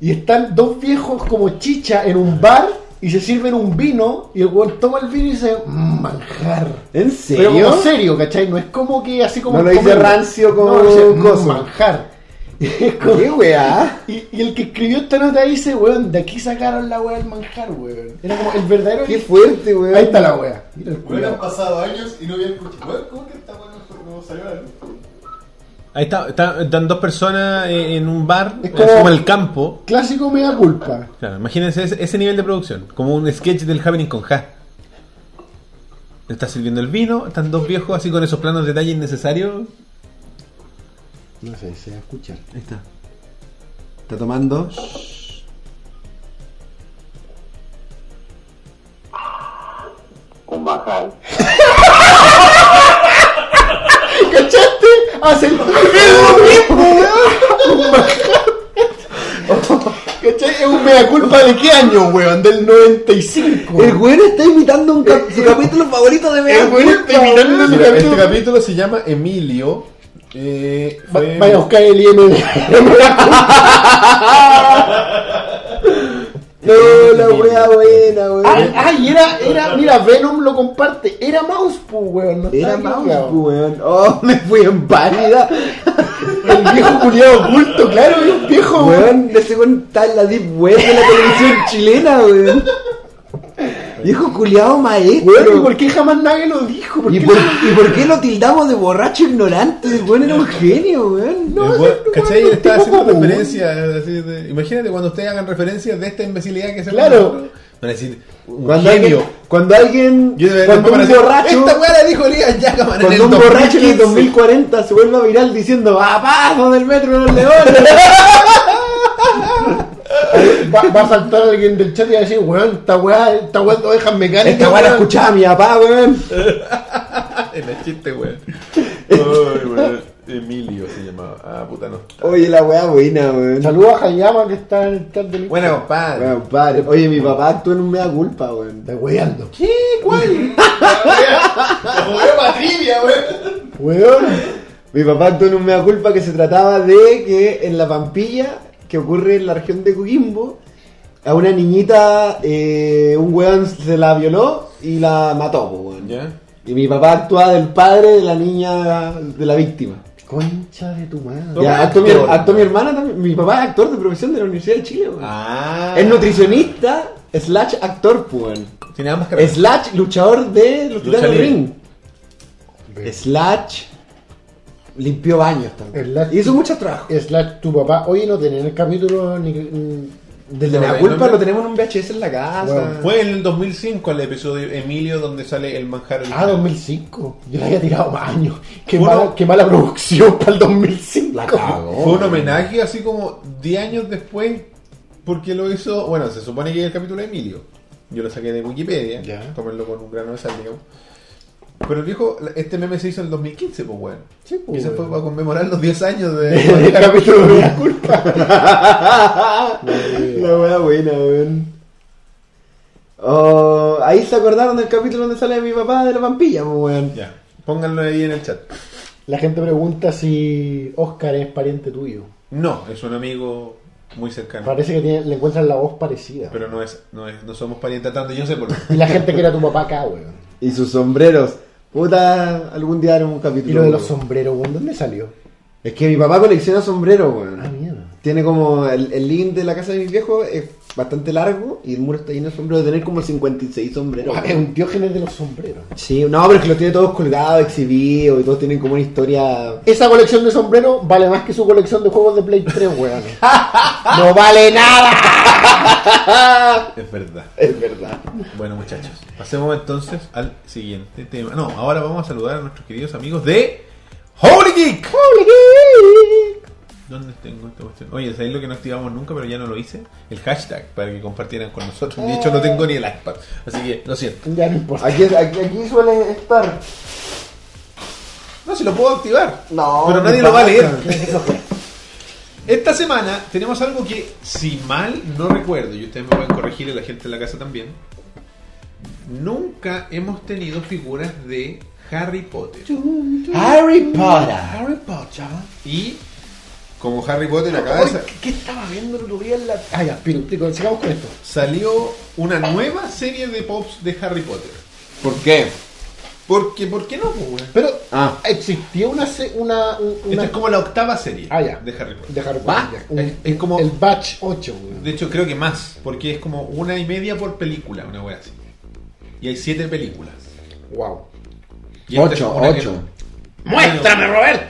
Y están dos viejos como chicha en un bar y se sirven un vino y el weón toma el vino y dice "Mm, manjar. ¿En Pero serio? como serio, ¿cachai? No es como que así como... No lo dice rancio como No, dice, "Mm, coso". manjar. Y es como- ¿Qué weá? y, y el que escribió esta nota dice, weón, de aquí sacaron la weá del manjar, weón. Era como el verdadero... Qué fuerte, weón. Ahí está la weá. Mira el Weón, han pasado años y no había escuchado. ¿cómo que esta weón no- no salió a la luz? Ahí está, está- están dos personas eh, en un bar, Es es como- como, el campo. Clásico me da culpa. Claro, imagínense ese, ese nivel de producción, como un sketch del Happening con Ja. Está sirviendo el vino, están dos viejos así con esos planos de detalle innecesarios. No sé, se va a escuchar. Ahí está. Está tomando. ¿Cachaste? Hacen lo mismo, weón. Un manjar. ¿Cachai? Es un mea culpa de qué año, weón? Del 95. El weón está imitando un cap- su capítulo favorito de Mea El weón está imitando su Mira, capítulo- este capítulo se llama Emilio. Eh, fue- Vaya a buscar el IMDb. No, la wea buena, weón. Ay, ay, era, era, mira, Venom lo comparte. Era Mouse, pues, weón. No Era mouse, pues, weón. Oh, me fui en pálida. El viejo culiado oculto, claro, un viejo, weón. Weón, ese weón está en la deep web de la televisión chilena, weón. Viejo culiado maestro. Weón, ¿y por qué jamás nadie lo dijo? ¿Por ¿Y qué por, nadie- ¿Y por qué lo tildamos de borracho ignorante? El weón era un genio, weón. No, ¿Cachai? Él estaba haciendo común. referencia. así de- imagínate cuando ustedes hagan referencias de esta imbecilidad que hacemos Claro. Van a decir, un Cuando genio. alguien, cuando alguien, Yo de cuando un decir, borracho, Esta weá la dijo Elías Yacaman en el cuando un borracho en el 2015". 2040 se vuelva viral diciendo abajo del metro de los leones. Va, va a saltar alguien del chat y va a decir, weón, esta weá, esta weá no dejan mecánica. Esta weá la escuchaba mi papá, weón. En el chiste, weón. Ay, weón. Emilio se llamaba. Ah, puta no. Oye, la weá buena, weón. Saludos a Hayama que está en el chat del Buena, compadre. Weón, padre. Oye, mi papá actuó en un mea culpa, weón. De weyando. ¿Qué? ¿Cuál? La jugué para trivia, weón. Weón. Mi papá actuó en un mea culpa que se trataba de que en la Pampilla, que ocurre en la región de Coquimbo, a una niñita, eh, un weón se la violó y la mató, weón. Ya. Y mi papá actuaba del padre de la niña, de la víctima. Concha de tu madre. Ya, actuó, mi, actor. actuó mi hermana también. Mi papá es actor de profesión de la Universidad de Chile, weón. Ah. Es nutricionista, slash actor, pues, weón. Tiene ambas carreras. Slash luchador de los Lucha titanes del libre. ring. Slash limpió baños también. Slash- Hizo mucho trabajo. Slash tu papá. Oye, no tenía el capítulo ni. Desde No, la culpa no. lo tenemos en un VHS en la casa. Bueno, Fue en el 2005 el episodio Emilio donde sale el manjar Ah, original. 2005. Yo le había tirado más años. Qué, Uno- mala, qué mala producción para el 2005. La cagó. Fue un homenaje así como 10 años después porque lo hizo, bueno, se supone que es el capítulo de Emilio. Yo lo saqué de Wikipedia, Ya. tómenlo con un grano de sal, digamos. Pero el viejo, este meme se hizo en el 2015, pues bueno. Sí, pues, y se fue para conmemorar los 10 años de... El capítulo de la culpa. La wea buena, weón. Oh, ahí se acordaron del capítulo donde sale mi papá de la vampilla, pues, weón. ya, pónganlo ahí en el chat. La gente pregunta si Oscar es pariente tuyo. No, es un amigo muy cercano. Parece que tiene- le encuentran la voz parecida. Pero no es, no es, no somos parientes tanto, yo sé por qué. Y la gente que era tu papá acá, weón. Y sus sombreros. Puta, algún día haremos un capítulo. Y lo de los weón. sombreros, weón, ¿dónde salió? Es que mi papá colecciona sombreros, weón. Ah, mierda. Tiene como el, el link de la casa de mis viejos es bastante largo y el muro está lleno de sombreros. De tener como 56 sombreros. Guau, Es un diógenes de los sombreros. Sí, no, pero es que los tiene todos colgados, exhibidos y todos tienen como una historia. Esa colección de sombreros vale más que su colección de juegos de Play 3, weón. ¡No vale nada! Es verdad. Es verdad. Bueno, muchachos, pasemos entonces al siguiente tema. No, ahora vamos a saludar a nuestros queridos amigos de Holy Geek. ¿Dónde tengo esta cuestión? Oye, ¿sabéis lo que no activamos nunca, pero ya no lo hice? El hashtag para que compartieran con nosotros. De hecho, no tengo ni el iPad. Así que, lo siento. Ya no importa. Aquí, aquí, aquí suele estar. No, si lo puedo activar. No, pero ¿qué nadie lo va a leer. Esta semana tenemos algo que, si mal no recuerdo, y ustedes me pueden corregir y la gente en la casa también, nunca hemos tenido figuras de Harry Potter. Harry Potter. Harry Potter. Y como Harry Potter acaba de ¿qué, estaba viendo el otro día en la.? Ah, ya, pero, sigamos con esto. salió una nueva serie de pops de Harry Potter. ¿Por qué? Porque, ¿por qué no? pues? Pero Ah. existía una. una, un- Esta una es como la octava serie Ah, ya. de Harry Potter. de Harry. Potter. Un- Es- es como- El Batch 8, weón. De hecho, creo que más, porque es como una y media por película, una wea así. Y hay siete películas. Wow. Y Ocho, una que ocho. ¡Muéstrame, Robert!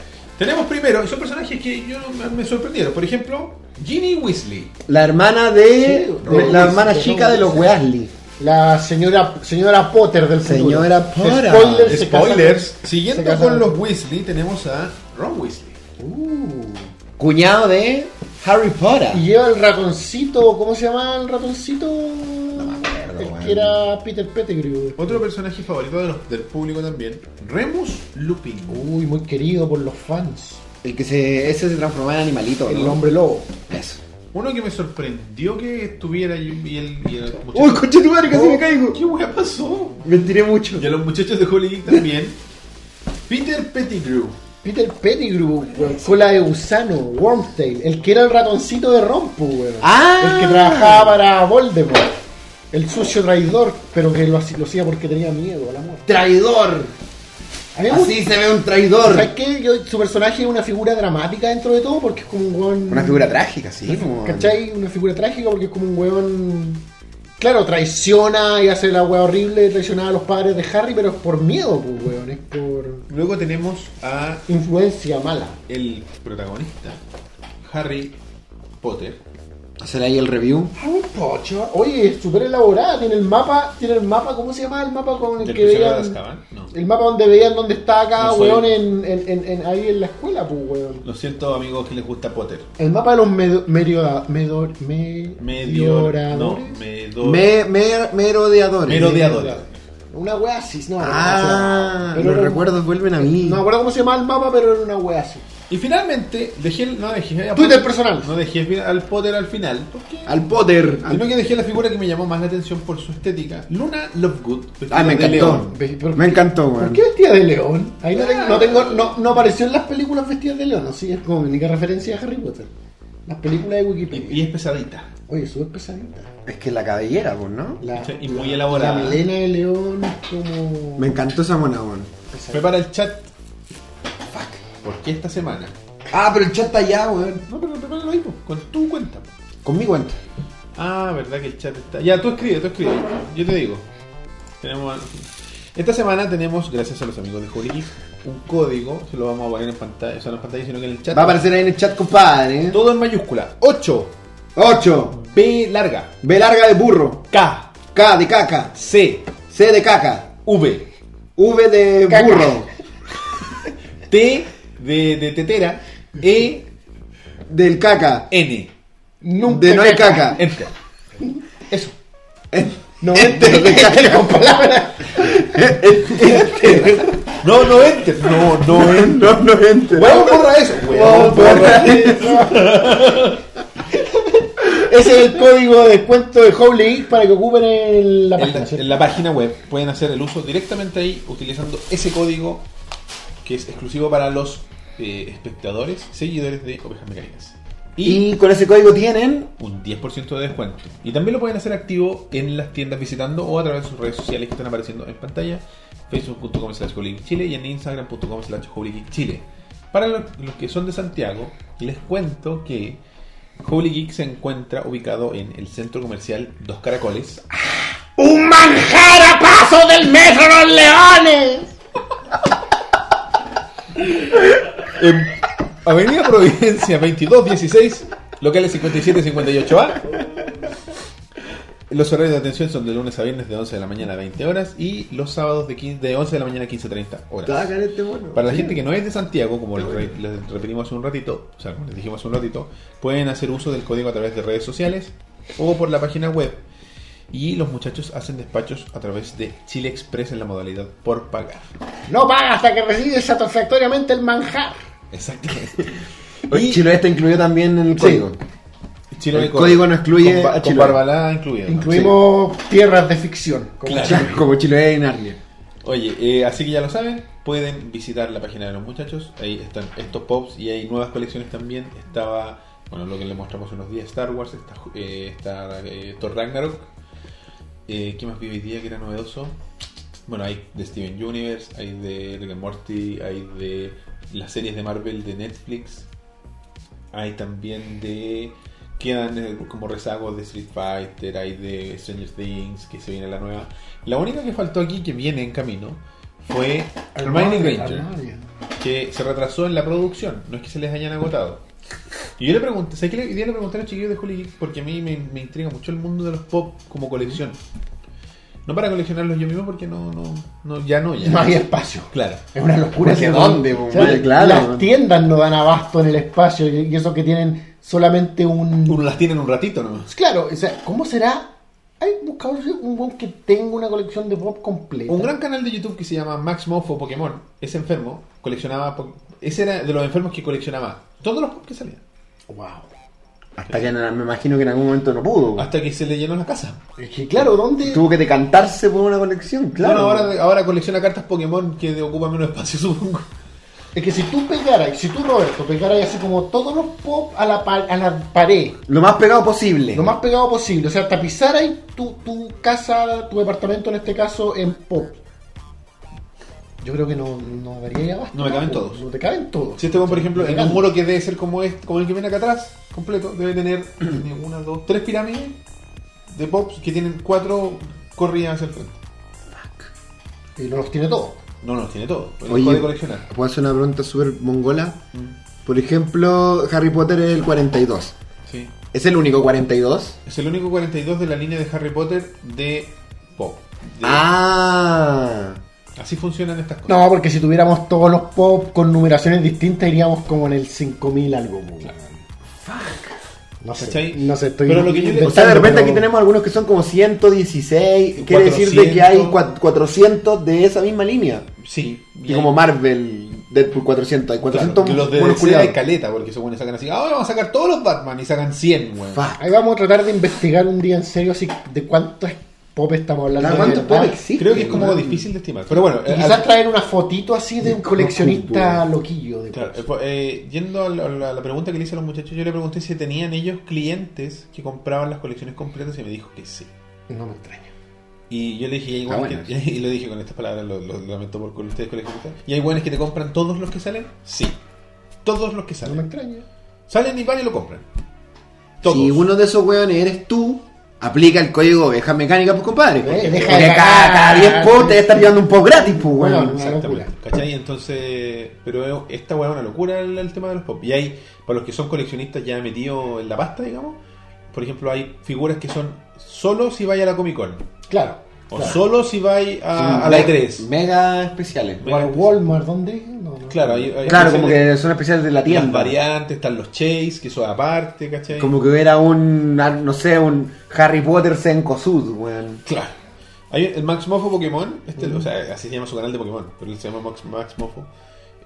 Tenemos primero, son personajes que yo me, me sorprendieron. Por ejemplo, Ginny Weasley. La hermana de. Sí, de- de- la hermana chica de los Weasley. La señora, señora Potter del futuro. Señora Potter. Spoilers. se Spoilers. Siguiendo se con los Weasley, tenemos a Ron Weasley. Cuñado de Harry Potter. Y lleva el ratoncito, ¿cómo se llama el ratoncito? Que era Peter Pettigrew. Otro personaje favorito de los- del público también, Remus Lupin. Uy, muy querido por los fans. El que se. Ese se transformaba en animalito. El ¿no? hombre lobo. Eso. Uno que me sorprendió que estuviera y, y el, y el muchacho- Uy, conche tu madre, casi Oh, me caigo. ¿Qué wea pasó? Me tiré mucho. Y a los muchachos de Holy Geek también. Peter Pettigrew. Peter Pettigrew, weón, cola de gusano, Wormtail, el que era el ratoncito de Rompu, weón. Ah. El que trabajaba para Voldemort. El sucio traidor, pero que lo hacía, lo hacía porque tenía miedo a la muerte. Traidor. A mí me Así se ve un traidor. ¿Sabes qué? Yo- su personaje es una figura dramática dentro de todo porque es como un weón. Una figura trágica, sí. como- ¿Cachai? Una figura trágica porque es como un weón. Claro, traiciona y hace la weá horrible traicionar a los padres de Harry, pero es por miedo, pues weón. Es por Luego tenemos a influencia mala. el protagonista, Harry Potter. Hacer ahí el review. Un pocho. Oye, es súper elaborada. Tiene el mapa, tiene el mapa, ¿cómo se llama el mapa con el ¿Del que veían? No. El mapa donde veían dónde está cada No weón en, en- en- en- ahí en la escuela, pues weón. Lo siento, amigos, que les gusta Potter. El mapa de los medio, medio, Medio. No, merodeadores. merodeadores. Una wea así, no, Ah, pero los era- recuerdos vuelven a mí. No me acuerdo cómo se llama el mapa, pero era una wea así. Y finalmente, dejé el- no dejé a Twitter personal. No dejé al Potter al final. Porque Al Potter. al- Sino que dejé la figura que me llamó más la atención por su estética. Luna Lovegood. vestida Ah, me de encantó. león. Ve- pero- Me encantó, ¿Por weón. qué vestida de león? Ahí no tengo, no, tengo no, no apareció en las películas vestidas de león, así es como mi única referencia a Harry Potter. Las películas de Y, Wikipedia. y es pesadita. Oye, súper pesadita. Es que la cabellera, pues, ¿no? La, y muy elaborada. La melena de león es como... Me encantó esa mona, weón. pesadita. Prepara el chat. ¿Por qué esta semana? Ah, pero el chat está allá, weón. No, pero prepáralo ahí, po, con tu cuenta. Con mi cuenta. Ah, verdad que el chat está. Ya, tú escribe, tú escribe. Yo te digo. Tenemos. Esta semana tenemos, gracias a los amigos de Geek, un código. Se lo vamos a poner en pantalla. O sea, no en pantalla, sino que en el chat. Va a aparecer ahí en el chat, compadre. ¿eh? Todo en mayúscula. 8. 8. B larga. B larga de burro. K. K de caca. C. C de caca. V. V de burro. T de, de tetera. E. Del caca. N. Nunca De no hay caca. Enter. Eso. No, Enter de caca. con palabras. No, no enter. No, no enter. No, no enter. Weón, borra eso. Weón, borra Ese es el código de descuento de Holy Geek para que ocupen en la en página. la, ¿cierto? en la página web pueden hacer el uso directamente ahí utilizando ese código que es exclusivo para los eh, espectadores, seguidores de Ovejas Mecánicas. Y Y con ese código tienen. un 10% de descuento. Y también lo pueden hacer activo en las tiendas visitando o a través de sus redes sociales que están apareciendo en pantalla, facebook.com slash Chile y en instagram.com slash Chile. Para lo- los que son de Santiago, les cuento que Holy Geek se encuentra ubicado en el centro comercial Dos Caracoles, ¡Un manjar a paso del metro Los Leones! En Avenida Providencia 2216, locales 57-58A. Los horarios de atención son de lunes a viernes de 11 de la mañana a 20 horas y los sábados de, 15 de 11 de la mañana a 15-30 horas. Este mono. Para la gente que no es de Santiago, como les re- les repetimos hace un ratito, o sea, como les dijimos hace un ratito, pueden hacer uso del código a través de redes sociales o por la página web. Y los muchachos hacen despachos a través de Chile Express en la modalidad por pagar. No paga hasta que recibes satisfactoriamente el manjar. Exactamente. Y- Chilo este incluido también en el Sí. código. Chiloé El código no excluye con, Chiloé. Barbalá incluido. ¿no? Incluimos tierras de ficción. como Claro. Chile. Como Chiloé y Narnia. Oye, eh, así que ya lo saben, pueden visitar la página de los muchachos. Ahí están estos pops y hay nuevas colecciones también. Estaba, bueno, lo que les mostramos unos días: Star Wars, está, eh, está eh, Thor Ragnarok. Eh, ¿Qué más vi hoy día que era novedoso? Bueno, hay de Steven Universe, hay de Rick and Morty, hay de las series de Marvel de Netflix. Hay también de. Quedan eh, como rezagos de Street Fighter, hay de Stranger Things, que se viene la nueva. La única que faltó aquí, que viene en camino, fue Hermione Granger, que se retrasó en la producción, no es que se les hayan agotado. Y yo le pregunté, ¿sabes qué le, le pregunté a los chiquillos de Holy Geek? Porque a mí me, me intriga mucho el mundo de los pop como colección. No para coleccionarlos yo mismo, porque no, no, no ya no, ya. No hay espacio. Claro. Es una locura. ¿Porque ese dónde, madre? Claro. Las tiendas no dan abasto en el espacio y eso que tienen solamente un... Uno las tiene en un ratito nomás. Claro, o sea, ¿cómo será? Hay buscado un buen que tenga una colección de pop completa. Un gran canal de YouTube que se llama Max Mofo Pokémon, ese enfermo, coleccionaba. Ese era de los enfermos que coleccionaba todos los pop que salían. Wow. Hasta que me imagino que en algún momento no pudo. Hasta que se le llenó la casa. Es que claro, ¿dónde? Tuvo que decantarse por una colección, claro. Bueno, ahora, ahora colecciona cartas Pokémon que ocupan menos espacio, supongo. Es que si tú pegaras, si tú Roberto pegaras así como todos los pop a la, a la pared, Lo más pegado posible. lo más pegado posible, o sea, tapizaras tu, tu casa, tu departamento en este caso en pop. Yo creo que no, no daría abasto. No me caben po, todos. No te caben todos. Si este weón, por ejemplo, en un muro que debe ser como este, como el que viene acá atrás, completo, debe tener una, dos, tres pirámides de pops que tienen cuatro corridas hacia el frente. Y no los tiene todos. No, no, tiene todo. El Oye, puede coleccionar. ¿puedo hacer una pregunta súper mongola? Mm, Por ejemplo, Harry Potter es el 42. Sí. ¿Es el único 42? Es el único 42 de la línea de Harry Potter de pop. De- Ah. Así funcionan estas cosas. No, porque si tuviéramos todos los pop con numeraciones distintas iríamos como en el 5000 algo. po. No sé, ¿Cachai? no sé, estoy Pero lo que yo le- O sea, de repente pero- aquí tenemos algunos que son como 116. Quiere decir de que 400. hay cua- 400 de esa misma línea. Sí. Y como Marvel, Deadpool 400. Hay 400 que los de hay caleta, porque buenos sacan así. Ahora vamos a sacar todos los Batman y sacan 100, weón. Fuck. Ahí vamos a tratar de investigar un día en serio así de cuántos pop estamos hablando. De ¿Cuántos pop existen? Creo que es como difícil de estimar. Pero bueno, Y eh, quizás al- traer una fotito así de un coleccionista loquillo. De Claro, eh, eh, yendo a la, a pregunta que le hice a los muchachos, yo le pregunté si tenían ellos clientes que compraban las colecciones completas y me dijo que sí. No me extraña. Y yo le dije, y buenos bueno. que- y lo dije con estas palabras, lo, lo lamento por con ustedes coleccionistas. ¿Y hay buenos que te compran todos los que salen? Sí. Todos los que No salen. me extraña. Salen y van y lo compran. Todos. Si uno de esos weones eres tú, aplica el código oveja mecánica, pues compadre. Eh, Porque, deja porque de cada, cada 10 pop te estar llevando un pop gratis, pues Bueno, weón. no. Exactamente. ¿Cachai? Entonces, pero esta weá es una locura el, el tema de los pop. Y hay, para los que son coleccionistas ya metidos en la pasta, digamos, por ejemplo, hay figuras que son solo si vais a la Comic Con. Claro. O claro. solo si vais a, a la Me- E3. Mega especiales. O al Walmart, ¿dónde? Claro, hay, hay Claro, como que son especiales de la las tienda. variantes, están los Chase, que son aparte, ¿cachai? Como que hubiera un, no sé, un Harry Potter Sencosud, weón. Claro. Hay el Max Mofo Pokémon, este, o sea, así se llama su canal de Pokémon, pero él se llama Max, Max Mofo.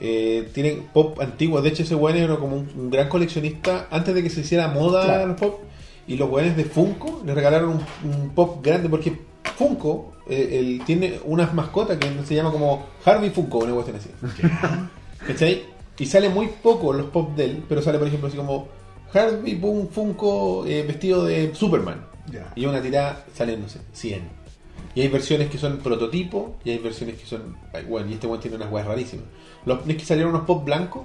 Eh, tiene pop antiguo, de hecho ese weón era como un, un gran coleccionista antes de que se hiciera moda Claro. los pop. Y los weones de Funko le regalaron un, un pop grande porque Funko eh, él tiene unas mascotas que se llama como Harvey Funko, una cuestión así. ¿Cachai? Y sale muy poco los pop de él, pero sale por ejemplo así como Harvey Boom Funko eh, vestido de Superman. Ya. Y una tirada sale, no sé, 100. Y hay versiones que son prototipo y hay versiones que son. Bueno, y este one tiene unas weas rarísimas. Los ¿no es que salieron unos pop blancos,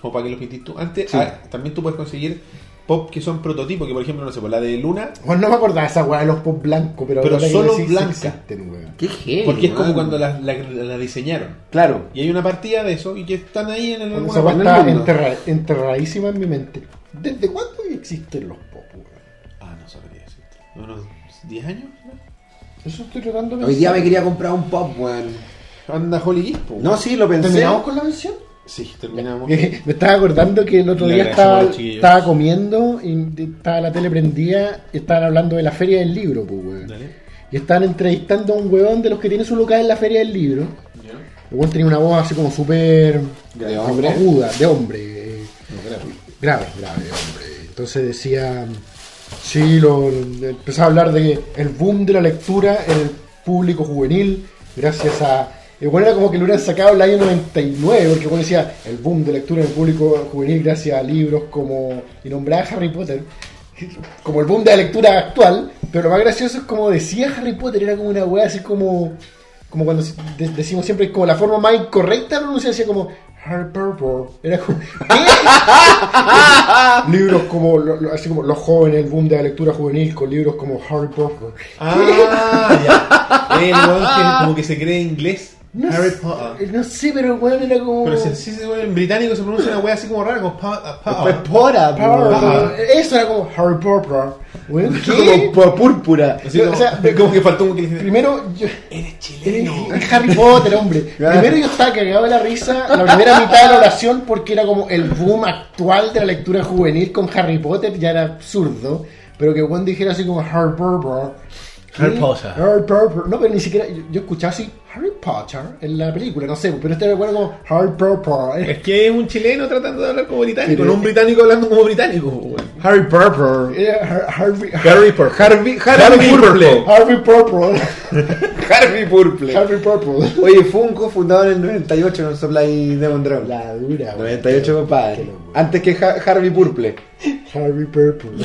como para que los pintes tú. Antes Sí. ah, también tú puedes conseguir pop que son prototipo, que por ejemplo, no sé, pues la de Luna, Bueno, no me acordaba de esa weá de los pop blancos, pero, Pero solo decís, sí blanca. existen, weón. Qué genio, porque es como cuando la, la- la diseñaron. Claro. Y hay una partida de eso y que están ahí en el, Bueno, esa weá está enterra- enterradísima en mi mente. ¿Desde cuándo existen los pop, weón? Ah, no sabría decirte. ¿Unos 10 años? ¿no? Eso estoy tratando de Hoy día me quería comprar un pop, weón. Anda Holly Geek, po, No, sí, lo pensé. ¿Terminamos con la mención? Sí, terminamos. Me estaba acordando que el otro Le día estaba, comiendo y estaba la tele prendida y estaban hablando de la feria del libro, pues, weón. Y estaban entrevistando a un weón de los que tiene su local en la feria del libro. Ya. El weón tenía una voz así como súper De hombre. aguda, de hombre. eh, No, claro. grave, grave, hombre. Entonces decía, sí, lo, empezaba a hablar de el boom de la lectura en el público juvenil, gracias a... Bueno era como que lo hubieran sacado el año 99, porque bueno decía el boom de lectura en el público juvenil gracias a libros como... y nombraba Harry Potter, como el boom de la lectura actual, pero lo más gracioso es como decía Harry Potter, era como una wea así como... Como cuando de- decimos siempre, como la forma más incorrecta de pronunciar, decía como Harry Potter. Era como... libros como, así como Los jóvenes, el boom de la lectura juvenil, con libros como Harry Potter. Ah, ya. El que como que se cree inglés. No Harry sé, Potter. No sé, pero el weón era como... Pero si, weón en británico se pronuncia una wea así como rara, como pa, Pues Power, weón. Eso era como Harry Potter. Weón, Como ¿qué? pu- púrpura. Así como, O sea, como que faltó un que Primero, yo... Eres chileno. Es Harry Potter, hombre. Primero yo estaba cagado de la risa la primera mitad de la oración porque era como el boom actual de la lectura juvenil con Harry Potter, ya era absurdo. Pero que Juan dijera así como Harry Potter. Harry ¿Qué? Potter. Harry Potter. No, pero ni siquiera. Yo, yo escuchaba así Harry Potter en la película, no sé, pero este bueno como Harry Potter. Es que es un chileno tratando de hablar como británico, Pero- no un británico hablando como británico. weón. Harry Potter. Har- Harvey, Harry Potter. Harvey, Harvey, Harvey Purple. Purple. Harvey Potter. Harvey Purple. Harry Purple. Oye, Funko, fundado en el 98, no Supply Demon Dragon. La dura, weón. 98, compadre. Antes que Ha- Harvey Purple. Harry Purple.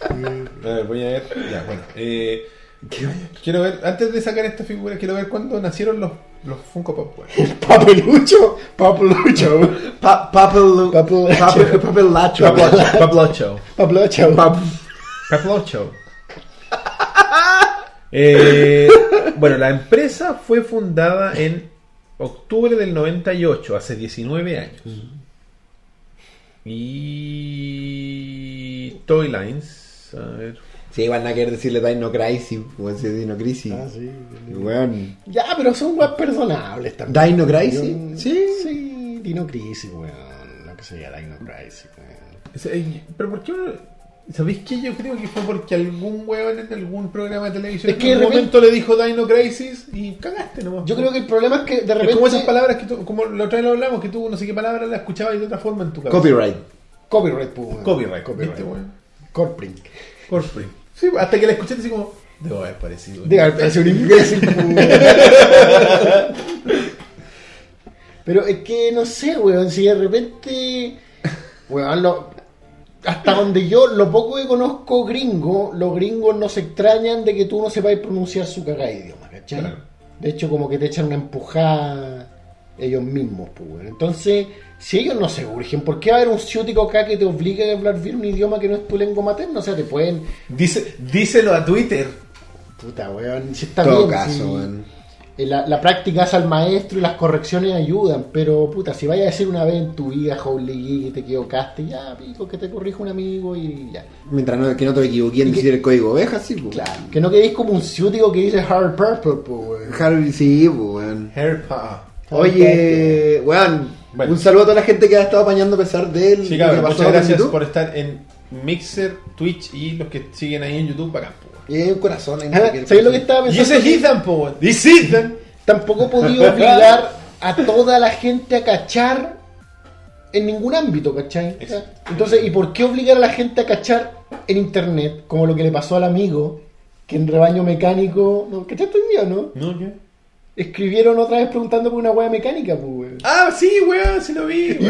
A ver, voy a ver. Ya, bueno. Eh, quiero ver, antes de sacar esta figura, quiero ver cuándo nacieron los, los Funko Pop. weón. Papelucho. Papelucho. Pa Papel... Papel- Papel... Papel Lacho. Paplocho. Papelucho. Paplocho. Eh, bueno, la empresa fue fundada en octubre del 98, hace 19 años. Y Toy Lines, a ver. Sí, igual no querer decirle Dino Crisis, o ese Dino Crisis. Ah, sí. Weón. Ya, pero son más personables también. Dino Crisis, sí. Sí, Dino Crisis, weón. Lo que sería Dino Crisis, weón. Pero ¿por qué ¿Sabéis qué? Yo creo que fue porque algún huevón en algún programa de televisión Es que en de un momento le dijo Dino Crisis y cagaste nomás. Yo creo que el problema es que de Es repente. como esas palabras que tú, como la otra vez lo hablamos, que tú no sé qué palabra la escuchabas de otra forma en tu cabeza. Copyright. Copyright, pues. Copyright, Copyright. ¿viste, weón? Corprint. Sí, hasta que la escuchaste así como, debo haber parecido. De haber parecido un imbécil. Pero es que no sé, weón, si de repente. Weón, lo- hasta donde yo, lo poco que conozco gringo, los gringos no se extrañan de que tú no sepas pronunciar su cagada de idioma, ¿cachai? Claro. De hecho, como que te echan una empujada ellos mismos, pues, weón. Entonces, si ellos no se urgen, ¿por qué va a haber un ciútico acá que te obligue a hablar bien un idioma que no es tu lengua materna? O sea, te pueden. Dice, díselo a Twitter. Puta, weón, si está Todo bien. caso, si- weón. eh, La, la práctica hace al maestro y las correcciones ayudan, pero puta, si vayas a decir una vez en tu vida, Holy y te equivocaste, ya, pico, que te corrija un amigo y ya. Mientras no, que no te equivoqué en Y que- decir el código oveja, sí, pues. Claro, que no quedéis como un ciútico que dice Hard Purple, pues, weón. Harvey, sí, pues, weón. Oye, weón, Bueno. un saludo a toda la gente que ha estado apañando a pesar de él. Sí, lo cabrón, muchas gracias por estar en Mixer, Twitch y los que siguen ahí en YouTube bacán, po. Y hay un corazón en Ah, ¿Sabéis lo que estaba Y pensando? ese es Ethan, po, Ethan. Tampoco podía obligar a toda la gente a cachar en ningún ámbito, ¿cachai? O sea, Entonces, ¿y por qué obligar a la gente a cachar en internet? Como lo que le pasó al amigo, que en rebaño mecánico. ¿Cachaste el mío, no? ¿No, qué? Escribieron otra vez preguntando por una hueá mecánica, pues, weón. Ah, sí, weón, sí lo vi. Y,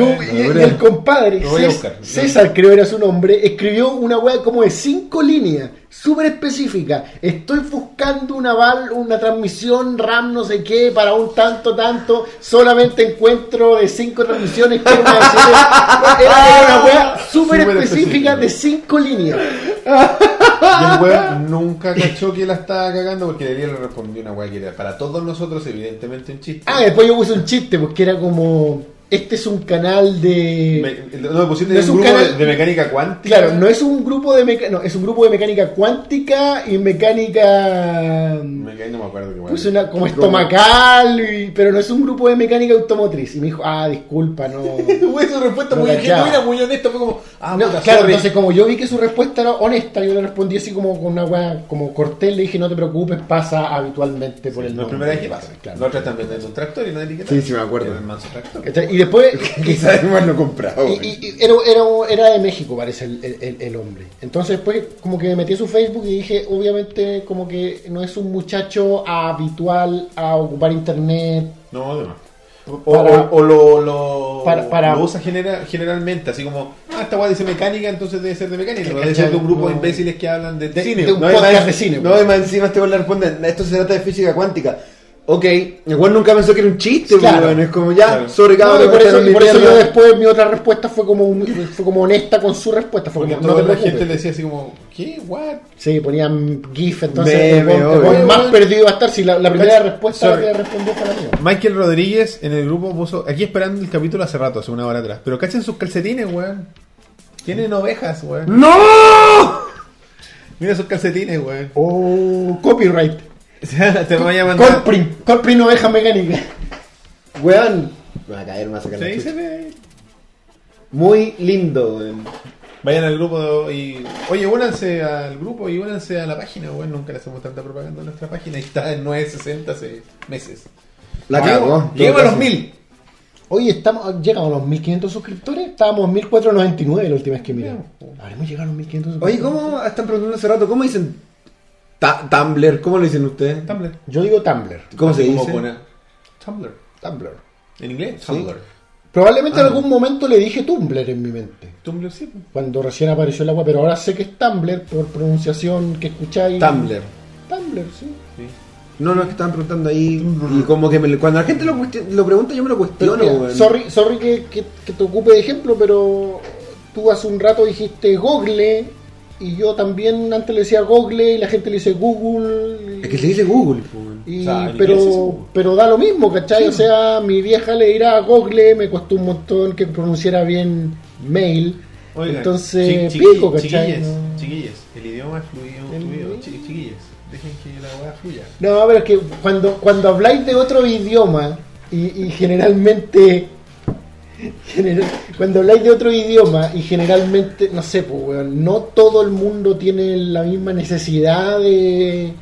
el compadre, Lo voy a Cés- buscar. César creo era su nombre, escribió una weá como de cinco líneas, súper específica. Estoy buscando una val, una transmisión RAM no sé qué para un tanto tanto, solamente encuentro de cinco transmisiones. quiero una de siete". Era, una weá súper específica de cinco líneas. Y el weón nunca cachó que la estaba cagando porque le respondió una weá que era para todos nosotros, evidentemente, un chiste. Ah, después yo puse un chiste, porque era como, este es un canal de... Me- no, pusiste No es un un grupo canal- de, de mecánica cuántica. Claro, no es un grupo de meca- no, es un grupo de mecánica cuántica y mecánica Me caí, no me acuerdo qué weá. pues una como estomacal, y- pero no es un grupo de mecánica automotriz. Y me dijo, ah, disculpa, no. Su respuesta muy genuina, muy honesta, fue como, ah, No, puta, claro, sorry. entonces como yo vi que su respuesta era honesta, yo le respondí así como con una weá, como cortés, le dije, no te preocupes, pasa habitualmente por el No es la nombre". primera vez que pasa. Claro. La otra también es un tractor y no etiqueta. Sí, sí, me acuerdo. Era el manso tractor. ¿Cachai? Y después, Quizás haberlo comprado. Y, y- y era, era, era de México, parece, el, el- hombre. Entonces, después, como que me metí a su Facebook y dije, obviamente, como que no es un muchacho habitual a ocupar internet. No, además. O, Para- o- o lo, lo, para- para- lo usa genera- generalmente, así como, ah, esta weá dice mecánica, entonces debe ser de mecánica. No debe ser de un grupo de imbéciles que hablan de, De- cine. de un No, podcast más- de cine, No, pues. y más encima este le responde, esto se trata de física cuántica. Ok, el weón nunca pensó que era un chiste, Claro. weón. Es como ya, Claro. sobre No, y por eso, por eso yo después mi otra respuesta fue como fue como honesta con su respuesta. Fue Porque como, no toda te la gente le decía así como, ¿qué? ¿What? Sí, ponían GIF, entonces obvio. más perdido va a estar si la, la primera respuesta sorry. que respondió fue la mía. Michael Rodríguez en el grupo puso, aquí esperando el capítulo hace rato, hace una hora atrás, pero cachen sus calcetines, weón. Tienen ovejas, weón. ¡No! Mira sus calcetines, weón. Oh, copyright. Te voy a mandar. Colprin, Colprin oveja mecánica. Weón. Me va a caer, me va a sacar la Sí, se ve. Muy lindo, weón. Vayan al grupo y. Oye, únanse al grupo y únanse a la página, weón. Nunca le hacemos tanta propaganda a nuestra página y está en 960 hace meses. La Llegamos- cagó. Llegamos a los 1000. Oye, estamos, llegamos a los 1500 suscriptores. Estábamos en 1499 la última vez que miramos. Habremos llegado a los 1500 Oye, suscriptores. ¿cómo están preguntando hace rato? ¿Cómo dicen Tumblr, ¿cómo lo dicen ustedes? Tumblr. Yo digo Tumblr. ¿Cómo se dice? poner- Tumblr. Tumblr. En inglés, Sí. Tumblr. Probablemente Ah. en algún momento le dije Tumblr en mi mente. Tumblr sí. Cuando recién apareció el agua, pero ahora sé que es Tumblr por pronunciación que escucháis. Tumblr. Tumblr, sí. Sí. No, no, es que estaban preguntando ahí. Y como que me- cuando la gente lo, lo pregunta, yo me lo cuestiono, weón. sorry, sorry que, que- que te ocupe de ejemplo, pero tú hace un rato dijiste Google y yo también antes le decía Google y la gente le dice Google. y- Es que se dice Google, pues, y- O sea, en pero, es pero da lo mismo, ¿cachai? O sea, mi vieja le dirá Google, me costó un montón que pronunciara bien mail. Entonces, chi- chiqui- pico, ¿cachai? Chiquillas, No. chiquillas, el idioma es fluido, El- fluido. Chiquillas, dejen que la weá fluya. No, pero es que cuando, cuando habláis de otro idioma y, y generalmente... general- cuando habláis de otro idioma y generalmente, no sé, pues, weón, no todo el mundo tiene la misma necesidad de,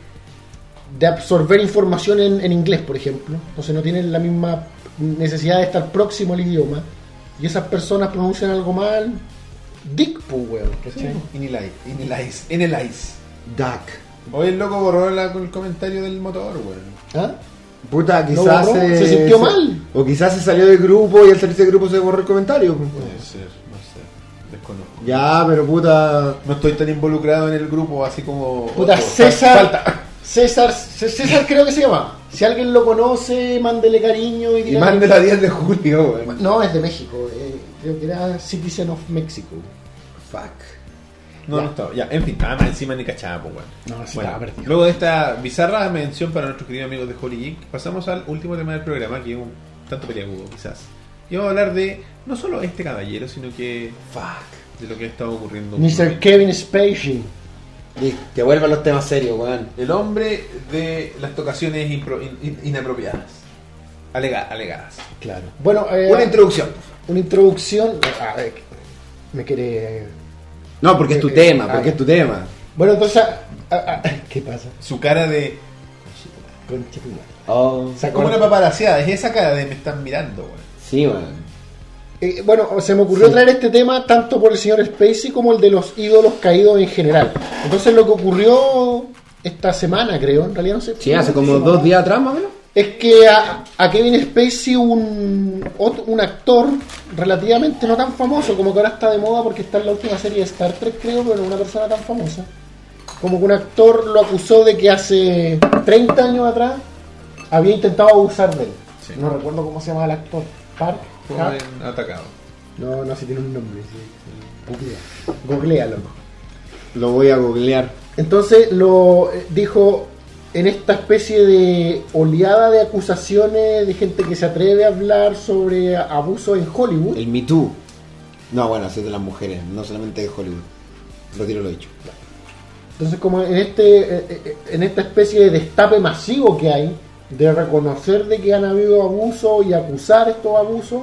de absorber información en, en inglés, por ejemplo. Entonces no tienen la misma necesidad de estar próximo al idioma. Y esas personas pronuncian algo mal. Dick, pues, weón, ¿cachai? Inelize. Duck. Hoy el loco borró la- el comentario del motor, weón. ¿Ah? Puta, quizás borró, se sintió mal. O quizás se salió del grupo y al salirse del grupo se borró el comentario. pues. Puede ser, no sé. Desconozco. Ya, pero puta. No estoy tan involucrado en el grupo así como. Puta. César. Falta. César, César creo que se llama. Si alguien lo conoce, mándele cariño y Y dígale- mándela 10 de julio, weón. No, es de México. eh, creo que era Citizen of Mexico. Fuck. No, Ya. no estaba. Ya, en fin, nada más encima ni cachaba, pues, weón. No, sí Bueno, estaba perdido. luego de esta bizarra mención para nuestros queridos amigos de Holy Geek, pasamos al último tema del programa, que es un tanto peliagudo, quizás. Y vamos a hablar de no solo este caballero, sino que. Fuck. De lo que ha estado ocurriendo. Mr. Kevin Spacey. Y que vuelvan los temas serios, weón. El hombre de las tocaciones impro- in- in- inapropiadas. Alega- alegadas. Claro. Bueno, eh, Una introducción. una introducción. A ver, me quiere. No, porque es tu Eh, tema, ah, porque es tu tema. Bueno, entonces. ah, ah, ¿Qué pasa? Su cara de. Concha. Oh. Se Como una paparaseada, es esa cara de me están mirando, weón. Sí, weón. Eh, bueno, se me ocurrió Sí. traer este tema tanto por el señor Spacey como el de los ídolos caídos en general. Entonces lo que ocurrió esta semana, creo, en realidad no sé. Sí, hace como dos días atrás, más o menos. Es que a, a Kevin Spacey, un, un actor relativamente no tan famoso, como que ahora está de moda porque está en la última serie de Star Trek, creo, pero no una persona tan famosa. Como que un actor lo acusó de que hace 30 años atrás había intentado abusar de él. Sí. No recuerdo cómo se llama el actor. Park. Atacado. No, no, si tiene un nombre. Sí. Googlea. Googlealo. Lo voy a googlear. Entonces lo eh, dijo en esta especie de oleada de acusaciones de gente que se atreve a hablar sobre abuso en Hollywood. El Me Too. No, bueno, así es de las mujeres, no solamente de Hollywood. Retiro lo dicho. Entonces como en este eh, eh, en esta especie de destape masivo que hay de reconocer de que han habido abusos y acusar estos abusos,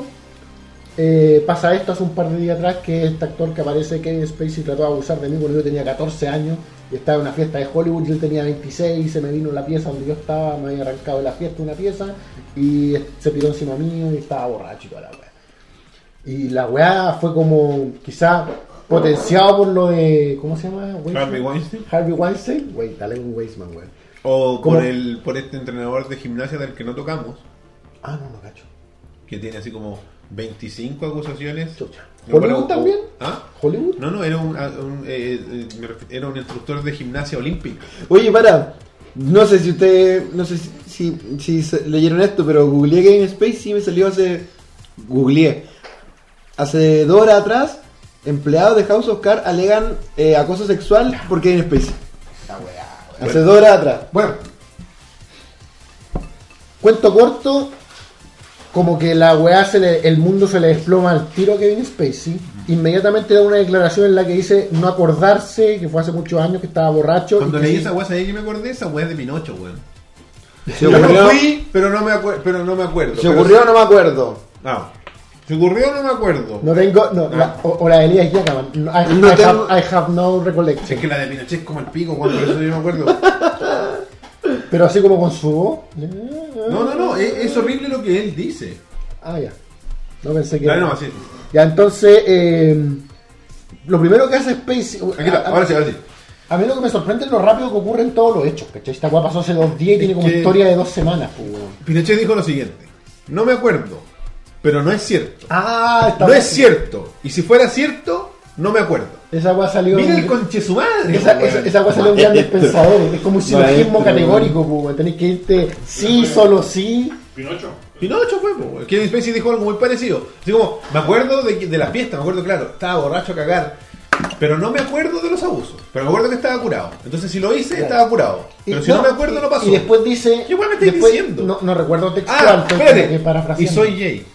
eh, pasa esto hace un par de días atrás que este actor que aparece Kevin Spacey trató de abusar de mí cuando yo tenía 14 años y estaba en una fiesta de Hollywood y él tenía 26 y se me vino la pieza donde yo estaba, me había arrancado de la fiesta una pieza y se tiró encima mío y estaba borracho y toda la weá. Y la weá fue como quizá potenciado por lo de ¿cómo se llama? Weinstein? Harvey Weinstein. Harvey Weinstein, güey, dale un Weisman, güey. O ¿Cómo? por, el, por este entrenador de gimnasia del que no tocamos, Ah, no, no cacho. que tiene así como 25 acusaciones. Chucha. ¿Hollywood también? ¿Ah? ¿Hollywood? No, no, era un, un, eh, eh, era un instructor de gimnasia olímpica. Oye, para. No sé si ustedes. No sé si, si, si se- leyeron esto, pero googleé Game Space y me salió hace. Googleé. Hace dos horas atrás, empleados de House of Cards alegan eh, acoso sexual por Kevin Spacey. Hace dos horas atrás. Bueno, cuento corto, como que la weá, se le- el mundo se le desploma al tiro a Kevin Spacey. Inmediatamente da una declaración en la que dice no acordarse, que fue hace muchos años que estaba borracho. Cuando leí sí- esa weá, ¿sabés que me acordé? Esa weá es de Pinocho, weón. Se Yo no ocurrió, fui, pero no me, pero no me acuerdo. se ocurrió sí- no me acuerdo. No. ¿Se ocurrió o no me acuerdo? No tengo, no, Ah. la- o, o la de Elías Yacaman. No, I, No I tengo- have, I have no recollection. Es que la de Pinochet es como el pico, weón, por eso yo me acuerdo. Pero así como con su voz. No, no, no, es, es horrible lo que él dice. Ah, ya. No pensé que. Dale era. nomás, sí. Ya, entonces, eh, lo primero que hace Spacey. Aquí está, ah, ahora sí, ahora sí. A mí lo que me sorprende es lo rápido que ocurren todos los hechos, ¿cachai? Esta weá pasó hace dos días y tiene como que- historia de dos semanas, pues. Pinochet dijo lo siguiente: No me acuerdo, pero no es cierto. Ah, esta No es cierto. Y si fuera cierto, no me acuerdo. Esa weá salió. Mira el conche su madre. Esa, weón. esa, esa weá salió en grandes pensadores. Es como un silogismo Maestro, categórico, pues. Tenés que irte sí, solo sí. Pinocho. Pinocho fue, po. Kevin Spacey dijo algo muy parecido. Así como, me acuerdo de, de la fiesta, me acuerdo, claro, estaba borracho a cagar. Pero no me acuerdo de los abusos. Pero me acuerdo que estaba curado. Entonces, si lo hice, estaba curado. Pero Y- si no, me acuerdo, no pasó. Y después dice. ¿Qué weá me estáis después- diciendo? No, no recuerdo textual, ah, como que espérate. Y soy gay.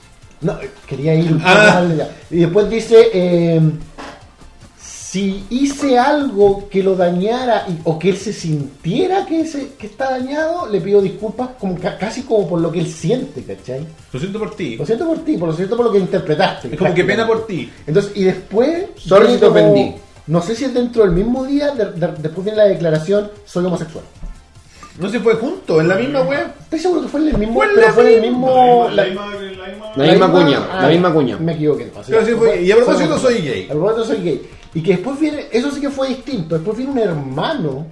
No, quería ir un poco Ah. Y después dice, eh, si hice algo que lo dañara y- o que él se sintiera que, se, que está dañado, le pido disculpas como ca- casi como por lo que él siente, ¿cachai? Lo siento por ti. Lo siento por ti, por lo siento por lo que interpretaste. Es como que pena por ti. Entonces, y después... Viene si te ofendí. No sé si es dentro del mismo día, de- de- después viene la declaración, soy homosexual. No se fue junto, en la misma web. Estoy seguro que fue en el mismo... Fue en pero la fue en el misma- mismo... La la- misma, la misma. La misma cuña, la misma cuña. Me equivoqué entonces. Pero sí fue- y a propósito soy gay. A propósito soy gay. Y que después viene, eso sí que fue distinto. Después viene un hermano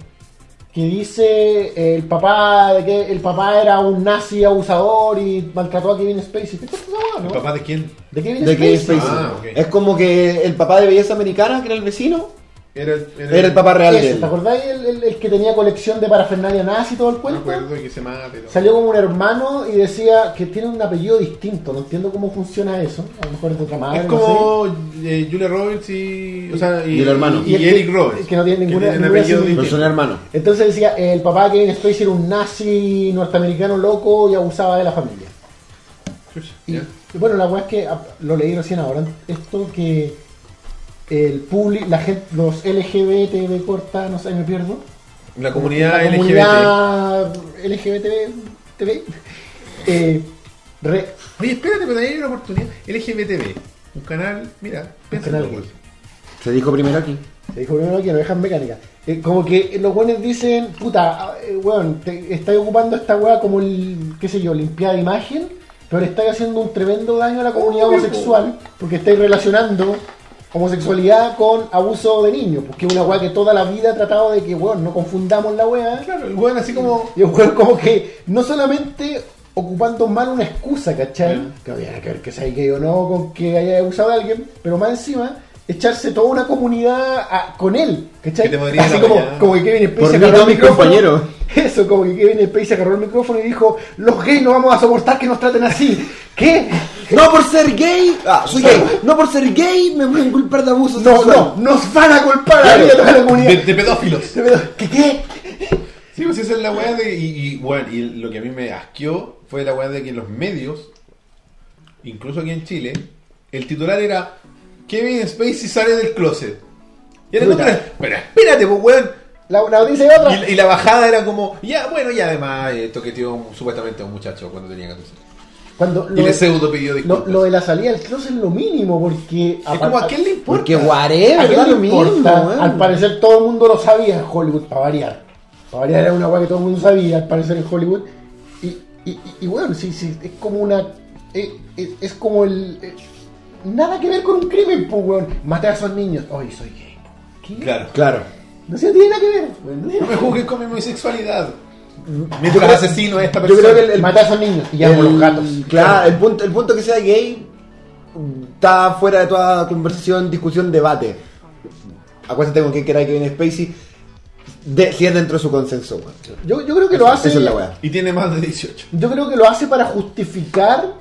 que dice eh, el papá de que el papá era un nazi abusador y maltrató a Kevin Spacey. ¿Qué weá, ¿El no? papá de quién? De Kevin De Kevin Spacey. Spacey. Ah. Es como que el papá de belleza americana, que era el vecino, Era el, era el papá real de Ese, él. ¿Te acordáis el, el- el que tenía colección de parafernalia nazi y todo el No me cuento? acuerdo de que se. ¿no? Salió como un hermano y decía que tiene un apellido distinto. No entiendo cómo funciona eso. A lo mejor es de otra madre. Es no sé. como eh, Julia Roberts y. O sea, Y el hermano. Y, el- Eric Roberts. que no tiene ninguna- tienen ninguna apellido similitud. pero son hermanos. Entonces decía, el papá de Kevin Spacey era un nazi norteamericano loco y abusaba de la familia. Chucha, Y, ya. y bueno, la weá es que ah, lo leí recién ahora, esto que el público, la gente, los LGBT corta, no sé, me pierdo. La comunidad la LGBT. comunidad LGBT, TV, eh, re- Oye, espérate, pero ahí hay una oportunidad. LGBTV. Un canal, mira, piensa canal gay. Se dijo primero aquí. Se dijo primero que no dejan mecánica. Eh, como que los buenos dicen, puta, eh, weón, te estáis ocupando esta weá como el, qué sé yo, limpiada de imagen, pero le estáis haciendo un tremendo daño a la comunidad Obvio, homosexual, porque estáis relacionando homosexualidad con abuso de niños, porque es una weá que toda la vida ha tratado de que, weón, no confundamos la weá. Claro, el weón así como. Y el weón como que no solamente ocupando mal una excusa, ¿cachai? Que no tiene que ver que sea gay o no, con que haya abusado de alguien, pero más encima echarse toda una comunidad a- con él, ¿cachai? Que te podría Así a como, como que Kevin Spacey agarró el micrófono. Eso, como que Kevin Spacey agarró el micrófono y dijo, los gays no vamos a soportar que nos traten así. ¿Qué? No por ser gay, ah, soy gay. No por ser gay me pueden culpar de abuso No, sexual. no, nos van a culpar a mí y a toda la comunidad. De, de pedófilos. ¿Qué qué? Sí, pues esa es la weá de. Y, y, bueno, y lo que a mí me asqueó fue la weá de que en los medios, incluso aquí en Chile, el titular era Kevin Spacey sale del closet. Y era como, pero espérate, pues weón. La, la noticia es otra. Y, y la bajada era como, ya, bueno, y además eh, toqueteó supuestamente a un muchacho cuando tenía 14 años. Cuando Y lo, le pseudo pidió lo, disculpas. lo de la salida del closet es lo mínimo, porque... es como, ¿a quién le importa? Porque whatever, ¿A quién le lo mismo, importa? Al parecer todo el mundo lo sabía en Hollywood, para variar. Para variar era una weá que todo el mundo sabía, al parecer en Hollywood. Y, y, y- y bueno, sí, sí, es como una... Es, es- es como el... nada que ver con un crimen, pues, weón. Maté a esos niños. Oye, soy gay. ¿Qué? Claro. Claro. No se tiene nada que ver. no me juzgues con mi homosexualidad. Yo Mientras creo- asesino a esta yo persona. creo que el- que ver. Maté a esos niños y llamo El- los gatos. Claro, el punto, el punto que sea gay está fuera de toda conversación, discusión, debate. Acuérdate con quien quiera Kevin Spacey. De, si es dentro de su consenso. Yo, yo creo que lo hace... Esa es la. Y tiene más de 18. Yo creo que lo hace para justificar.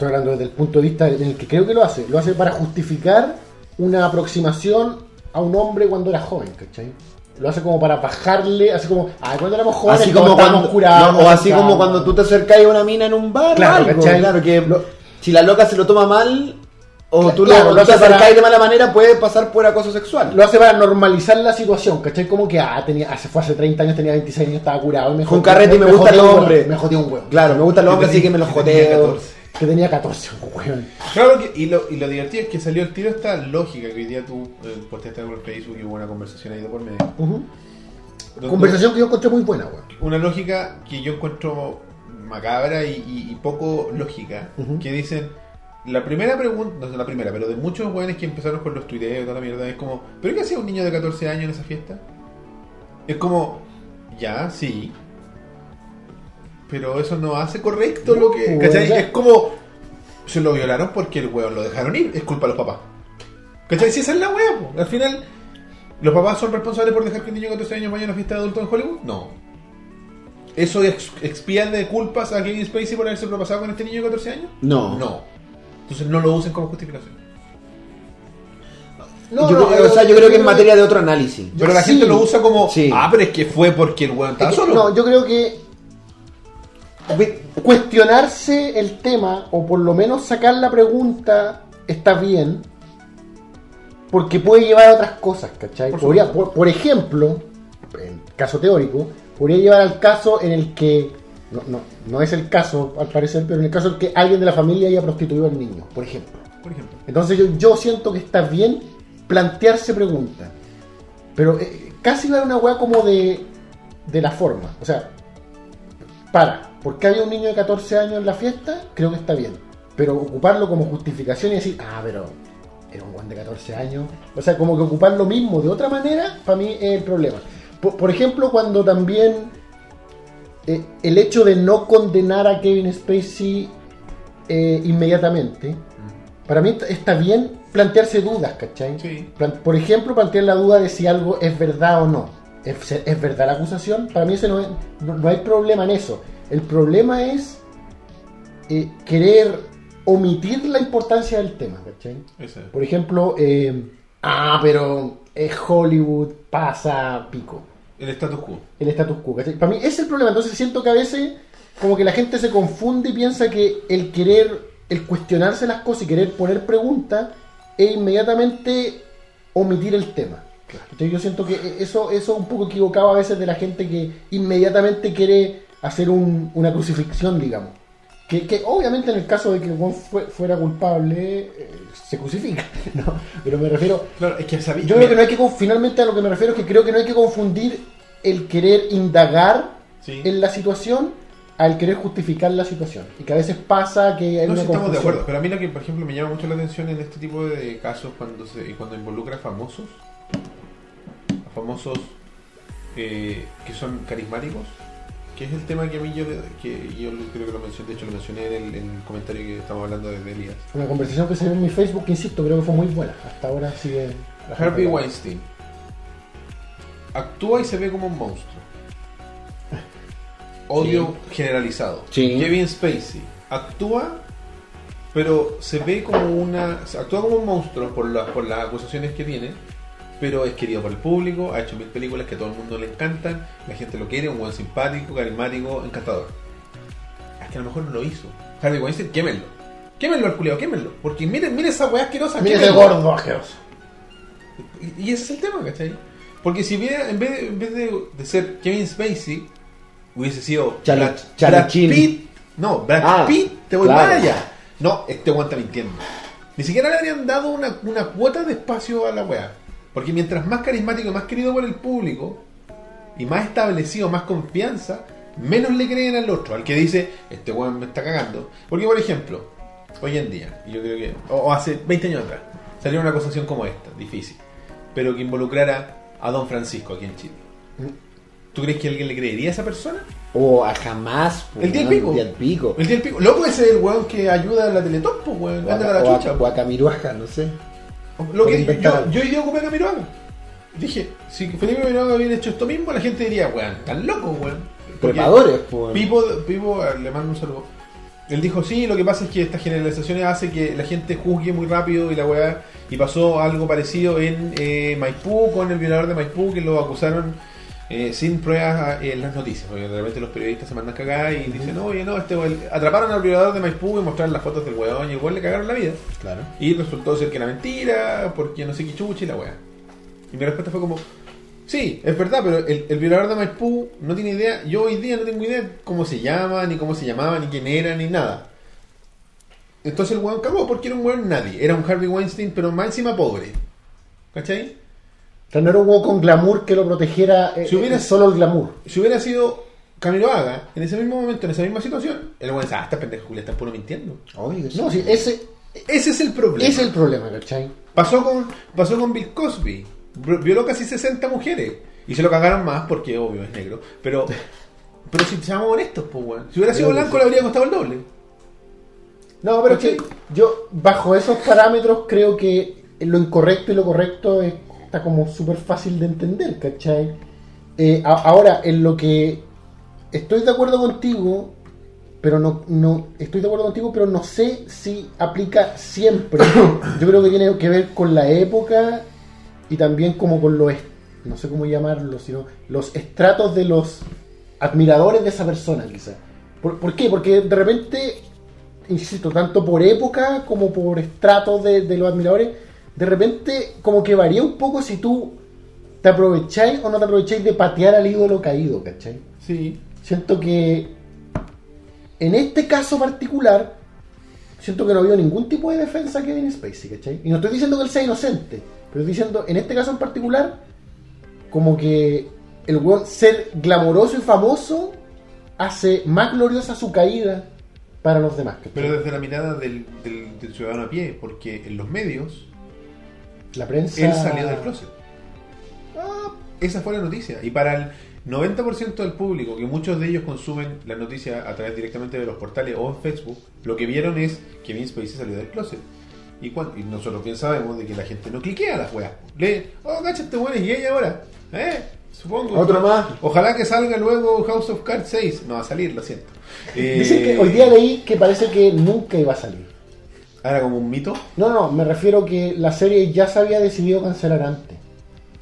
Estoy hablando desde el punto de vista en el que creo que lo hace. Lo hace para justificar una aproximación a un hombre cuando era joven, ¿cachai? Lo hace como para bajarle, así como, ah, cuando éramos jóvenes, Así como cuando, curados, no, o así como cuando tú te acercas a una mina en un bar Claro, algo, ¿cachai? claro que Lo- si la loca se lo toma mal o tú, claro, lo, lo te hace para- acercáis de mala manera puede pasar por acoso sexual. Lo hace para normalizar la situación, ¿cachai? Como que, ah, tenía, hace, fue hace 30 años, tenía 26 años, estaba curado y me Con carrete y me un huevo, hombres. Me jodió un huevo. Claro, me gustan los Que hombres así que me tenía jodeo. 14. Que tenía 14, weón. Claro, que, y, lo, y lo divertido es que salió el tiro esta lógica que hoy día tú eh, posteaste por Facebook y hubo una conversación ahí de por medio. Conversación que yo encontré muy buena, weón. Una lógica que yo encuentro macabra y, y- y poco lógica. Que dicen, la primera pregunta, no es la primera, pero de muchos jóvenes que empezaron con los tuiteos y toda la mierda, es como, ¿pero qué hacía un niño de 14 años en esa fiesta? Es como, ya, sí. Pero eso no hace correcto lo que. No, ¿Cachai? ya. Es como. Se lo violaron porque el weón lo dejaron ir. Es culpa de los papás. ¿Cachai? Si esa es la wea, po. Al final, ¿los papás son responsables por dejar que un niño de 14 años vaya a una fiesta de adultos en Hollywood? No. ¿Eso ex- expía de culpas a Kevin Spacey por haberse propasado con este niño de 14 años? No. No. Entonces no lo usen como justificación. No, yo, no, creo- o sea, yo creo que es materia de otro análisis. Pero la sí. gente lo usa como, Sí. ah, pero es que fue porque el weón estaba Es que- solo. No, yo creo que cuestionarse el tema o por lo menos sacar la pregunta está bien porque puede llevar a otras cosas, ¿cachai? Por Podría- por, por ejemplo, en caso teórico, podría llevar al caso en el que, no, no, no es el caso al parecer, pero en el caso en que alguien de la familia haya prostituido al niño, por ejemplo. Por ejemplo. Entonces yo, yo siento que está bien plantearse preguntas. Pero eh, casi va a una weá como de, de la forma. O sea, para, porque había un niño de 14 años en la fiesta, creo que está bien. Pero ocuparlo como justificación y decir, ah, pero era un weón de 14 años. O sea, como que ocupar lo mismo de otra manera, para mí es el problema. Por, por ejemplo, cuando también eh, el hecho de no condenar a Kevin Spacey eh, inmediatamente, para mí está bien plantearse dudas, ¿cachai? Sí. Por ejemplo, plantear la duda de si algo es verdad o no. ¿Es, es verdad la acusación? Para mí ese no, es- no, no hay problema en eso. El problema es eh, querer omitir la importancia del tema, ¿cachai? Ese. Por ejemplo, eh, ah, pero es Hollywood, pasa pico El status quo. el status quo. ¿cachai? Para mí ese es el problema. Entonces siento que a veces como que la gente se confunde y piensa que el querer, el cuestionarse las cosas y querer poner preguntas es inmediatamente omitir el tema. Entonces yo siento que eso, eso es un poco equivocado a veces de la gente que inmediatamente quiere hacer un- una crucifixión, digamos. Que, que obviamente en el caso de que Juan fue- fuera culpable, eh, se crucifica. ¿no? Pero me refiero, Claro, es que sabí- yo creo que no hay que conf- finalmente a lo que me refiero es que creo que no hay que confundir el querer indagar Sí. en la situación al querer justificar la situación y que a veces pasa que hay No, una sí, estamos de acuerdo, pero a mí lo que, por ejemplo, me llama mucho la atención en este tipo de casos cuando se cuando involucra a famosos, a famosos eh, que son carismáticos, que es el tema que a mí yo, que yo creo que lo mencioné, de hecho lo mencioné en el, en el comentario que estamos hablando de, Elías. Una conversación que se ve en mi Facebook, que insisto, creo que fue muy buena. Hasta ahora sigue. Harvey. Weinstein actúa y se ve como un monstruo. Odio generalizado. Sí. Kevin Spacey actúa, pero se ve como una. Actúa como un monstruo por, las por las acusaciones que tiene, pero es querido por el público. Ha hecho mil películas que a todo el mundo le encantan. La gente lo quiere, un buen simpático, carismático, encantador. Es que a lo mejor no lo hizo. Harvey Weinstein, quémenlo. Quémenlo al culiao, quémenlo. Porque miren, miren esa weá asquerosa. Mira ese gordo asqueroso. Y y ese es el tema, ¿cachai? Porque si hubiera, en vez de, en vez de, de ser Kevin Spacey, hubiese sido Charlie- Brad, Brad. Pitt. No, Brad Ah, Pitt, te voy claro. más allá. No, este weón está mintiendo. Ni siquiera le habrían dado una, una cuota de espacio a la weá. Porque mientras más carismático y más querido por el público, y más establecido, más confianza, menos le creen al otro, al que dice, este weón me está cagando. Porque, por ejemplo, hoy en día, y yo creo que, o, o hace 20 años atrás, salió una acusación como esta, difícil, pero que involucrara a Don Francisco aquí en Chile. ¿Tú crees que alguien le creería a esa persona? O a jamás. pues, El día del pico. El día del pico. El día del pico. Loco, ese es el weón que ayuda a la Teletop, pues, weón. O a, la o a- chucha. o a Camiruaja, no sé. Lo que yo, yo hoy día ocupé a Camiroaga. Dije, si Felipe Camiroaga hubiera hecho esto mismo, la gente diría, weón, tan loco, weón. Trepadores, pues. Pipo, Pipo, le mando un saludo. Él dijo, sí, lo que pasa es que estas generalizaciones hace que la gente juzgue muy rápido y la weá. Y pasó algo parecido en eh, Maipú con el violador de Maipú que lo acusaron eh, sin pruebas eh, en las noticias. Porque de repente los periodistas se mandan cagada y dicen, oye, no, este weón- atraparon al violador de Maipú y mostraron las fotos del weón y weón le cagaron la vida. Claro. Y resultó ser que era mentira, porque no sé qué chucha y la weá. Y mi respuesta fue como, sí, es verdad, pero el, el violador de Maipú no tiene idea, yo hoy día no tengo idea cómo se llama, ni cómo se llamaba, ni quién era, ni nada. Entonces el weón cagó porque era un weón nadie, era un Harvey Weinstein, pero más encima pobre. ¿Cachai? O sea, no era un huevo con glamour que lo protegiera eh, Si hubiera- eh, solo el glamour. Si hubiera sido Camilo Haga, en ese mismo momento, en esa misma situación, el weón dice, ah, esta pendeja Julia está puro mintiendo. Obvio que sí. No, sí, ese, Ese es el problema. Ese es el problema, ¿cachai? Pasó con, pasó con Bill Cosby. Violó casi 60 mujeres. Y se lo cagaron más porque, obvio, es negro. Pero, pero si seamos honestos, pues, weón. Si hubiera sido blanco, sí. le habría costado el doble. No, pero es ¿Cachai? que yo, bajo esos parámetros, creo que lo incorrecto y lo correcto es- está como súper fácil de entender, ¿cachai? Eh, a- ahora, en lo que estoy de acuerdo contigo, pero no, no estoy de acuerdo contigo, pero no sé si aplica siempre. Yo creo que tiene que ver con la época y también como con los, no sé cómo llamarlo, sino los estratos de los admiradores de esa persona, quizás. ¿Por, por qué? Porque de repente, insisto, tanto por época como por estratos de, de los admiradores, de repente como que varía un poco si tú te aprovecháis o no te aprovecháis de patear al ídolo caído, ¿cachai? Sí. Siento que en este caso particular, siento que no había ningún tipo de defensa a Kevin Spacey, ¿cachai? Y no estoy diciendo que él sea inocente, pero estoy diciendo, en este caso en particular, como que el weón ser glamoroso y famoso hace más gloriosa su caída para los demás, ¿cachai? Pero desde la mirada del, del- del ciudadano a pie, porque en los medios la prensa... él salió del closet. Ah, esa fue la noticia. Y para el 90% del público, que muchos de ellos consumen la noticia a través directamente de los portales o en Facebook, lo que vieron es que Kevin Spacey salió del closet. Y, cuan- y nosotros bien sabemos de que la gente no cliquea las weas. Lee, oh, cacha, este weón es gay ahora. ¿Eh? Supongo. Otro más. Ojalá que salga luego House of Cards 6. No va a salir, lo siento. Eh, Dicen que hoy día leí que parece que nunca iba a salir. Era como un mito. No, no, me refiero que la serie ya se había decidido cancelar antes.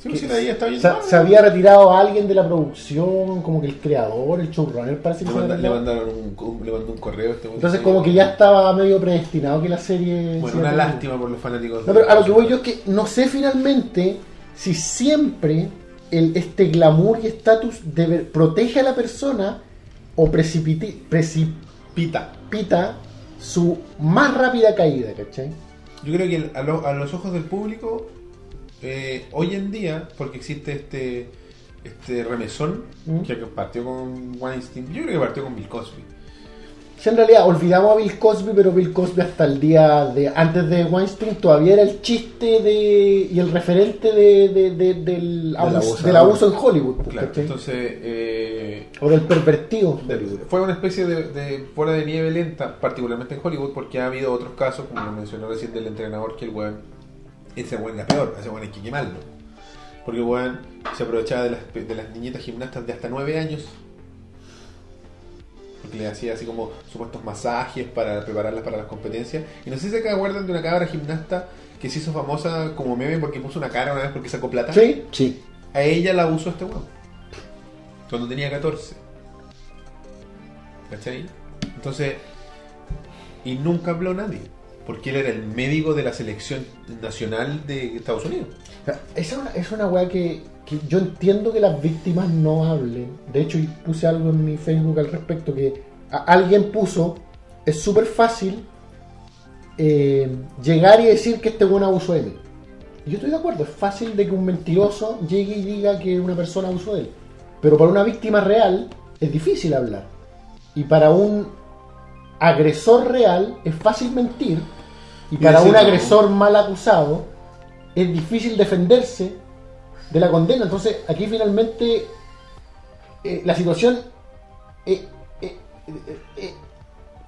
Sí, pues, sí, la idea está bien. Se, había retirado a alguien de la producción, como que el creador, el showrunner, parece que Le, manda- le mandaron un, le mandó un correo a este. Entonces como que ya estaba medio predestinado que la serie... Bueno, una lástima por los fanáticos. No, pero a lo que voy yo es que no sé finalmente si siempre el, este glamour y estatus debe- protege a la persona o precipiti- precipita Pita. Su más rápida caída, ¿cachai? Yo creo que el- a, lo- a los ojos del público, eh, hoy en día, porque existe este este remesón Mm. que partió con Weinstein, yo creo que partió con Bill Cosby. Si en realidad olvidamos a Bill Cosby, pero Bill Cosby hasta el día de antes de Weinstein todavía era el chiste de y el referente de, de- de- del, abuso, del abuso en Hollywood, pues, Claro, entonces eh, o del pervertido. fue una especie de, de bola de nieve lenta, particularmente en Hollywood, porque ha habido otros casos, como lo mencionó recién del entrenador, que el weón, ese weón era peor, ese weón hay que quemarlo. Porque el weón se aprovechaba de las, de las niñitas gimnastas de hasta 9 años. Porque le hacía así como supuestos masajes para prepararlas para las competencias. Y no sé si se acuerdan de una cabra gimnasta que se hizo famosa como meme porque puso una cara una vez porque sacó plata. Sí, Sí. A ella la usó este weón. Cuando tenía 14. ¿Cachai? Entonces. Y nunca habló nadie. Porque él era el médico de la selección nacional de Estados Unidos. Esa es una, es una weá que, que yo entiendo que las víctimas no hablen. De hecho, puse algo en mi Facebook al respecto que alguien puso, es súper fácil eh, llegar y decir que este buen abusó de mí. Yo estoy de acuerdo, es fácil de que un mentiroso llegue y diga que una persona abusó de él. Pero para una víctima real es difícil hablar. Y para un agresor real es fácil mentir. Y Y para un agresor mal acusado es difícil defenderse de la condena. Entonces, aquí finalmente eh, la situación eh, eh,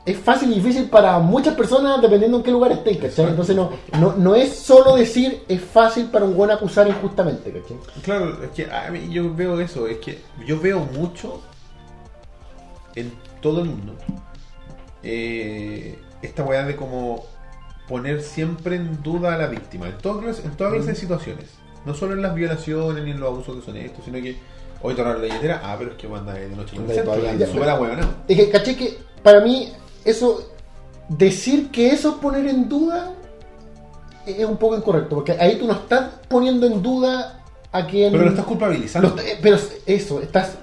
es fácil y difícil para muchas personas dependiendo en qué lugar estén, ¿cachai? Entonces, no, no, no es solo decir es fácil para un buen acusar injustamente, ¿cachai? Claro, es que a mí yo veo eso. Es que yo veo mucho en todo el mundo esta weá de como poner siempre en duda a la víctima. En todas clases, en todas clases de situaciones. No solo en las violaciones ni en los abusos que son estos, sino que hoy tornar la billetera, ah, pero es que anda de noche en el centro, ahueonado. Es que, caché que para mí, eso, decir que eso es poner en duda es un poco incorrecto, porque ahí tú no estás poniendo en duda a quien. Pero lo estás culpabilizando. Eh, pero eso, estás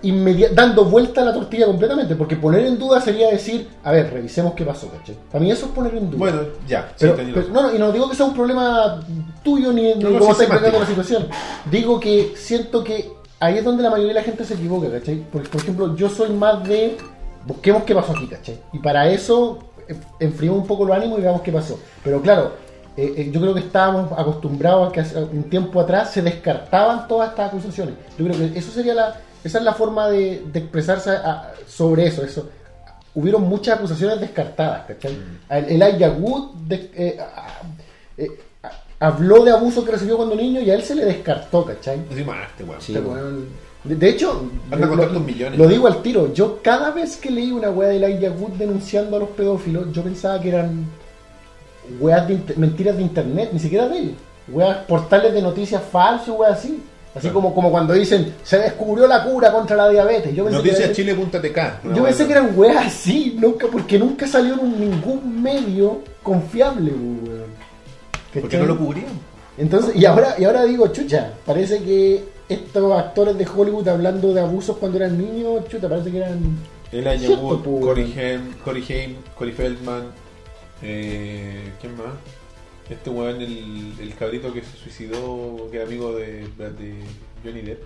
dando vuelta a la tortilla completamente, porque poner en duda sería decir, a ver, revisemos qué pasó, ¿cachai? Para mí eso es poner en duda. Bueno, ya, sí, Pero, tenés pero- no, no, y no digo que sea un problema tuyo ni, ni cómo sí, estás enfrentando la situación. Digo que siento que ahí es donde la mayoría de la gente se equivoca, ¿cachai? Porque, por ejemplo, yo soy más de busquemos qué pasó aquí, ¿cachai? Y para eso enfriemos un poco los ánimos y veamos qué pasó. Pero claro, eh, eh, yo creo que estábamos acostumbrados a que hace un tiempo atrás se descartaban todas estas acusaciones. Yo creo que eso sería la, esa es la forma de, de expresarse a- sobre eso, eso. Hubieron muchas acusaciones descartadas, ¿cachai? El Wood de- eh, a- habló de abuso que recibió cuando niño y a él se le descartó, ¿cachai? Así más, este weón. Sí, Este weón. weón- De, de hecho, Anda con lo, tantos millones. lo digo al tiro, yo cada vez que leí una weá de Elijah Wood denunciando a los pedófilos, yo pensaba que eran weas de mentiras de internet, ni siquiera de él. Weas portales de noticias falsos, weas así. Así Claro. como, como cuando dicen, se descubrió la cura contra la diabetes. Yo pensé, Noticias Chile.tk. yo pensé que eran weas así, nunca, porque nunca salió en ningún medio confiable, weón. ¿Por qué ¿Cachai? no lo cubrían? Entonces, y ahora, y ahora digo, chucha, parece que estos actores de Hollywood hablando de abusos cuando eran niños, chuta, parece que eran. Elijah Cierto, Wood, Corey Haim, Corey Feldman, eh, ¿quién más? Este weón, el, el cabrito que se suicidó, que era amigo de, de Johnny Depp.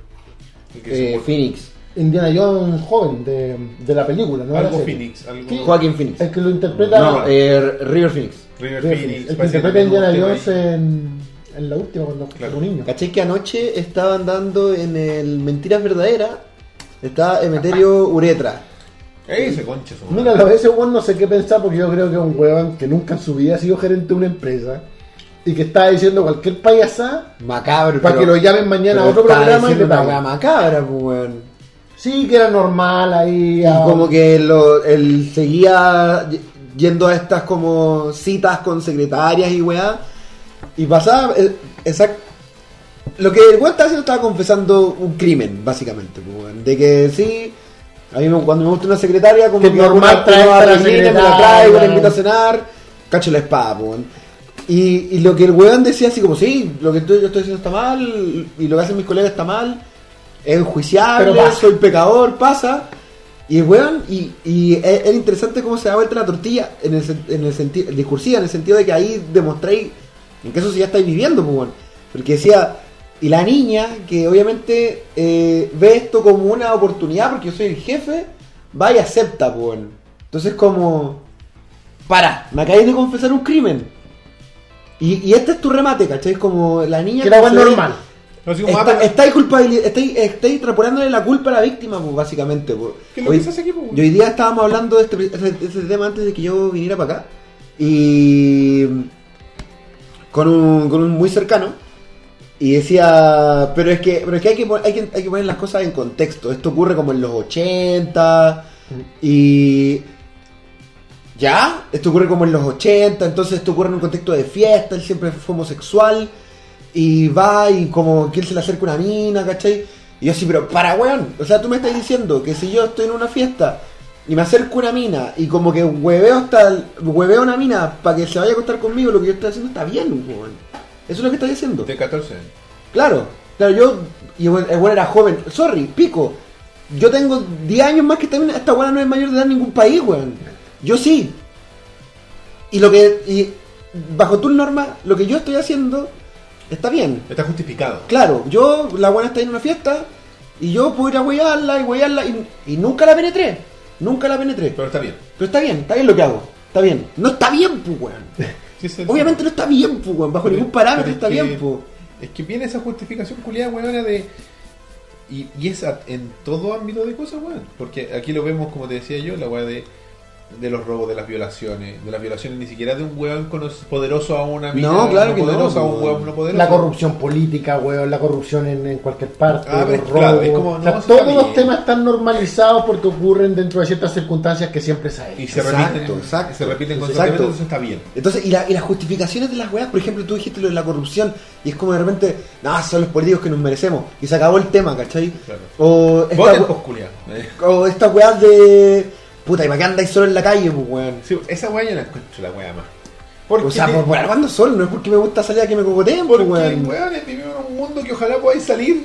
El que Eh, se- Phoenix. Indiana Jones joven de, de la película, ¿no? algo. Phoenix, algo Sí. Joaquín Phoenix. El que lo interpreta. No, eh, River Phoenix. River River Phoenix. Phoenix, el que parece interpreta a tenía un Indiana tema Jones ahí. en, en la última cuando Claro. era un niño. ¿Cachai que anoche estaban dando en el Mentiras Verdaderas? Está Emeterio Uretra. Ese concha su Mira, a veces weón no sé qué pensar porque yo creo que es un weón que nunca en su vida ha sido gerente de una empresa y que está diciendo cualquier payasá Macabro. para que lo llamen mañana a otro está programa y le una weá macabra, pues, weón. Sí, que era normal ahí. Y ah, como que lo, él seguía yendo a estas como citas con secretarias y weá. Y pasaba, eh, exact- Lo que el weón estaba haciendo estaba confesando un crimen, básicamente. pues, weón. De que sí, a mí me- cuando me gusta una secretaria, como Que normal una a la me la traigo, la invito a cenar, cacho la espada, weón. Y, y lo que el weón decía así como, sí, lo que yo estoy haciendo está mal, y lo que hacen mis colegas está mal, es enjuiciable, soy pecador, pasa. Y el weón, y, y es, es interesante cómo se da vuelta la tortilla en el, en el sentido, discursiva, en el sentido de que ahí demostréis en qué sociedad estáis viviendo, pues, weón. Porque decía, y la niña, que obviamente eh, ve esto como una oportunidad, porque yo soy el jefe, va y acepta, pues. Entonces, como, para, me acabáis de confesar un crimen. Y, y este es tu remate, ¿cachai? Es como la niña. Que ve- normal. Ah, Está, pero- estáis estáis, estáis extrapolándole la culpa a la víctima, pues, básicamente. Pues. ¿Qué lo hoy, que hace aquí, pues? y hoy día estábamos hablando de este, ese, ese tema antes de que yo viniera para acá. Y con un, con un muy cercano. Y decía, pero es que, pero es que, hay, que, hay, que hay que poner las cosas en contexto. Esto ocurre como en los 80 y... ¿Ya? Esto ocurre como en los 80, entonces esto ocurre en un contexto de fiesta, él siempre fue homosexual y va y como que él se le acerca una mina, ¿cachai? Y yo así, pero para weón, o sea, tú me estás diciendo que si yo estoy en una fiesta y me acerco una mina y como que hueveo hasta hueveo una mina para que se vaya a acostar conmigo, lo que yo estoy haciendo está bien, weón. Eso es lo que estás diciendo. De 14 años. Claro, claro, yo, y el bueno era joven, sorry, pico. Yo tengo 10 años más que esta mina, esta weá no es mayor de edad en ningún país, weón. Yo sí. Y lo que, y bajo tus normas, lo que yo estoy haciendo está bien. Está justificado. Claro, yo, la buena está en una fiesta y yo puedo ir a huearla y huearla y, y nunca la penetré. Nunca la penetré. Pero está bien. Pero está bien, está bien lo que hago. Está bien. No está bien, pues, weón. Sí, es el- Obviamente no está bien, pues, weón. Bajo Pero- ningún parámetro está que- bien, pues. Es que viene esa justificación culiada, weón, de. Y, y es en todo ámbito de cosas, weón. Porque aquí lo vemos, como te decía yo, la weá de, de los robos, de las violaciones. De las violaciones ni siquiera de un weón poderoso a una mina. No, claro que no, poderoso a un weón. weón no poderoso. La corrupción política, weón, la corrupción en, en cualquier parte, Ah, los claro, robos. es como, O sea, no, está todos bien. los temas están normalizados porque ocurren dentro de ciertas circunstancias que siempre se Y hay. se Exacto, repiten, exacto. y se repiten constantemente, entonces está bien. Entonces, y, la- y las justificaciones de las weas, por ejemplo, tú dijiste lo de la corrupción, y es como de repente, no, son los políticos que nos merecemos, y se acabó el tema, ¿cachai? Claro. O, esta Voten, pues, o estas weas de. Puta, ¿y para qué andáis solo en la calle, pues, weón? Sí, esa weá yo la encuentro la weá más. Porque, O sea, te- por, por ando solo, no es porque me gusta salir a que me cocoteen, pues, porque weón. weón, vivimos en un mundo que ojalá podáis salir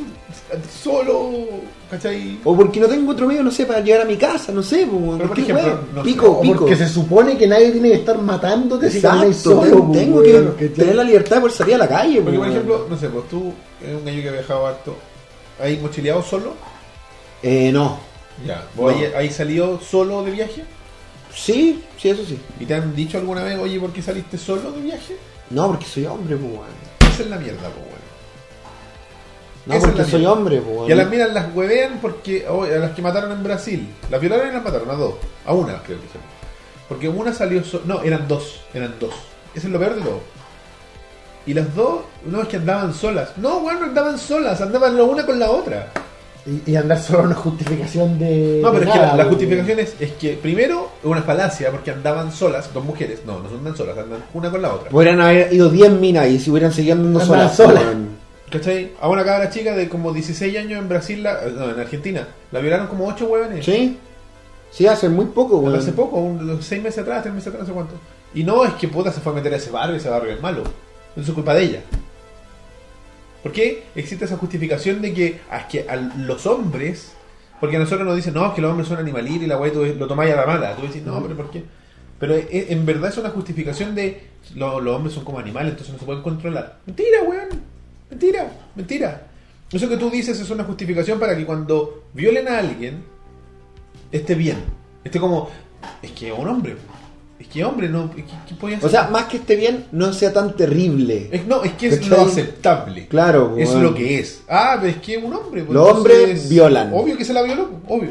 solo, ¿cachai? O porque no tengo otro medio, no sé, para llegar a mi casa, no sé, pues, weón. Pero, por ¿Qué ejemplo, no pico, O pico. porque se supone que nadie tiene que estar matándote si Exacto, solo. tengo, pues, tengo weón, que ¿cachai? tener la libertad de poder salir a la calle, Porque, pues, por ejemplo, no sé, pues tú eres un gallo que ha viajado harto. ¿Hay mochileado solo? Eh, no. Ya. ¿Vos No. hay, hay salido solo de viaje? Sí, sí, eso sí. ¿Y te han dicho alguna vez, oye, ¿por qué saliste solo de viaje? No, porque soy hombre, pues, weón. Esa es la mierda, pues, weón. No, Esa es porque soy mierda. hombre, pues, weón. Y a las minas las huevean porque oh, a las que mataron en Brasil. Las violaron y las mataron, a dos. A una, creo que salió. Porque una salió so- No, eran dos. Eran dos. Eso es lo peor de todo. Y las dos, no es que andaban solas. No, weón, no andaban solas. Andaban la una con la otra. Y, y andar solo una justificación de. No, pero de es que la, nada, la weón. justificación es, es que primero es una falacia porque andaban solas, dos mujeres. No, no andan solas, andan una con la otra. Podrían haber ido 10 minas y si hubieran seguido andando Andaban solas. solas. weón. ¿Cachai? A una cabra chica de como 16 años en Brasil, la- no, en Argentina, la violaron como 8 huevones. ¿Sí? Sí, hace muy poco, weón. Hace poco, un, seis meses atrás, tres meses atrás, no sé cuánto. Y no es que puta se fue a meter a ese barrio y ese barrio es malo. Eso es culpa de ella. ¿Por qué existe esa justificación de que, ah, es que a los hombres, porque a nosotros nos dicen, no, es que los hombres son animalitos y la weá lo tomáis a la mala. Tú decís, no, pero ¿por qué? Pero e- en verdad es una justificación de lo- los hombres son como animales, entonces no se pueden controlar. Mentira, weón. Mentira, mentira. Eso que tú dices es una justificación para que cuando violen a alguien, esté bien. Esté como, es que es un hombre. Es que hombre, no. ¿Qué, qué podía O hacer? sea, más que esté bien, no sea tan terrible. Es- no, es que es ¿Cachai? lo aceptable. Claro, Es lo que es. Ah, pero es que es un hombre. pues, Los hombres violan. Obvio que se la violó, pues, obvio.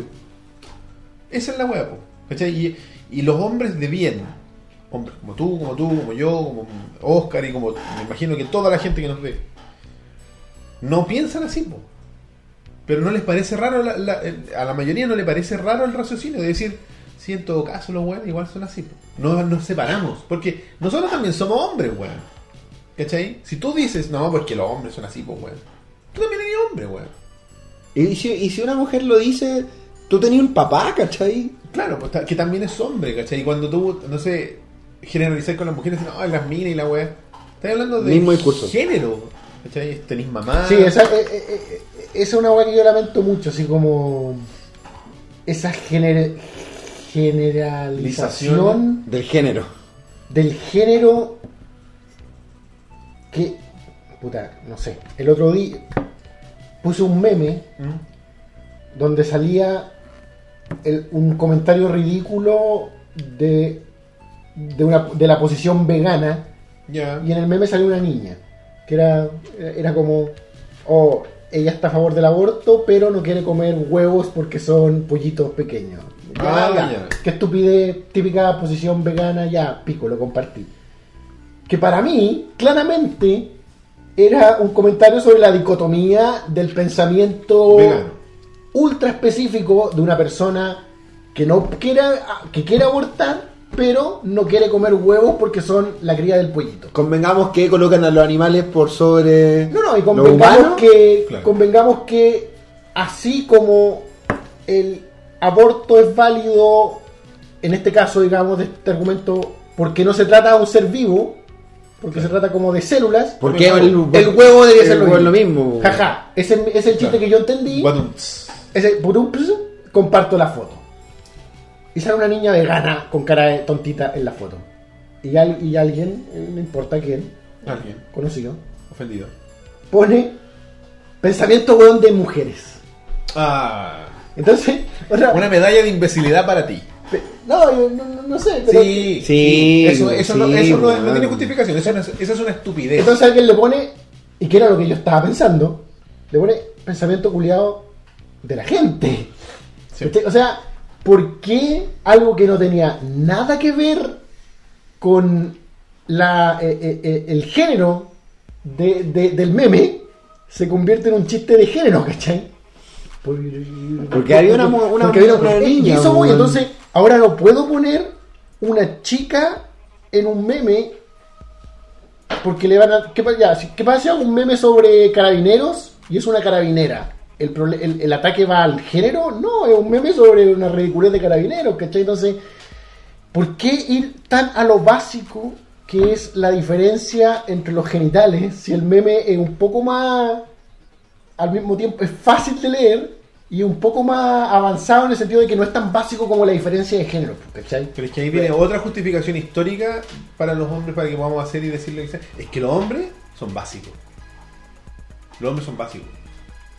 Esa es la hueá, pues, ¿cachai? Y, y los hombres de bien, hombres como tú, como tú, como yo, como Oscar y como me imagino que toda la gente que nos ve, no piensan así, po. Pero no les parece raro, la- la- a la mayoría no le parece raro el raciocinio de decir, sí, en todo caso los weones igual son así. No nos separamos, porque nosotros también somos hombres, weón. ¿Cachai? Si tú dices, no, porque los hombres son así, pues, weón. Tú también eres hombre, weón. Y si, y si una mujer lo dice, tú tenías un papá, ¿cachai? Claro, pues, que también es hombre, ¿cachai? Y cuando tú, no sé, generalizar con las mujeres, no, las minas y la weá. Estás hablando de Mismo discurso. género, ¿cachai? Tenís mamá. Sí, esa, eh, eh, eh, esa es una weá que yo lamento mucho, así como. Esa gener- generalización Del género. del género que. Puta, no sé. El otro día puse un meme ¿Mm? donde salía el- un comentario ridículo de, de, una, de la posición vegana y en el meme salió una niña que era, era como oh, ella está a favor del aborto pero no quiere comer huevos porque son pollitos pequeños Ah, ya. ya. qué estupidez típica posición vegana ya pico lo compartí que para mí claramente era un comentario sobre la dicotomía del pensamiento Vegano. ultra específico de una persona que no quiera que quiere abortar pero no quiere comer huevos porque son la cría del pollito Convengamos que colocan a los animales por sobre. no no y lo convengamos humano. que Claro. convengamos que así como el aborto es válido en este caso digamos de este argumento porque no se trata de un ser vivo porque se trata como de células Porque El el, el huevo debe ser lo mismo. jaja ese es el chiste Claro. que yo entendí. Ese, comparto la foto. Y sale una niña vegana con cara de tontita en la foto. Y, al- y alguien, eh, no importa quién, Alguien. conocido, Ofendido. pone pensamiento weón de mujeres. Ah. Entonces, o sea, Una medalla de imbecilidad para ti. no, yo no, no- sé, pero Sí, Sí, Eso, eso, no, eso no, tiene justificación. Eso, es- esa es una estupidez. entonces alguien le pone, y que era lo que yo estaba pensando, le pone pensamiento culiado de la gente. O sea, ¿por qué algo que no tenía nada que ver con la, eh, eh, eh, el género de- de- del meme se convierte en un chiste de género, ¿cachai? Por- Porque había una una- porque una niña, eso voy, entonces ahora no puedo poner una chica en un meme porque le van a. ¿Qué, ya, ¿qué pasa si hago un meme sobre carabineros y es una carabinera? ¿El, prole- el, el ataque va al género? No, es un meme sobre una ridiculez de carabineros, ¿cachai? Entonces, ¿por qué ir tan a lo básico que es la diferencia entre los genitales si el meme es un poco más. Al mismo tiempo es fácil de leer y un poco más avanzado en el sentido de que no es tan básico como la diferencia de género, ¿cachai? Pero es que ahí viene otra justificación histórica para los hombres, para que podamos hacer y decirle que sea. Es que los hombres son básicos. Los hombres son básicos.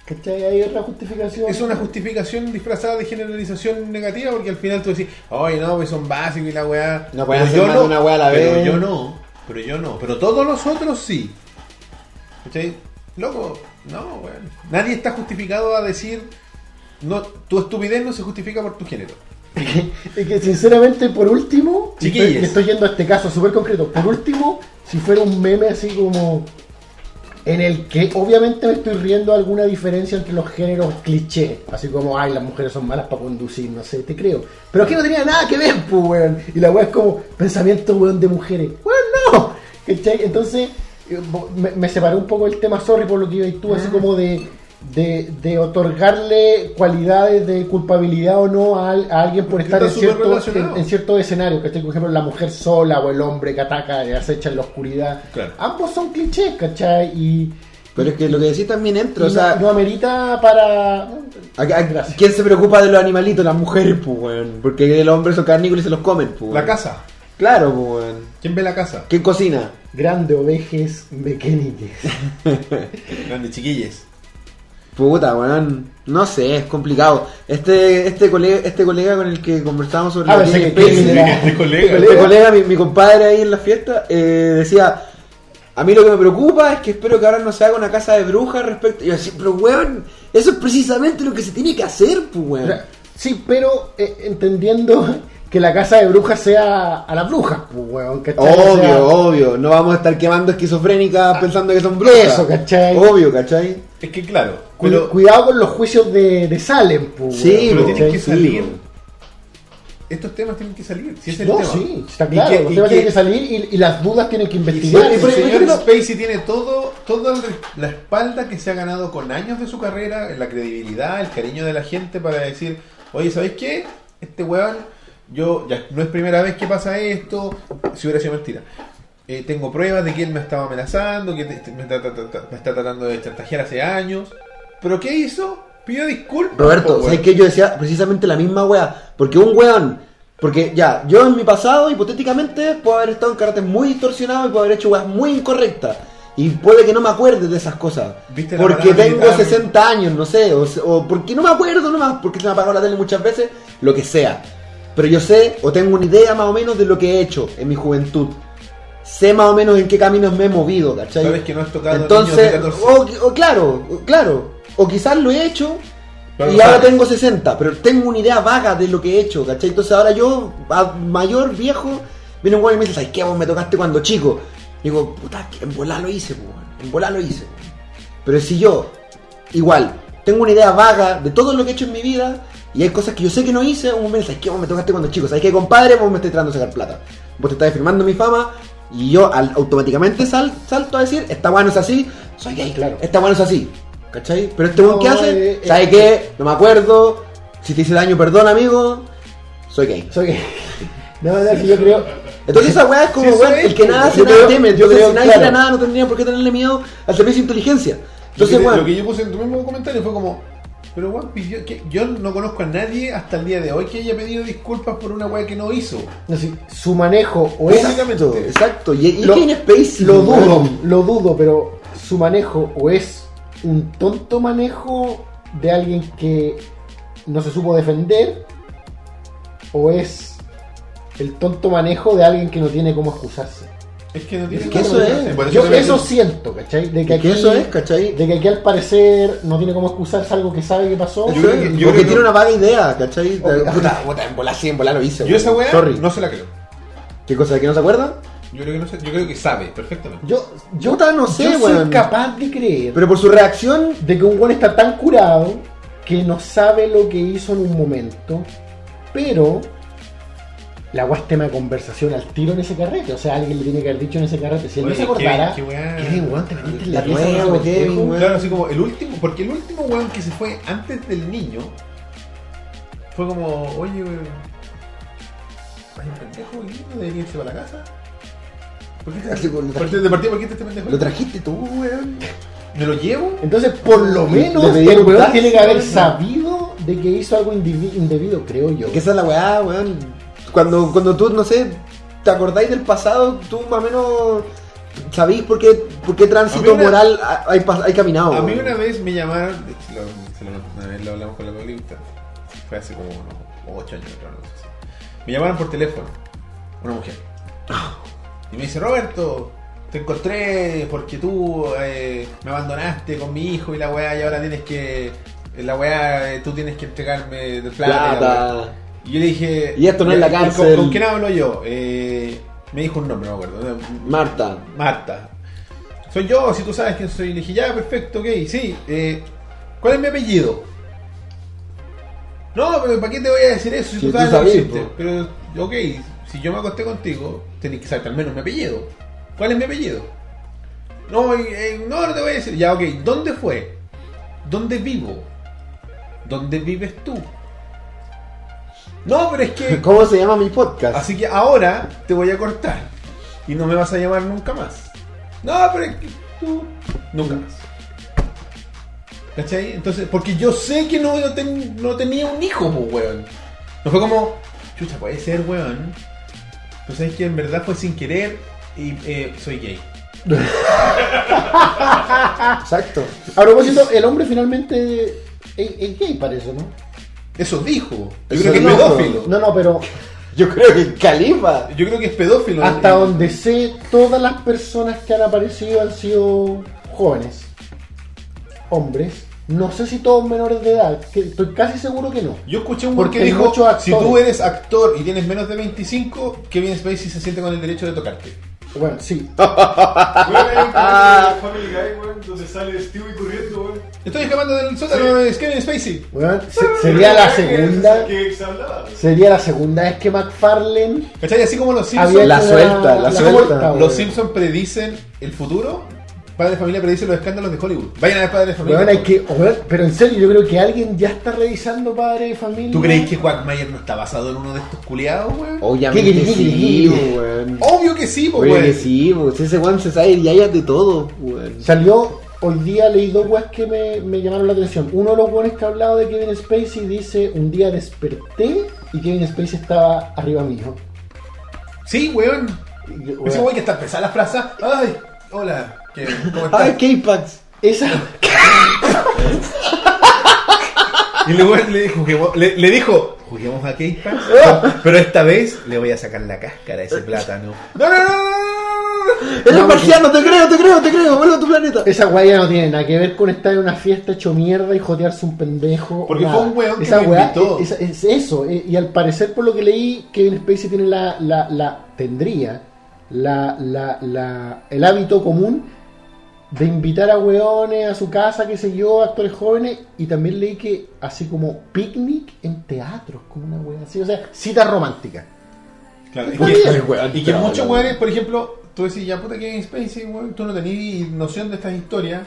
¿Cachai? Hay otra justificación. Es una justificación disfrazada de generalización negativa porque al final tú decís, oye, no, pues son básicos y la weá. No pueden Pero hacer más de una weá a la pero vez. yo no, pero yo no. Pero todos los otros sí. ¿Cachai? Loco, no, weón. Nadie está justificado a decir, no, tu estupidez no se justifica por tu género. Es que sinceramente, por último, estoy, estoy yendo a este caso súper concreto, por último, si fuera un meme así como en el que obviamente me estoy riendo alguna diferencia entre los géneros cliché, así como, ay, las mujeres son malas para conducir, no sé, te creo. Pero aquí no tenía nada que ver, pues, weón. Y la weá es como pensamiento, weón, de mujeres. Weón, no. ¿Cachai? Entonces, me, me separé un poco del tema, sorry por lo que iba y tú, así como de... De, de otorgarle cualidades de culpabilidad o no a, al- a alguien por estar en, cierto, en, en ciertos escenarios, ¿cachai? Por ejemplo, la mujer sola o el hombre que ataca y acecha en la oscuridad. Claro. Ambos son clichés, ¿cachai? Y, Pero es que lo que decís también entra, o sea, no, no amerita para... ¿a- a- Gracias. ¿quién se preocupa de los animalitos? Las mujeres, pues, weón. Porque los hombres son carnívoros y se los comen, pues. La casa. Claro, pues, weón. ¿Quién ve la casa? ¿Quién cocina? Grande ovejes mecánicas. Grandes chiquilles. Puta, weón. No sé, es complicado. Este, este colega, este colega con el que conversábamos sobre Ah, la que era- Este colega. Este colega, mi, mi compadre ahí en la fiesta, eh, decía, a mí lo que me preocupa es que espero que ahora no se haga una casa de brujas respecto... Y yo decía, pero weón, eso es precisamente lo que se tiene que hacer, pues weón. Sí, pero eh, entendiendo que la casa de brujas sea a las brujas, pues, weón, ¿cachai? O Obvio, sea, obvio, no vamos a estar quemando esquizofrénicas pensando que son brujas. eso, ¿cachai? Obvio, ¿cachai? Es que claro, cu- pero, cuidado con los juicios de, de Salem, pues, Sí, weón, pero po, tienen que salir. estos temas tienen que salir. Si es No, el tema. sí, está Y claro. que- los y temas que- tienen que salir y, y las dudas tienen que Y investigar. el señor Spacey tiene todo, toda la espalda que se ha ganado con años de su carrera, la credibilidad, el cariño de la gente para decir, oye, ¿sabes qué? Este weón, yo ya no es primera vez que pasa esto, si hubiera sido mentira. Eh, tengo pruebas de que él me estaba amenazando, que te- te- me, está, ta- ta- ta- me está tratando de chantajear hace años. ¿Pero qué hizo? Pidió disculpas. Roberto. ¿sabes qué? Yo decía precisamente la misma weá. Porque un weón, porque ya, yo en mi pasado, hipotéticamente, puedo haber estado en carácter muy distorsionado y puedo haber hecho weas muy incorrectas. Y puede que no me acuerde de esas cosas. ¿Viste Porque tengo militar? 60 años, no sé. O, o porque no me acuerdo nomás, porque se me apagó la tele muchas veces, lo que sea. Pero yo sé, o tengo una idea más o menos de lo que he hecho en mi juventud. Sé más o menos en qué caminos me he movido, ¿cachai? Sabes que no has tocado Entonces, niños de 14. o, o claro, claro. O quizás lo he hecho Pero y ahora sabes. tengo 60, pero tengo una idea vaga de lo que he hecho, ¿cachai? Entonces ahora yo, mayor, viejo, viene un güey y me dice, ¿sabes qué? Vos me tocaste cuando chico. Digo, puta, que en volar lo hice, pues, en volar lo hice. Pero si yo, igual, tengo una idea vaga de todo lo que he hecho en mi vida y hay cosas que yo sé que no hice, un momento, ¿sabes qué? Vos me tocaste cuando chico, ¿sabes qué, compadre? Vos me estás tratando de sacar plata. Vos te estás firmando mi fama y yo al- automáticamente sal- salto a decir, esta bueno es así, soy gay, Claro. esta bueno es así. ¿Cachai? Pero este weón, ¿qué No, hace? eh, ¿Sabe eh, qué? No me acuerdo. Si te hice daño, perdón, amigo. Soy gay. Soy- No, no, si yo creo. Entonces esa weá es como, Sí, weón, el que nada hace yo nada creo- teme. yo Entonces creo, si nadie claro. hace nada no tendría por qué tenerle miedo al servicio de inteligencia. Lo que, Entonces, te- weón, lo que yo puse en tu mismo comentario fue como, pero weón, pidió que yo no conozco a nadie hasta el día de hoy que haya pedido disculpas por una weá que no hizo. no sé, su manejo o es. exacto, exacto. Y, y Lo- dudo, lo dudo, pero su manejo o es un tonto manejo de alguien que no se supo defender o es el tonto manejo de alguien que no tiene cómo excusarse. Es que no tiene Es que eso es. Yo eso siento, ¿cachai? De que, aquí, eso es, ¿cachai? de que aquí al parecer no tiene cómo excusarse algo que sabe que pasó. Yo creo que- yo porque creo que- tiene una vaga idea, ¿cachai? Ok. Puta, puta, en volar sí, en volar lo hice. Yo esa weón. weá Sorry. no se la creo. ¿Qué cosa? ¿Que no se acuerda? Yo creo que no sé, yo creo que sabe perfectamente. Yo, yo, Puta, no sé, yo soy weón. capaz de creer Pero por su reacción, de que un buen está tan curado que no sabe lo que hizo en un momento, pero la weá es tema de conversación al tiro en ese carrete. O sea, alguien le tiene que haber dicho en ese carrete. Si él no se acordara, Kevin, weón, te metiste en la pieza Kevin. Claro, así como el último, porque el último weón que se fue antes del niño fue como, oye, weón, hay un pendejo no debería irse para la casa. ¿Por qué te, Así por de partida, ¿por qué te este pendejo? lo trajiste tú, weón. ¿Me lo llevo? Entonces, por lo menos, el weón tiene que haber sabido de que hizo algo indebido, creo yo. Que esa es la weá, weón. Cuando, cuando tú, no sé, te acordáis del pasado, tú más o menos ¿sabéis por qué, por qué tránsito una- moral ha- hay, hay caminado? A mí una vez me llamaron, lo- lo- una vez lo hablamos con la Paulita, fue hace como unos 8 años, creo, no sé si. Me llamaron por teléfono, una mujer. Y me dice, Roberto, te encontré porque tú eh, me abandonaste con mi hijo y la weá y ahora tienes que, la weá, eh, tú tienes que entregarme de plata. y la weá". Plata. Y yo le dije, Y esto no es la ¿con- cárcel. ¿Con, quién hablo yo? Eh, me dijo un nombre, no me acuerdo. Marta. Marta. Soy yo, si tú sabes quién soy. Le dije, ya, perfecto, ok, sí. eh, ¿Cuál es mi apellido? No, pero ¿para qué te voy a decir eso si tú tú sabes lo que sabes. Pero, ok, si yo me acosté contigo, tenés que saber al menos mi apellido. ¿Cuál es mi apellido? No, eh, no, no te voy a decir. Ya, ok, ¿dónde fue? ¿Dónde vivo? ¿Dónde vives tú? No, pero es que... ¿Cómo se llama mi podcast? Así que ahora te voy a cortar. Y no me vas a llamar nunca más. No, pero es que tú. Nunca más. ¿Cachai? Entonces, porque yo sé que no, no, ten- no tenía un hijo, pues, weón. No fue como, chucha, puede ser, weón. Pues sabes que en verdad fue sin querer y eh, soy gay. Exacto. A propósito, el hombre finalmente es, es gay, parece, ¿no? Eso dijo. Yo creo que es pedófilo. No, no, pero Yo creo que califa. Yo creo que es pedófilo. hasta donde sé, todas las personas que han aparecido han sido jóvenes, hombres. No sé si todos menores de edad, que estoy casi seguro que no. Yo escuché un Porque dijo, si tú eres actor y tienes menos de 25, Kevin Spacey se siente con el derecho de tocarte. Bueno, sí. Weón, hay un capítulo de Family Guy, weón, donde sale Stewie corriendo, weón. Estoy escapando del sótano de Kevin Spacey. Bueno, se- sería la segunda. Que se hablaba. Sería la segunda vez que McFarlane ¿Cachai? Así como los había Simpsons, La hecho suelta, la suelta. los Simpsons predicen el futuro, Padre de Familia predice los escándalos de Hollywood. Vayan a ver Padre de Familia. Weón, hay que, weón, pero en serio, yo creo que alguien ya está revisando Padre de Familia. ¿Tú crees que Quagmire no está basado en uno de estos culiados, weón? Obviamente ¿Qué, qué, qué, sí, weón. Obvio que sí, po, Oye, weón. que sí, pues ese weón se sabe y hayas de todo, weón. Salió, hoy día leí dos weas que me, me llamaron la atención. Uno de los weones que ha hablado de Kevin Spacey dice, un día desperté y Kevin Spacey estaba arriba mío. Sí, weón. Weón, Ese weón que está pesada la frase. Ay, hola. ¿Qué- ¿Cómo estás? Ay, K-Pax. Esa, Y luego le dijo, juguemos- le, le dijo, juguemos a Pass, pero esta vez le voy a sacar la cáscara a ese plátano. No, no, no, no, no, no, no. Eres No, marciano, te creo, te creo, te creo, vuelve a tu planeta. esa wea ya no tiene nada que ver con estar en una fiesta hecho mierda y jotearse un pendejo. Porque nada. fue un weón que Esa wea invitó. es, es eso. eh, Y al parecer, por lo que leí, Kevin Spacey tiene la, la, la tendría la, la, la, el hábito común de invitar a weones a su casa, qué sé yo, actores jóvenes, y también leí que así como picnic en teatros, como una wea así, o sea, cita romántica. Claro, que- weón, y que claro, muchos weones, por ejemplo, tú decís, ya puta Kevin Spacey, weón, tú no tenías noción de estas historias.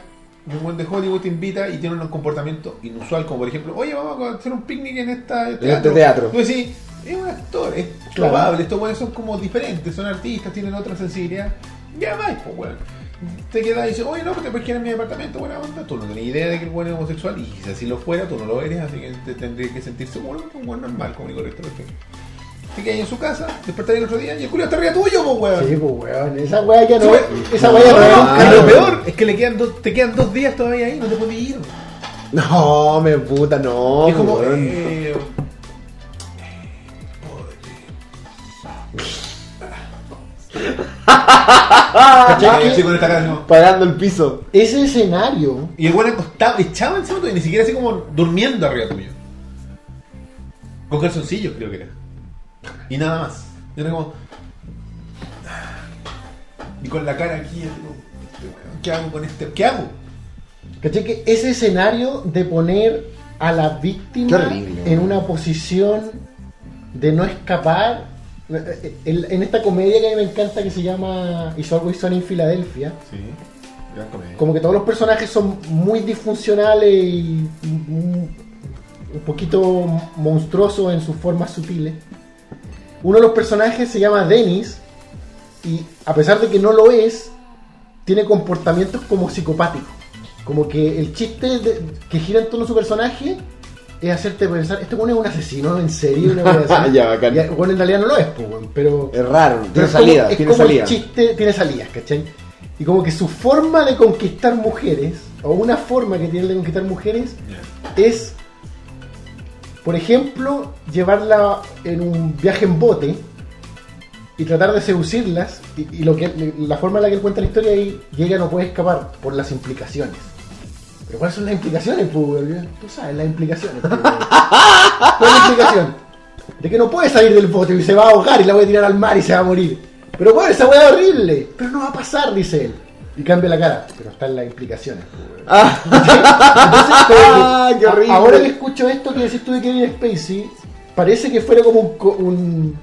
Un buen de Hollywood te invita y tiene un comportamiento inusual, como por ejemplo, oye, vamos a hacer un picnic en esta este teatro. Tú decís, es un actor, es Claro. probable, estos weones son como diferentes, son artistas, tienen otra sensibilidad. Ya vais, pues weón. Te quedas y dices, oye, no, pues te quedar en mi departamento, buena onda. Tú no tenías idea de que el weón es homosexual y si así lo fuera, tú no lo eres, así que te tendrías que sentir seguro que un weón normal, como y correcto, perfecto. Te quedas ahí en su casa, despertar el otro día y el culo está arriba tuyo, pues weón. Sí, pues weón, esa wea ya no, esa wea ya no, lo peor es que le quedan dos, te quedan dos días todavía ahí, no te puedes ir. No, me puta, no. es como, eh, ¿Cachai? así con esta cara, no. Pagando el piso. Ese escenario, Y el weón acostado, echado encima tuyo, ni siquiera así como durmiendo arriba tuyo. Con calzoncillos creo que era. Y nada más. Y era como. Y con la cara aquí, como, ¿qué hago con este? ¿Qué hago? ¿cachai? Que ese escenario de poner a la víctima en una posición de no escapar, en, esta comedia que a mí me encanta que se llama Is Always Sunny en Filadelfia, Sí, como que todos los personajes son muy disfuncionales y un un poquito monstruosos en sus formas sutiles. Uno de los personajes se llama Dennis y a pesar de que no lo es, tiene comportamientos como psicopáticos. Como que el chiste de- que gira en torno a su personaje es hacerte pensar, este bueno es un asesino en serio. Una. Ya, bacán. Y, bueno, en realidad no lo es, pero... Es raro, pero tiene como- salida, es tiene como salida. el chiste tiene salidas, ¿cachai? Y como que su forma de conquistar mujeres, o una forma que tiene de conquistar mujeres, es, por ejemplo, llevarla en un viaje en bote y tratar de seducirlas. Y, y lo que la forma en la que él cuenta la historia ahí, y ella no puede escapar por las implicaciones. Pero ¿cuáles son las implicaciones, pues? Tú sabes las implicaciones. ¿Cuál es la implicación? De que no puede salir del bote y se va a ahogar y la voy a tirar al mar y se va a morir. Pero bueno, esa weá es horrible. Pero no va a pasar, dice él. Y cambia la cara. Pero están las implicaciones. weón. Entonces, como que, Ah, qué horrible. Ahora que escucho esto que decís tú de Kevin Spacey, parece que fuera como un,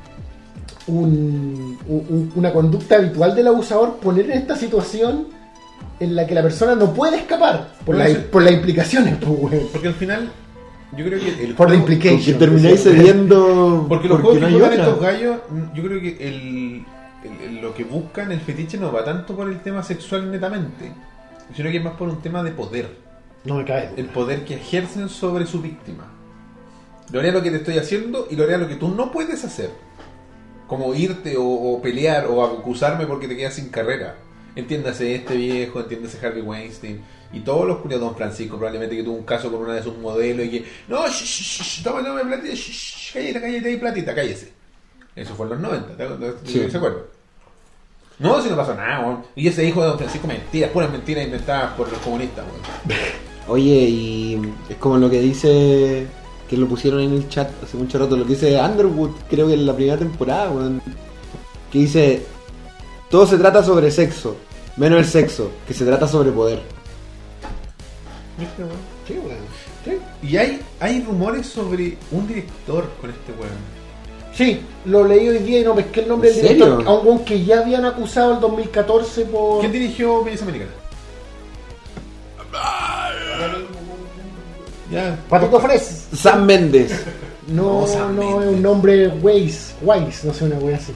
un- un- un- una conducta habitual del abusador poner en esta situación en la que la persona no puede escapar por, No la- sé. por las implicaciones, pues. Porque al final, yo creo que el Por implication. Porque termináis cediendo. Porque los porque juegos no que juegan estos gallos, yo creo que el, el- el- lo que buscan el fetiche no va tanto por el tema sexual netamente, sino que es más por un tema de poder. No me cae. El poder que ejercen sobre su víctima. Lo haré lo que te estoy haciendo y lo haré lo que tú no puedes hacer. Como irte o, o pelear o acusarme porque te quedas sin carrera. Entiéndase este viejo, entiéndase Harvey Weinstein y todos los culiados Don Francisco probablemente que tuvo un caso con una de sus modelos y que no, shh, shh, shh, toma, toma platita, cállate, cállate platita, cállese. Eso fue en los 90, ¿te, te- Sí. ¿se acuerdan? No, si no pasó nada, weón. Y ese hijo de Don Francisco, mentiras, puras mentiras inventadas por los comunistas, weón. Oye, y es como lo que dice. Que lo pusieron en el chat hace mucho rato. Lo que dice Underwood, creo que en la primera temporada, weón. Que dice: Todo se trata sobre sexo, menos el sexo, que se trata sobre poder. ¿Viste, weón? Sí, weón. Sí. Y hay, hay rumores sobre un director con este weón. Sí, lo leí hoy día y no pesqué el nombre ¿En del director. serio? A un weón que ya habían acusado el 2014 por. ¿Quién dirigió Belleza Americana? Ya. Patito Fres. Sam Méndez. No, No, Sam no, es Mendes. un nombre Weiss. Weiss, no sé, una wea así.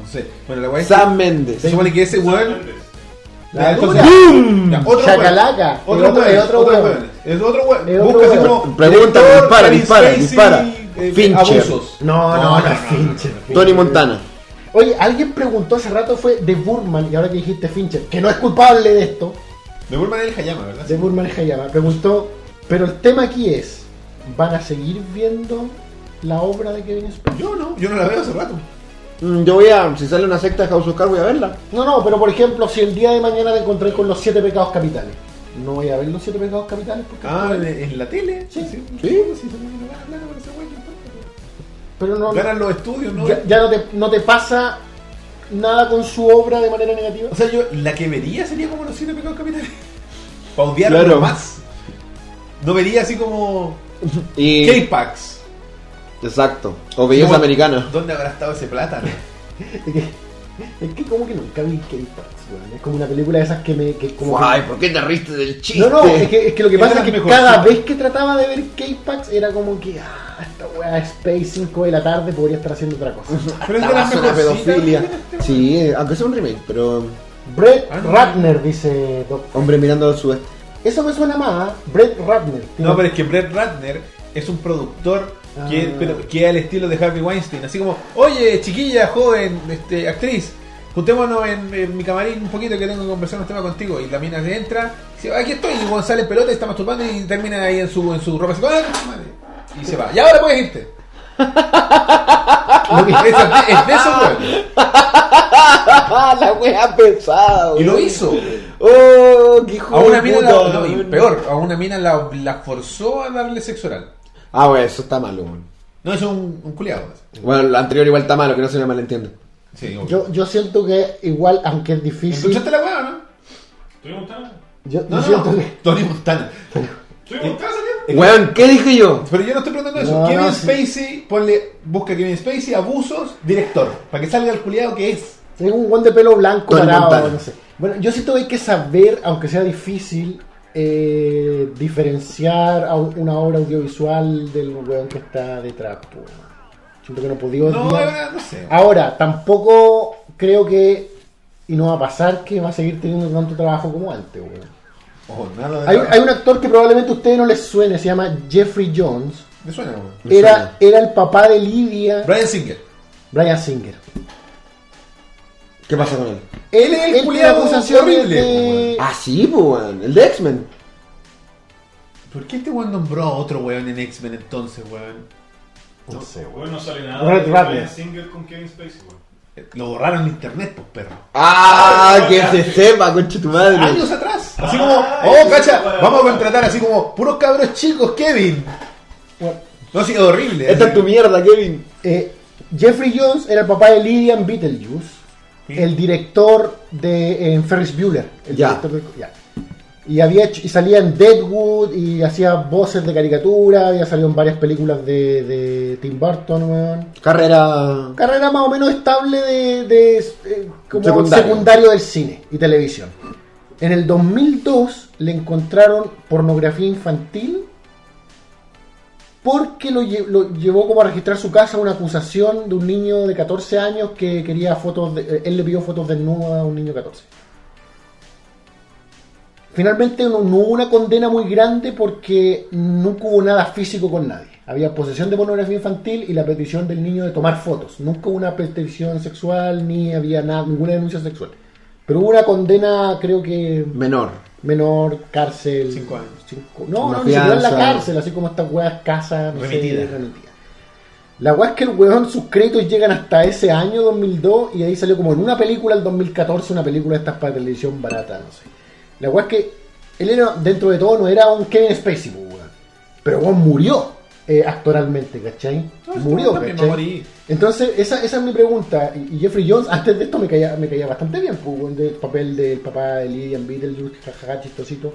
No sé. Bueno, la weá es Sam Méndez. se supone que ese weón. La Ya, otro Chacalaca. weón. Otro Es otro- weón. es otro Otro weón. Es otro weón. Es otro Busca así weón. como. Pregunta, director, dispara, dispara, Spacey, dispara. eh, Fincher. Abusos. No, no, no, es Fincher. Tony Montana. Oye, alguien preguntó hace rato fue de Burman, y ahora que dijiste Fincher, que no es culpable de esto, De Burman el Hayama, ¿verdad? de Burman es Hayama, preguntó, pero el tema aquí es, ¿van a seguir viendo la obra de Kevin Spacey? Yo no, yo no la veo hace rato. Mm, Yo voy a. Si sale una secta de House of Cards, voy a verla. No, no, pero por ejemplo, si el día de mañana te encontré con los siete pecados capitales, ¿no voy a ver los siete pecados capitales? Porque Ah, en, en la tele. Sí. sí. Sí. pero no, Ganan los estudios, ¿no? ya, ya no, te, no te pasa nada con su obra de manera negativa. O sea, yo la que vería sería como los siete pecados capitales. Para odiarlo Claro. más. No vería así como Y. K-Pax. Exacto. O belleza americana. ¿Dónde habrá estado ese plátano? Es que, es que como que nunca vi K-Pax, weón. Es como una película de esas que me... Que como que- Ay, ¿por qué te riste del chiste? No, no, es que, es que lo que pasa es que cada vez que trataba de ver K-Pax era como que, ah, esta weá Space 5 de la tarde podría estar haciendo otra cosa. Pero es de Esta las va a ser una pedofilia. ¿no? Sí, eh, aunque sea un remake, pero. Brett Ah, no. Ratner, dice Doc. Hombre mirando al sudeste. Eso me suena más, ¿ah? Brett Ratner. No, pero es que Brett Ratner es un productor que, Ah. pero, que es al estilo de Harvey Weinstein. Así como, oye, chiquilla, joven, este, actriz, juntémonos en, en mi camarín un poquito que tengo que conversar un tema contigo. Y la mina se entra, dice, aquí estoy, y González pelota y está masturbando y termina ahí en su, en su ropa así, "Ay, madre", y se va. Y ahora puedes irte. Lo que- Es, es de eso, weón. la wea pesada, Y lo hizo. Oh, qué hijo A una mina, la, no, peor, a una mina la, la forzó a darle sexo oral. Ah, bueno, eso está malo, weón. No, eso es un, un culiado. Bueno, lo anterior igual está malo, que no se me malentienda. Sí, obvio. Yo, yo siento que igual, aunque es difícil, ¿Escuchaste la weá, no? ¿Estoy montando? yo, No, yo no, siento no. que... Tony Montana. ¿Estoy montando saliendo? Es que- Weón, ¿qué dije yo? Pero yo no estoy preguntando eso. No, Kevin no, sí. Spacey, ponle, busca Kevin Spacey, abusos, director. Para que salga el culiado que es. Es un guante de pelo blanco Tony parado, Montana. no sé. Bueno, yo siento que hay que saber, aunque sea difícil, eh, diferenciar una obra audiovisual del weón que está detrás. po. Siento que no podía odiar. ahora no sé. Ahora, tampoco creo que, y no va a pasar, que va a seguir teniendo tanto trabajo como antes. weón. Nada de Hay, hay un actor que probablemente a ustedes no les suene, se llama Jeffrey Jones. Me suena, weón. Era, suena. era el papá de Lidia, Brian Singer. Brian Singer. ¿Qué pasa con él? Él, es el acusaciones horrible, de- Ah, sí, pues, weón. El de X-Men. ¿Por qué este weón nombró a otro weón en X-Men entonces, weón? No sé, weón. No sale nada. Red de Rabbit. Ryan Singer con Kevin Spacey, weón. Eh, Lo borraron en internet, pues perro. Ah, que se sepa, conche tu madre. Años atrás. Así como, Ah, oh, cacha, vamos a contratar así como puros cabros chicos, Kevin. No, sí, horrible. Esta es tu mierda, Kevin. eh, Jeffrey Jones era el papá de Lydian Beetlejuice, Sí. el director de en Ferris Bueller. El Ya. director de- ya. Y, había hecho- y salía en Deadwood y hacía voces de caricatura, había salido en varias películas de, de Tim Burton, weón. Carrera. Carrera más o menos estable de, de, eh, como Secundario. secundario. del cine y televisión. En el 2002 le encontraron pornografía infantil porque lo, lle- lo llevó como a registrar su casa una acusación de un niño de 14 años que quería fotos, de- eh, él le pidió fotos desnudas a un niño de 14. Finalmente no, no hubo una condena muy grande porque nunca hubo nada físico con nadie. Había posesión de pornografía infantil y la petición del niño de tomar fotos. Nunca hubo una petición sexual ni había nada, ninguna denuncia sexual. Pero hubo una condena, creo que Menor. Menor, cárcel. Cinco años. cinco- no, Una no, ni siquiera en la cárcel, así como estas weas casa, no Remitida. sé, remitida. La wea es que el weón, sus créditos llegan hasta ese año 2002 y ahí salió como en una película el 2014, una película de estas para televisión barata, no sé. La wea es que él era, dentro de todo, no era un Kevin Spacey, pues, weón. Pero weón murió eh, actoralmente, ¿cachai? No, murió, ¿cachai? Entonces, esa, esa es mi pregunta. Y y Jeffrey Jones, antes de esto me caía, me caía bastante bien, pues, del papel del papá de Lydian Beetlejuice, jajaja, chistosito.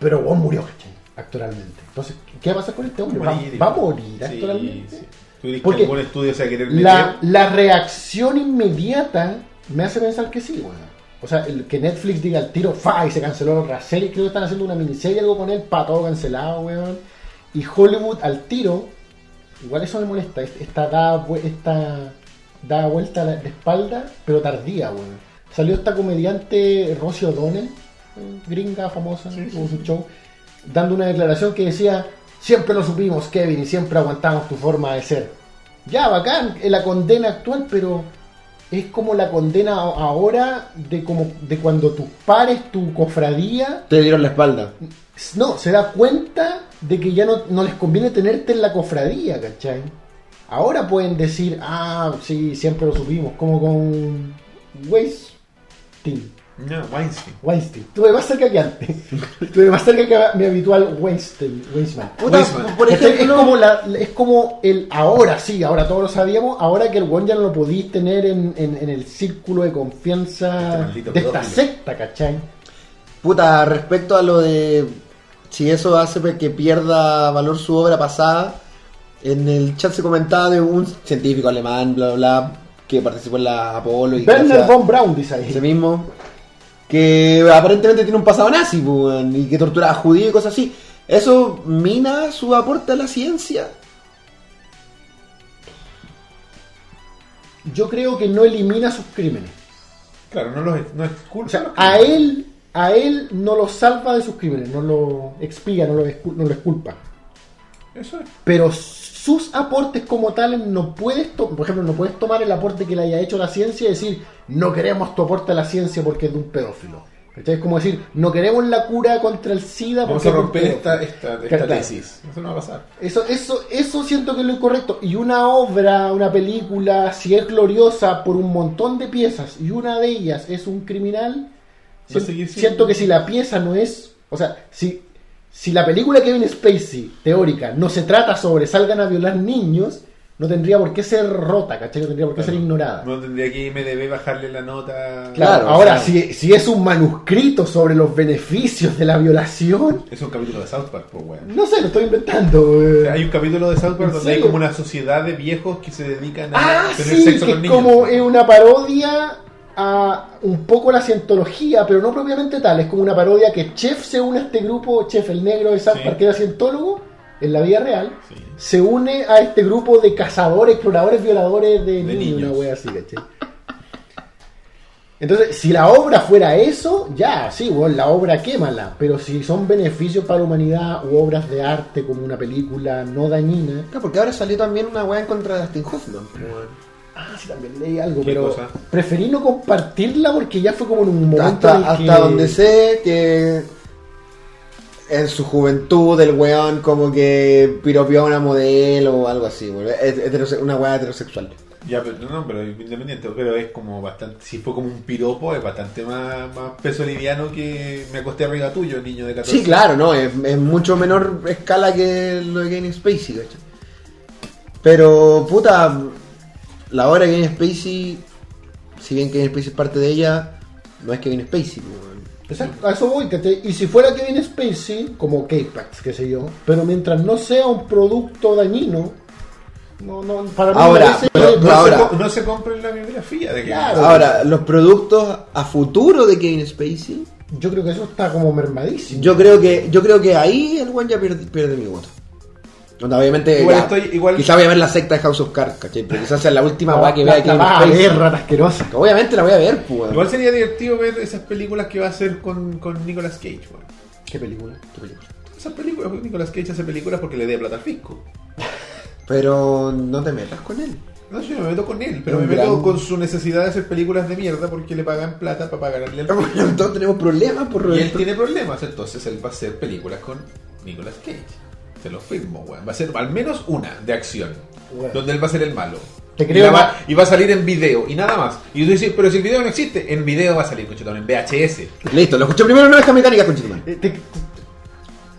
Pero weón murió, ¿cachai? Actoralmente. Entonces, ¿qué va a pasar con este hombre? ¿Va, a morir Sí, actoralmente? sí. ¿Tú Porque que algún estudio se va a querer La, la reacción inmediata me hace pensar que sí, weón. O sea, el que Netflix diga al tiro, fa, y se canceló la serie, creo que están haciendo una miniserie algo con él, para todo cancelado, weón. Y Hollywood al tiro, igual eso me molesta, es- esta da, esta, da vuelta a la- de espalda, pero tardía, weón. Salió esta comediante Rosie O'Donnell, eh, gringa famosa, tuvo su show, dando una declaración que decía, siempre lo supimos, Kevin, y siempre aguantamos tu forma de ser. Ya, bacán, es la condena actual, pero es como la condena ahora de como de cuando tus pares, tu cofradía, Te dieron la espalda. no, se da cuenta de que ya no, no les conviene tenerte en la cofradía, ¿cachai? Ahora pueden decir, ah, sí, siempre lo supimos, como con Weinstein. No, Weinstein. Weinstein. Tuve más cerca que antes. Tuve más cerca que mi habitual Weinstein. Weinstein. Puta, Weisman. por ejemplo. es como la, es como el ahora sí, ahora todos lo sabíamos, ahora que el one ya no lo podís tener en, en- en el círculo de Este confianza maldito de esta pedófilo. secta, ¿cachai? Puta, respecto a lo de si eso hace que pierda valor su obra pasada, en el chat se comentaba de un científico alemán, bla, bla, bla, que participó en la Apolo y Werner von Braun dice ahí. ese mismo, que aparentemente tiene un pasado nazi pues, y que torturaba a judíos y cosas así. ¿Eso mina su aporte a la ciencia? Yo creo que no elimina sus crímenes. Claro, no, los, no. O sea, a él, a él no lo salva de sus crímenes, no lo expía, no lo, no lo exculpa. Eso es. pero sus aportes como tales no puedes por ejemplo no puedes tomar el aporte que le haya hecho la ciencia y decir no queremos tu aporte a la ciencia porque es de un pedófilo es como decir no queremos la cura contra el SIDA Vamos porque a es de un romper esta, pedófilo". esta, esta Claro. tesis. Eso no va a pasar. eso eso eso siento que es lo incorrecto y una obra una película si es gloriosa por un montón de piezas y una de ellas es un criminal a siento que si la pieza no es o sea si si la película de Kevin Spacey, teórica, no se trata sobre salgan a violar niños, no tendría por qué ser rota, ¿cachai? No tendría por qué ser ignorada. No tendría que IMDB bajarle la nota. Claro, Claro, ahora, si, si es un manuscrito sobre los beneficios de la violación, Es un capítulo de South Park, pues, weón. no sé, lo estoy inventando. O eh. sea, hay un capítulo de South Park ¿En donde hay como una sociedad de viejos que se dedican a Ah, tener sí, sexo que con es niños. como es una parodia a un poco la cientología, pero no propiamente tal. Es como una parodia que Chef se une a este grupo, Chef el negro de South Sí. Park, que era cientólogo en la vida real, Sí. se une a este grupo de cazadores, exploradores, violadores de, De niños, niños. una wea así, ¿cachai? Entonces, si la obra fuera eso, ya, sí, bueno, la obra quémala, pero si son beneficios para la humanidad u obras de arte como una película no dañina, Claro, porque ahora salió también una weá en contra de Dustin Hoffman. Ah, sí, también leí algo, ¿Qué pero cosa? preferí no compartirla porque ya fue como en un momento Hasta, en el hasta que- donde sé que en su juventud el weón como que piropeó a una modelo o algo así, heterose- una weá heterosexual. Ya, pero no, pero independiente, pero es como bastante, si fue como un piropo, es bastante más, más peso liviano que me acosté arriba tuyo, niño de 14. Sí, claro, no, es, es mucho menor escala que lo de Kevin Spacey, ¿cachai? Pero, puta, la obra de Kevin Spacey, si bien Kevin Spacey es parte de ella, no es Kevin Spacey, weón. Exacto, a eso voy. Y si fuera Kevin Spacey, como K-Pax, qué sé yo, pero mientras no sea un producto dañino, no, no, para mí Ahora, parece pero- que- No, Ahora- se, no se compren la biografía de que Claro. Ahora, los productos a futuro de Kevin Spacey, yo creo que eso está como mermadísimo. yo creo que yo creo que ahí el weón ya pierde, pierde mi voto. Onda, obviamente, Igual ya, estoy- igual- quizá voy a ver la secta de House of Cards, ¿cachai? Pero quizás sea la última weá que vea de la a ver, rata asquerosa. Obviamente la voy a ver, pues. Igual sería divertido ver esas películas que va a hacer con, con Nicolas Cage, weón. ¿Qué película? ¿Qué película? Esas películas, Nicolas Cage hace películas porque le dé plata al fisco. Pero no te metas con él. No, yo me meto con él, pero me meto gran- con su necesidad de hacer películas de mierda porque le pagan plata para pagarle al fisco. Todos tenemos problemas por Y él tiene problemas, entonces él va a hacer películas con Nicolas Cage. Se lo firmo, weón. Va a ser al menos una de acción. Bueno. Donde él va a ser el malo. Te y, creo la va, más- y va a salir en video y nada más. Y tú dices, pero si el video no existe, en video va a salir, cochetón, en VHS. Listo, lo escuché primero en una oveja mecánica con Chitumán. Eh, te- te-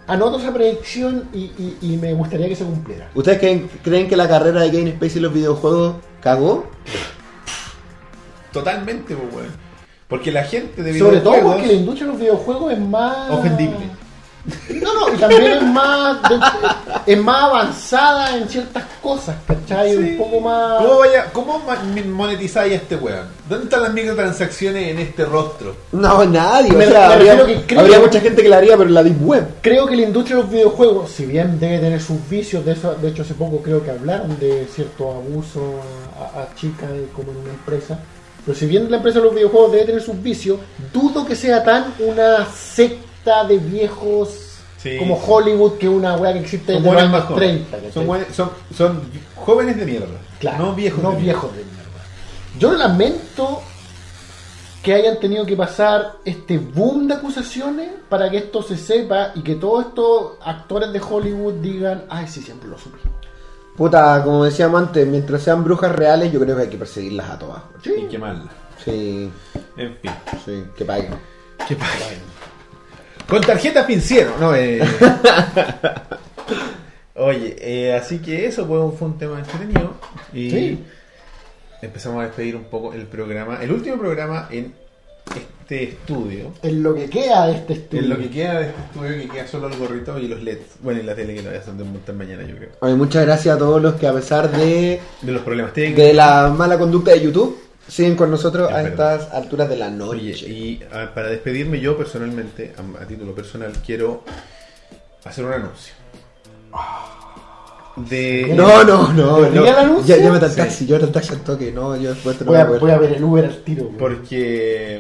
anoto esa predicción y, y- y me gustaría que se cumpliera. ¿Ustedes creen, creen que la carrera de Kevin Spacey en los videojuegos cagó? Totalmente, pues, weón. Porque la gente de Sobre todo porque la industria de los videojuegos es más... ofendible. No, no, y también es más, de- es más avanzada en ciertas cosas, ¿cachai? Sí. Un poco más... ¿Cómo, vaya, ¿Cómo monetizáis a este weón? ¿Dónde están las microtransacciones en este rostro? No, nadie. O sea, habría, refiero que creo- habría mucha gente que la haría, pero la Deep Web. Creo que la industria de los videojuegos, si bien debe tener sus vicios, de eso, de hecho hace poco creo que hablaron de cierto abuso a, a chicas como en una empresa, pero si bien la empresa de los videojuegos debe tener sus vicios, dudo que sea tan una secta de viejos Sí. como Hollywood que una weá que existe desde los años jóvenes. 30. ¿cachai? Son, buenos- son, son jóvenes de mierda. Claro, no viejos no de mierda. viejos de mierda. Yo lamento que hayan tenido que pasar este boom de acusaciones para que esto se sepa y que todos estos actores de Hollywood digan, ay, sí, siempre lo supe. Puta, como decíamos antes, mientras sean brujas reales, yo creo que hay que perseguirlas a todas. Y quemarla. Sí, En fin. sí, que paguen. ¿Qué pasa? Con tarjeta pinciero, ¿no? Eh. Oye, eh, así que eso pues, fue un tema entretenido. Y Sí. empezamos a despedir un poco el programa, el último programa en este estudio. En lo que queda de este estudio. En lo que queda de este estudio, que queda solo el gorrito y los LEDs. Bueno, y la tele que lo voy a montar mañana, yo creo. Oye, muchas gracias a todos los que a pesar de, De los problemas técnicos. de la mala conducta de YouTube, siguen con nosotros Es a verdad. estas alturas de la Oye, noche. y ah, para despedirme yo personalmente, a, a título personal, quiero hacer un anuncio. De... No, no, no, ¿Te no. diga el anuncio? Ya, llámate al Sí. taxi, llámate al taxi al toque, no, yo después te lo voy, a, voy a voy a ver el Uber al tiro. güey. Porque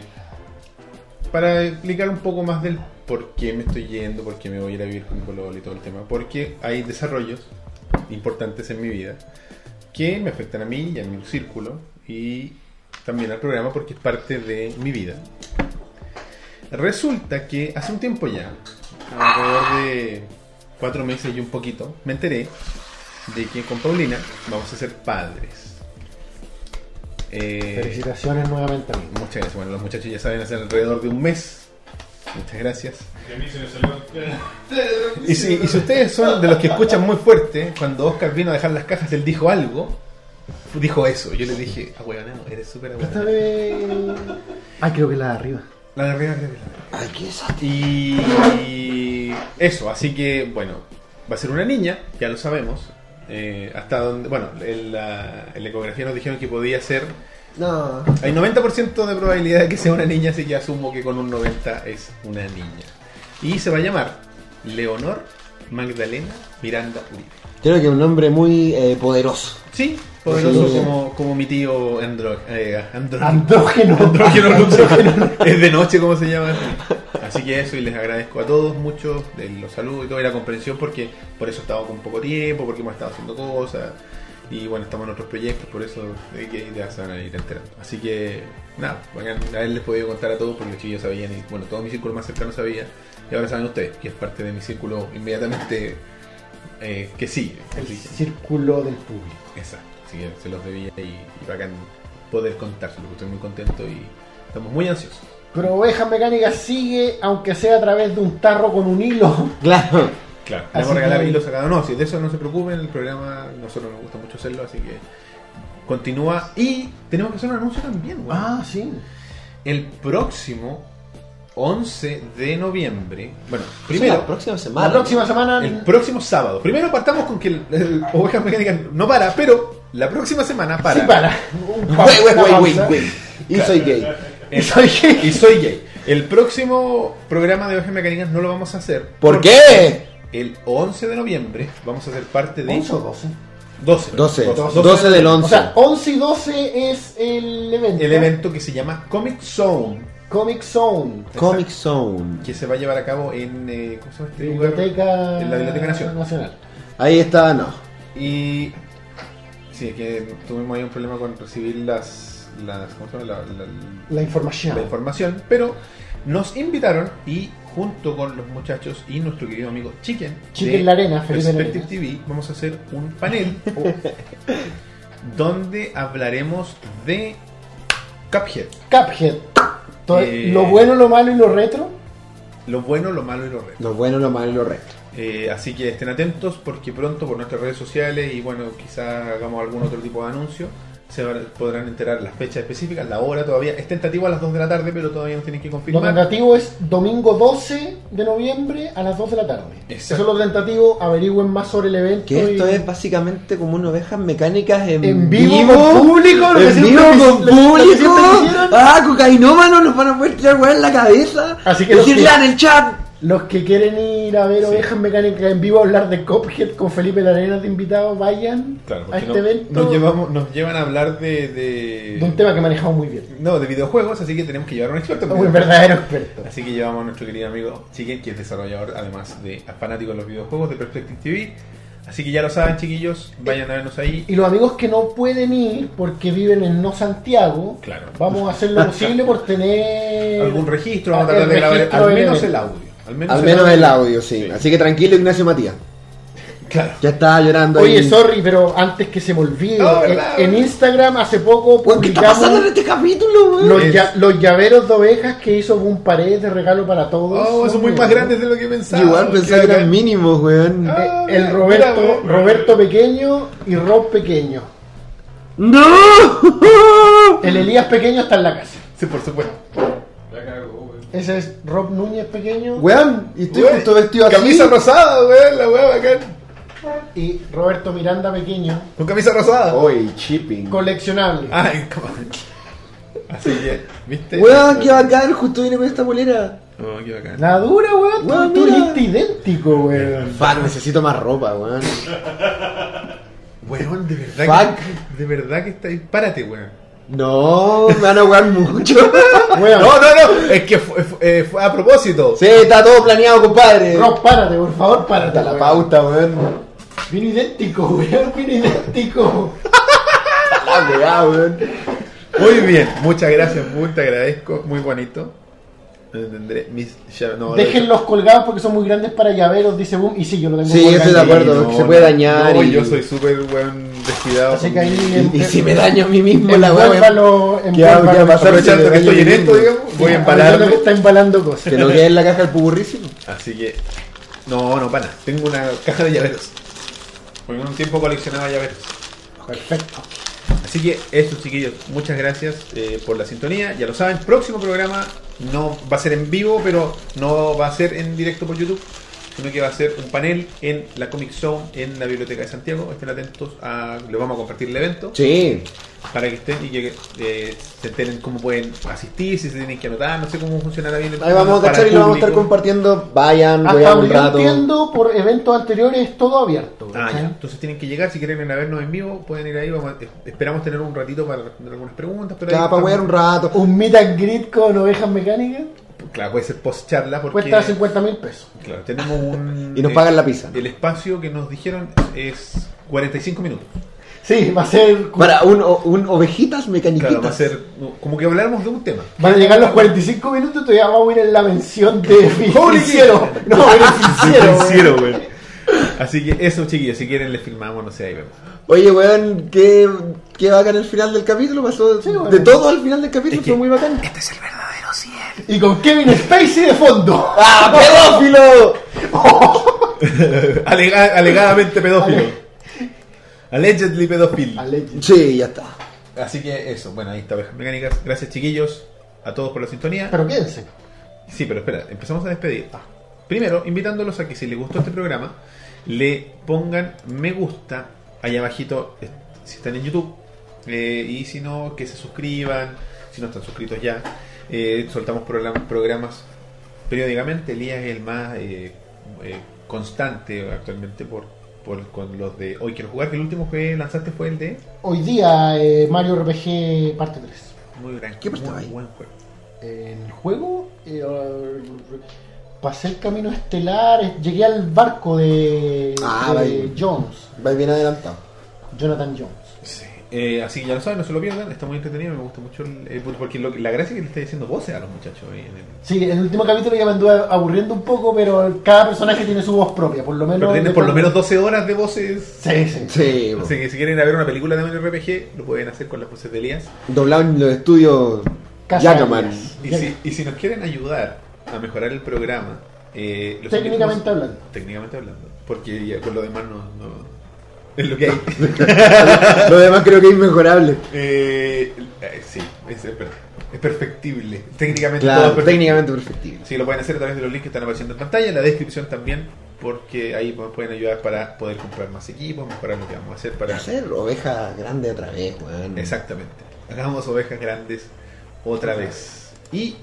para explicar un poco más del por qué me estoy yendo, por qué me voy a ir a vivir con Colol y todo el tema, porque hay desarrollos importantes en mi vida que me afectan a mí y a mi círculo y también al programa porque es parte de mi vida. Resulta que hace un tiempo ya, alrededor de cuatro meses y un poquito, me enteré de que con Paulina vamos a ser padres. Eh, Felicitaciones nuevamente a mí. Muchas gracias. Bueno, los muchachos ya saben hace alrededor de un mes. Muchas gracias. Y si, y si ustedes son de los que escuchan muy fuerte, cuando Oscar vino a dejar las cajas, él dijo algo. Dijo eso. Yo le dije, ahueonado, eres súper. Préstame. Ay, creo que la de arriba. La de arriba, creo que la de Ay, qué desastre. Y eso, así que bueno, va a ser una niña, ya lo sabemos. Eh, hasta donde, bueno, en la, en la ecografía nos dijeron que podía ser. No. Hay 90% de probabilidad de que sea una niña, así que asumo que con un 90 es una niña. Y se va a llamar Leonor Magdalena Miranda Uribe. Creo que es un nombre muy eh, poderoso. Sí, poderoso Sí. como, como mi tío Andro, eh, Andro- Andrógeno. Andrógeno. Es de noche, como se llama? Así que eso, y les agradezco a todos mucho de los saludos y toda la comprensión, porque por eso he estado con poco tiempo, porque hemos estado haciendo cosas. Y bueno, estamos en otros proyectos, por eso de que ya se van a ir enterando. Así que, nada, vayan, a él les he podido contar a todos porque los chicos sabían y bueno, todo mi círculo más cercano sabía. Y ahora saben ustedes, que es parte de mi círculo inmediatamente eh, que sigue. El círculo del público. Exacto, así que se los debía y, y bacán poder contárselo, porque estoy muy contento y estamos muy ansiosos. Pero Ovejas Mecánicas sigue, aunque sea a través de un tarro con un hilo. Claro. Claro, le vamos a regalar que- hilos a cada uno. Si de eso no se preocupen, el programa nosotros nos gusta mucho hacerlo, así que continúa. Y tenemos que hacer un anuncio también, güey. Ah, sí. El próximo 11 de noviembre, bueno, Primero, la próxima semana. La próxima semana. el próximo sábado. Primero partamos con que el, el Ovejas Mecánicas no para, pero la próxima semana para. Sí, para. Güey, pausa. güey. Y soy gay. Y soy gay. Y soy gay. El próximo programa de Ovejas Mecánicas no lo vamos a hacer. ¿Por qué? El 11 de noviembre vamos a ser parte de 11 o 12. 12. 12. 12. 12 del O 11. sea, 11 y 12 es el evento. El evento que se llama Comic Zone, Comic Zone. Comic Zone. que se va a llevar a cabo en. eh, ¿Cómo se llama este lugar? Biblioteca, En la Biblioteca Nacional. Nacional. Ahí está, no. Y. Sí, es que tuvimos ahí un problema con recibir las. las ¿Cómo se llama? La, la- La información. la información, pero nos invitaron y junto con los muchachos y nuestro querido amigo Chicken, Chicken de La Arena, Felipe Perspective TV, vamos a hacer un panel donde hablaremos de Cuphead, Cuphead. Todo- Eh. Lo bueno, lo malo y lo retro. lo bueno, lo malo y lo reto. Lo bueno, lo malo y lo recto. Eh, así que estén atentos porque pronto por nuestras redes sociales y bueno, quizás hagamos algún otro tipo de anuncio, se podrán enterar las fechas específicas, la hora todavía, es tentativo a las 2 de la tarde, pero todavía no tienen que Lo confirmar. tentativo es domingo 12 de noviembre a las 2 de la tarde. Exacto. Eso es lo tentativo. Averigüen más sobre el evento. Que esto y- es básicamente como una ovejas mecánicas en, En vivo, con público, lo En vivo con lo público. Ah, cocainómanos nos van a poder tirar en la cabeza. Así que Decirle en el chat. Los que quieren ir a ver Ovejas Mecánicas en vivo a hablar de Cuphead con Felipe Larena de invitado, vayan Claro, a este no- evento. nos, llevamos, nos llevan a hablar de, de, de un tema que manejamos muy bien. no, de videojuegos, así que tenemos que llevar a un experto. Un verdadero experto. Así que llevamos a nuestro querido amigo Chicken, que es desarrollador además de fanático de los videojuegos de Perspective TV. Así que ya lo saben, chiquillos, vayan a vernos ahí. Y los amigos que no pueden ir porque viven en no Santiago, Claro. vamos a hacer lo posible por tener Algún registro, vamos a tratar de grabar al menos el audio. Al menos, Al menos el audio, sí. Así que tranquilo, Ignacio Matías. Claro. Ya estaba llorando Oye, ahí. sorry, pero antes que se me olvide, No, en. Instagram hace poco ¿Qué está pasando en este capítulo, weón? los, Es- ya- los llaveros de ovejas que hizo un pared de regalo para todos. Oh, son muy más grandes de lo que pensaba. Igual pensaba que eran mínimos, weón. Ah. Eh, el Mira, Roberto. Roberto pequeño y Rob pequeño. ¡No! El Elías pequeño está en la casa. Sí, por supuesto. Ese es Rob Núñez pequeño Weón, y estoy Weón, justo vestido así. Camisa rosada, weón, la weá bacán. y Roberto Miranda pequeño. Con camisa rosada. Oye, chipping. Coleccionable. Ay, cómo. Así que, ¿viste? Weón, qué bacán, justo vine con esta bolera. Oh, qué bacán. La dura, weón. Weón, Tú, tú idéntico, weón. Fuck, necesito más ropa, weón. Weón, de verdad. Fuck. Que, de verdad que está ahí. Párate, weón. No, me van a jugar mucho. No, no, no. Es que fue, fue- eh, fue a propósito. Sí, está todo planeado, compadre. Rob, párate, por favor, párate. Está la weón. pauta, weón. Vino idéntico, weón. Vino idéntico. La weá, weón. Muy bien. Muchas gracias, muy te agradezco. Muy bonito. Tendré mis llaves- no, Déjenlos colgados porque son muy grandes para llaveros, dice Boom. Y sí, yo lo tengo Sí, colgado. estoy de acuerdo. no, se puede dañar No, y- yo soy súper weón descuidado. Así que ahí Y, y si me daño a mí mismo la weá. Aprovechando que estoy en esto, digamos, voy a embalarme. que está embalando cosas. Que no quede en la caja el pupurrísimo. Así que. No, no, pana. Tengo una caja de llaveros. Porque en un tiempo coleccionaba llaveros. Perfecto. Así que eso, chiquillos, muchas gracias eh, por la sintonía. Ya lo saben, próximo programa no va a ser en vivo, pero no va a ser en directo por YouTube, sino que va a ser un panel en la Comic Zone en la Biblioteca de Santiago. Estén atentos, a, les vamos a compartir el evento Sí. para que estén y que eh, se enteren cómo pueden asistir, si se tienen que anotar, no sé cómo funcionará bien el Ahí vamos a cachar y lo vamos a estar compartiendo. Vayan, Hasta weón, un rato. entiendo, por eventos anteriores es todo abierto. Ah, ya. Entonces tienen que llegar, si quieren ir a vernos en vivo, pueden ir ahí. Vamos a- esperamos tener un ratito para responder algunas preguntas. Pero Ya, para wear un rato. Un meet and greet con ovejas mecánicas Claro, puede ser post charla porque cuesta 50 mil pesos. claro, tenemos un Y nos eh, pagan la pizza. El espacio que nos dijeron es 45 minutos. Sí, va a ser. Para un, ovejitas mecaniquitas. Claro, va a ser como que habláramos de un tema. Van a llegar los 45 minutos y todavía vamos a ir en la mención de financiero. No, financiero. Financiero, güey. Así que eso, chiquillos, si quieren les filmamos, no sé, ahí vemos. Oye, weón, qué, qué bacán el final del capítulo. Pasó Sí, de todo al final del capítulo, Es que- fue muy bacán. Este es el verdadero 100. Y con Kevin Spacey de fondo. ¡Ah, pedófilo! Alega- alegadamente pedófilo. Allegedly pedófilo. Sí, ya está. Así que eso, bueno, ahí está Ovejas Mecánicas. Gracias, chiquillos, a todos por la sintonía. Pero quédense. Sí, pero espera, empezamos a despedir. Primero, invitándolos a que si les gustó este programa, le pongan me gusta allá abajito, eh, si están en YouTube, eh, y si no, que se suscriban, si no están suscritos ya. Eh, soltamos programas, programas periódicamente, Elías es el más eh, eh, constante actualmente por, por con los de Hoy Quiero Jugar, que el último que lanzaste fue el de... Hoy día eh, Mario RPG parte 3. Muy gran, ¿Qué parte muy hay? buen juego. En el juego eh, pasé el camino estelar, llegué al barco de, Ah, de. Jones, Va bien adelantado. Jonathan Jones. Eh, así que ya lo saben, no se lo pierdan, está muy entretenido, me gusta mucho el, eh, porque lo- la gracia es que le está diciendo voces a los muchachos ahí en el, Sí, en el último capítulo ya me anduve aburriendo un poco, pero cada personaje tiene su voz propia, por lo menos. Pero por lo menos 12 horas de voces. Sí, sí. Sí, que si quieren ir a ver una película de Mario RPG, lo pueden hacer con las voces de Elías. Doblado en los estudios. Elías. Y si, y si nos quieren ayudar a mejorar el programa, eh, Técnicamente hablando. Técnicamente hablando. Porque ya con lo demás no, no- es lo que hay. Lo demás creo que es inmejorable. Eh, eh, sí, es, es per- es perfectible. Técnicamente todo es Claro, perfectible. técnicamente perfectible. Sí, lo pueden hacer a través de los links que están apareciendo en pantalla, en la descripción también, porque ahí pueden ayudar para poder comprar más equipos, mejorar lo que vamos a hacer para... Hacer oveja grande otra vez, weón. Exactamente. Hagamos ovejas grandes otra vez. Y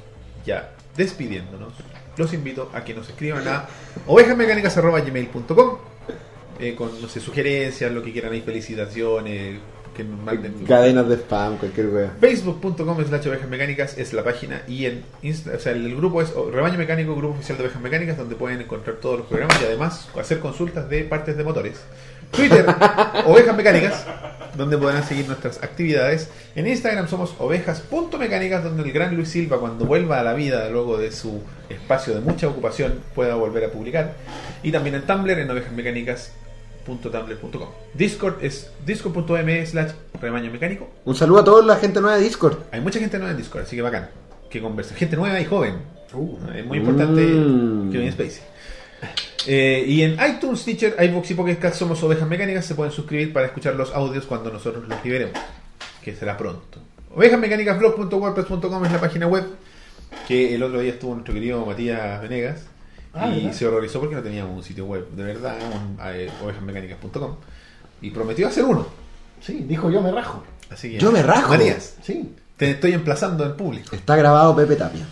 ya, despidiéndonos, los invito a que nos escriban a ovejasmecánicas.gmail.com eh, con, no sé, sugerencias, lo que quieran ahí, felicitaciones, que nos manden... Cadenas de spam, cualquier wea. Facebook.com slash ovejas mecánicas es la página y en Insta, o sea, el grupo es Rebaño Mecánico, grupo oficial de ovejas mecánicas, donde pueden encontrar todos los programas y además hacer consultas de partes de motores. Twitter, ovejas mecánicas, donde podrán seguir nuestras actividades. En Instagram somos ovejas.mecánicas, donde el gran Luis Silva, cuando vuelva a la vida luego de su espacio de mucha ocupación, pueda volver a publicar. Y también en Tumblr, en ovejasmecánicas.tumblr.com. Discord es discord.me slash rebaño mecánico. Un saludo a toda la gente nueva de Discord. Hay mucha gente nueva en Discord, así que bacán. Que conversa. Gente nueva y joven. Uh. es muy importante Mm. Kevin Spacey. Eh, y en iTunes, Teacher, iVoox y Pocket Cast somos Ovejas Mecánicas. Se pueden suscribir para escuchar los audios cuando nosotros los liberemos. Que será pronto. Ovejasmecánicasblog.wordpress.com es la página web. Que el otro día estuvo nuestro querido Matías Venegas. Ah, y ¿verdad? se horrorizó porque no teníamos un sitio web. De verdad, un, eh, ovejasmecánicas.com. Y prometió hacer uno. Sí, dijo yo me rajo. Así que, Yo me rajo. Matías, Sí. te estoy emplazando en público. Está grabado Pepe Tapia.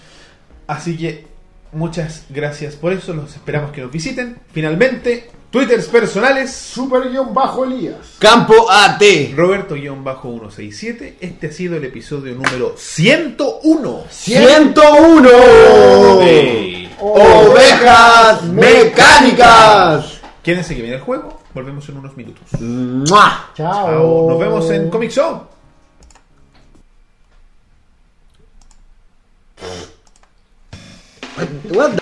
Así que muchas gracias por eso. Los esperamos que nos visiten. Finalmente, twitters personales. Super guion bajo Elías. Campo AT. Roberto-167. Este ha sido el episodio número 101 101 de Ovejas Mecánicas. Quédense que viene el juego. Volvemos en unos minutos. ¡Mua! Chao. Chao. Nos vemos en Comic Zone. What the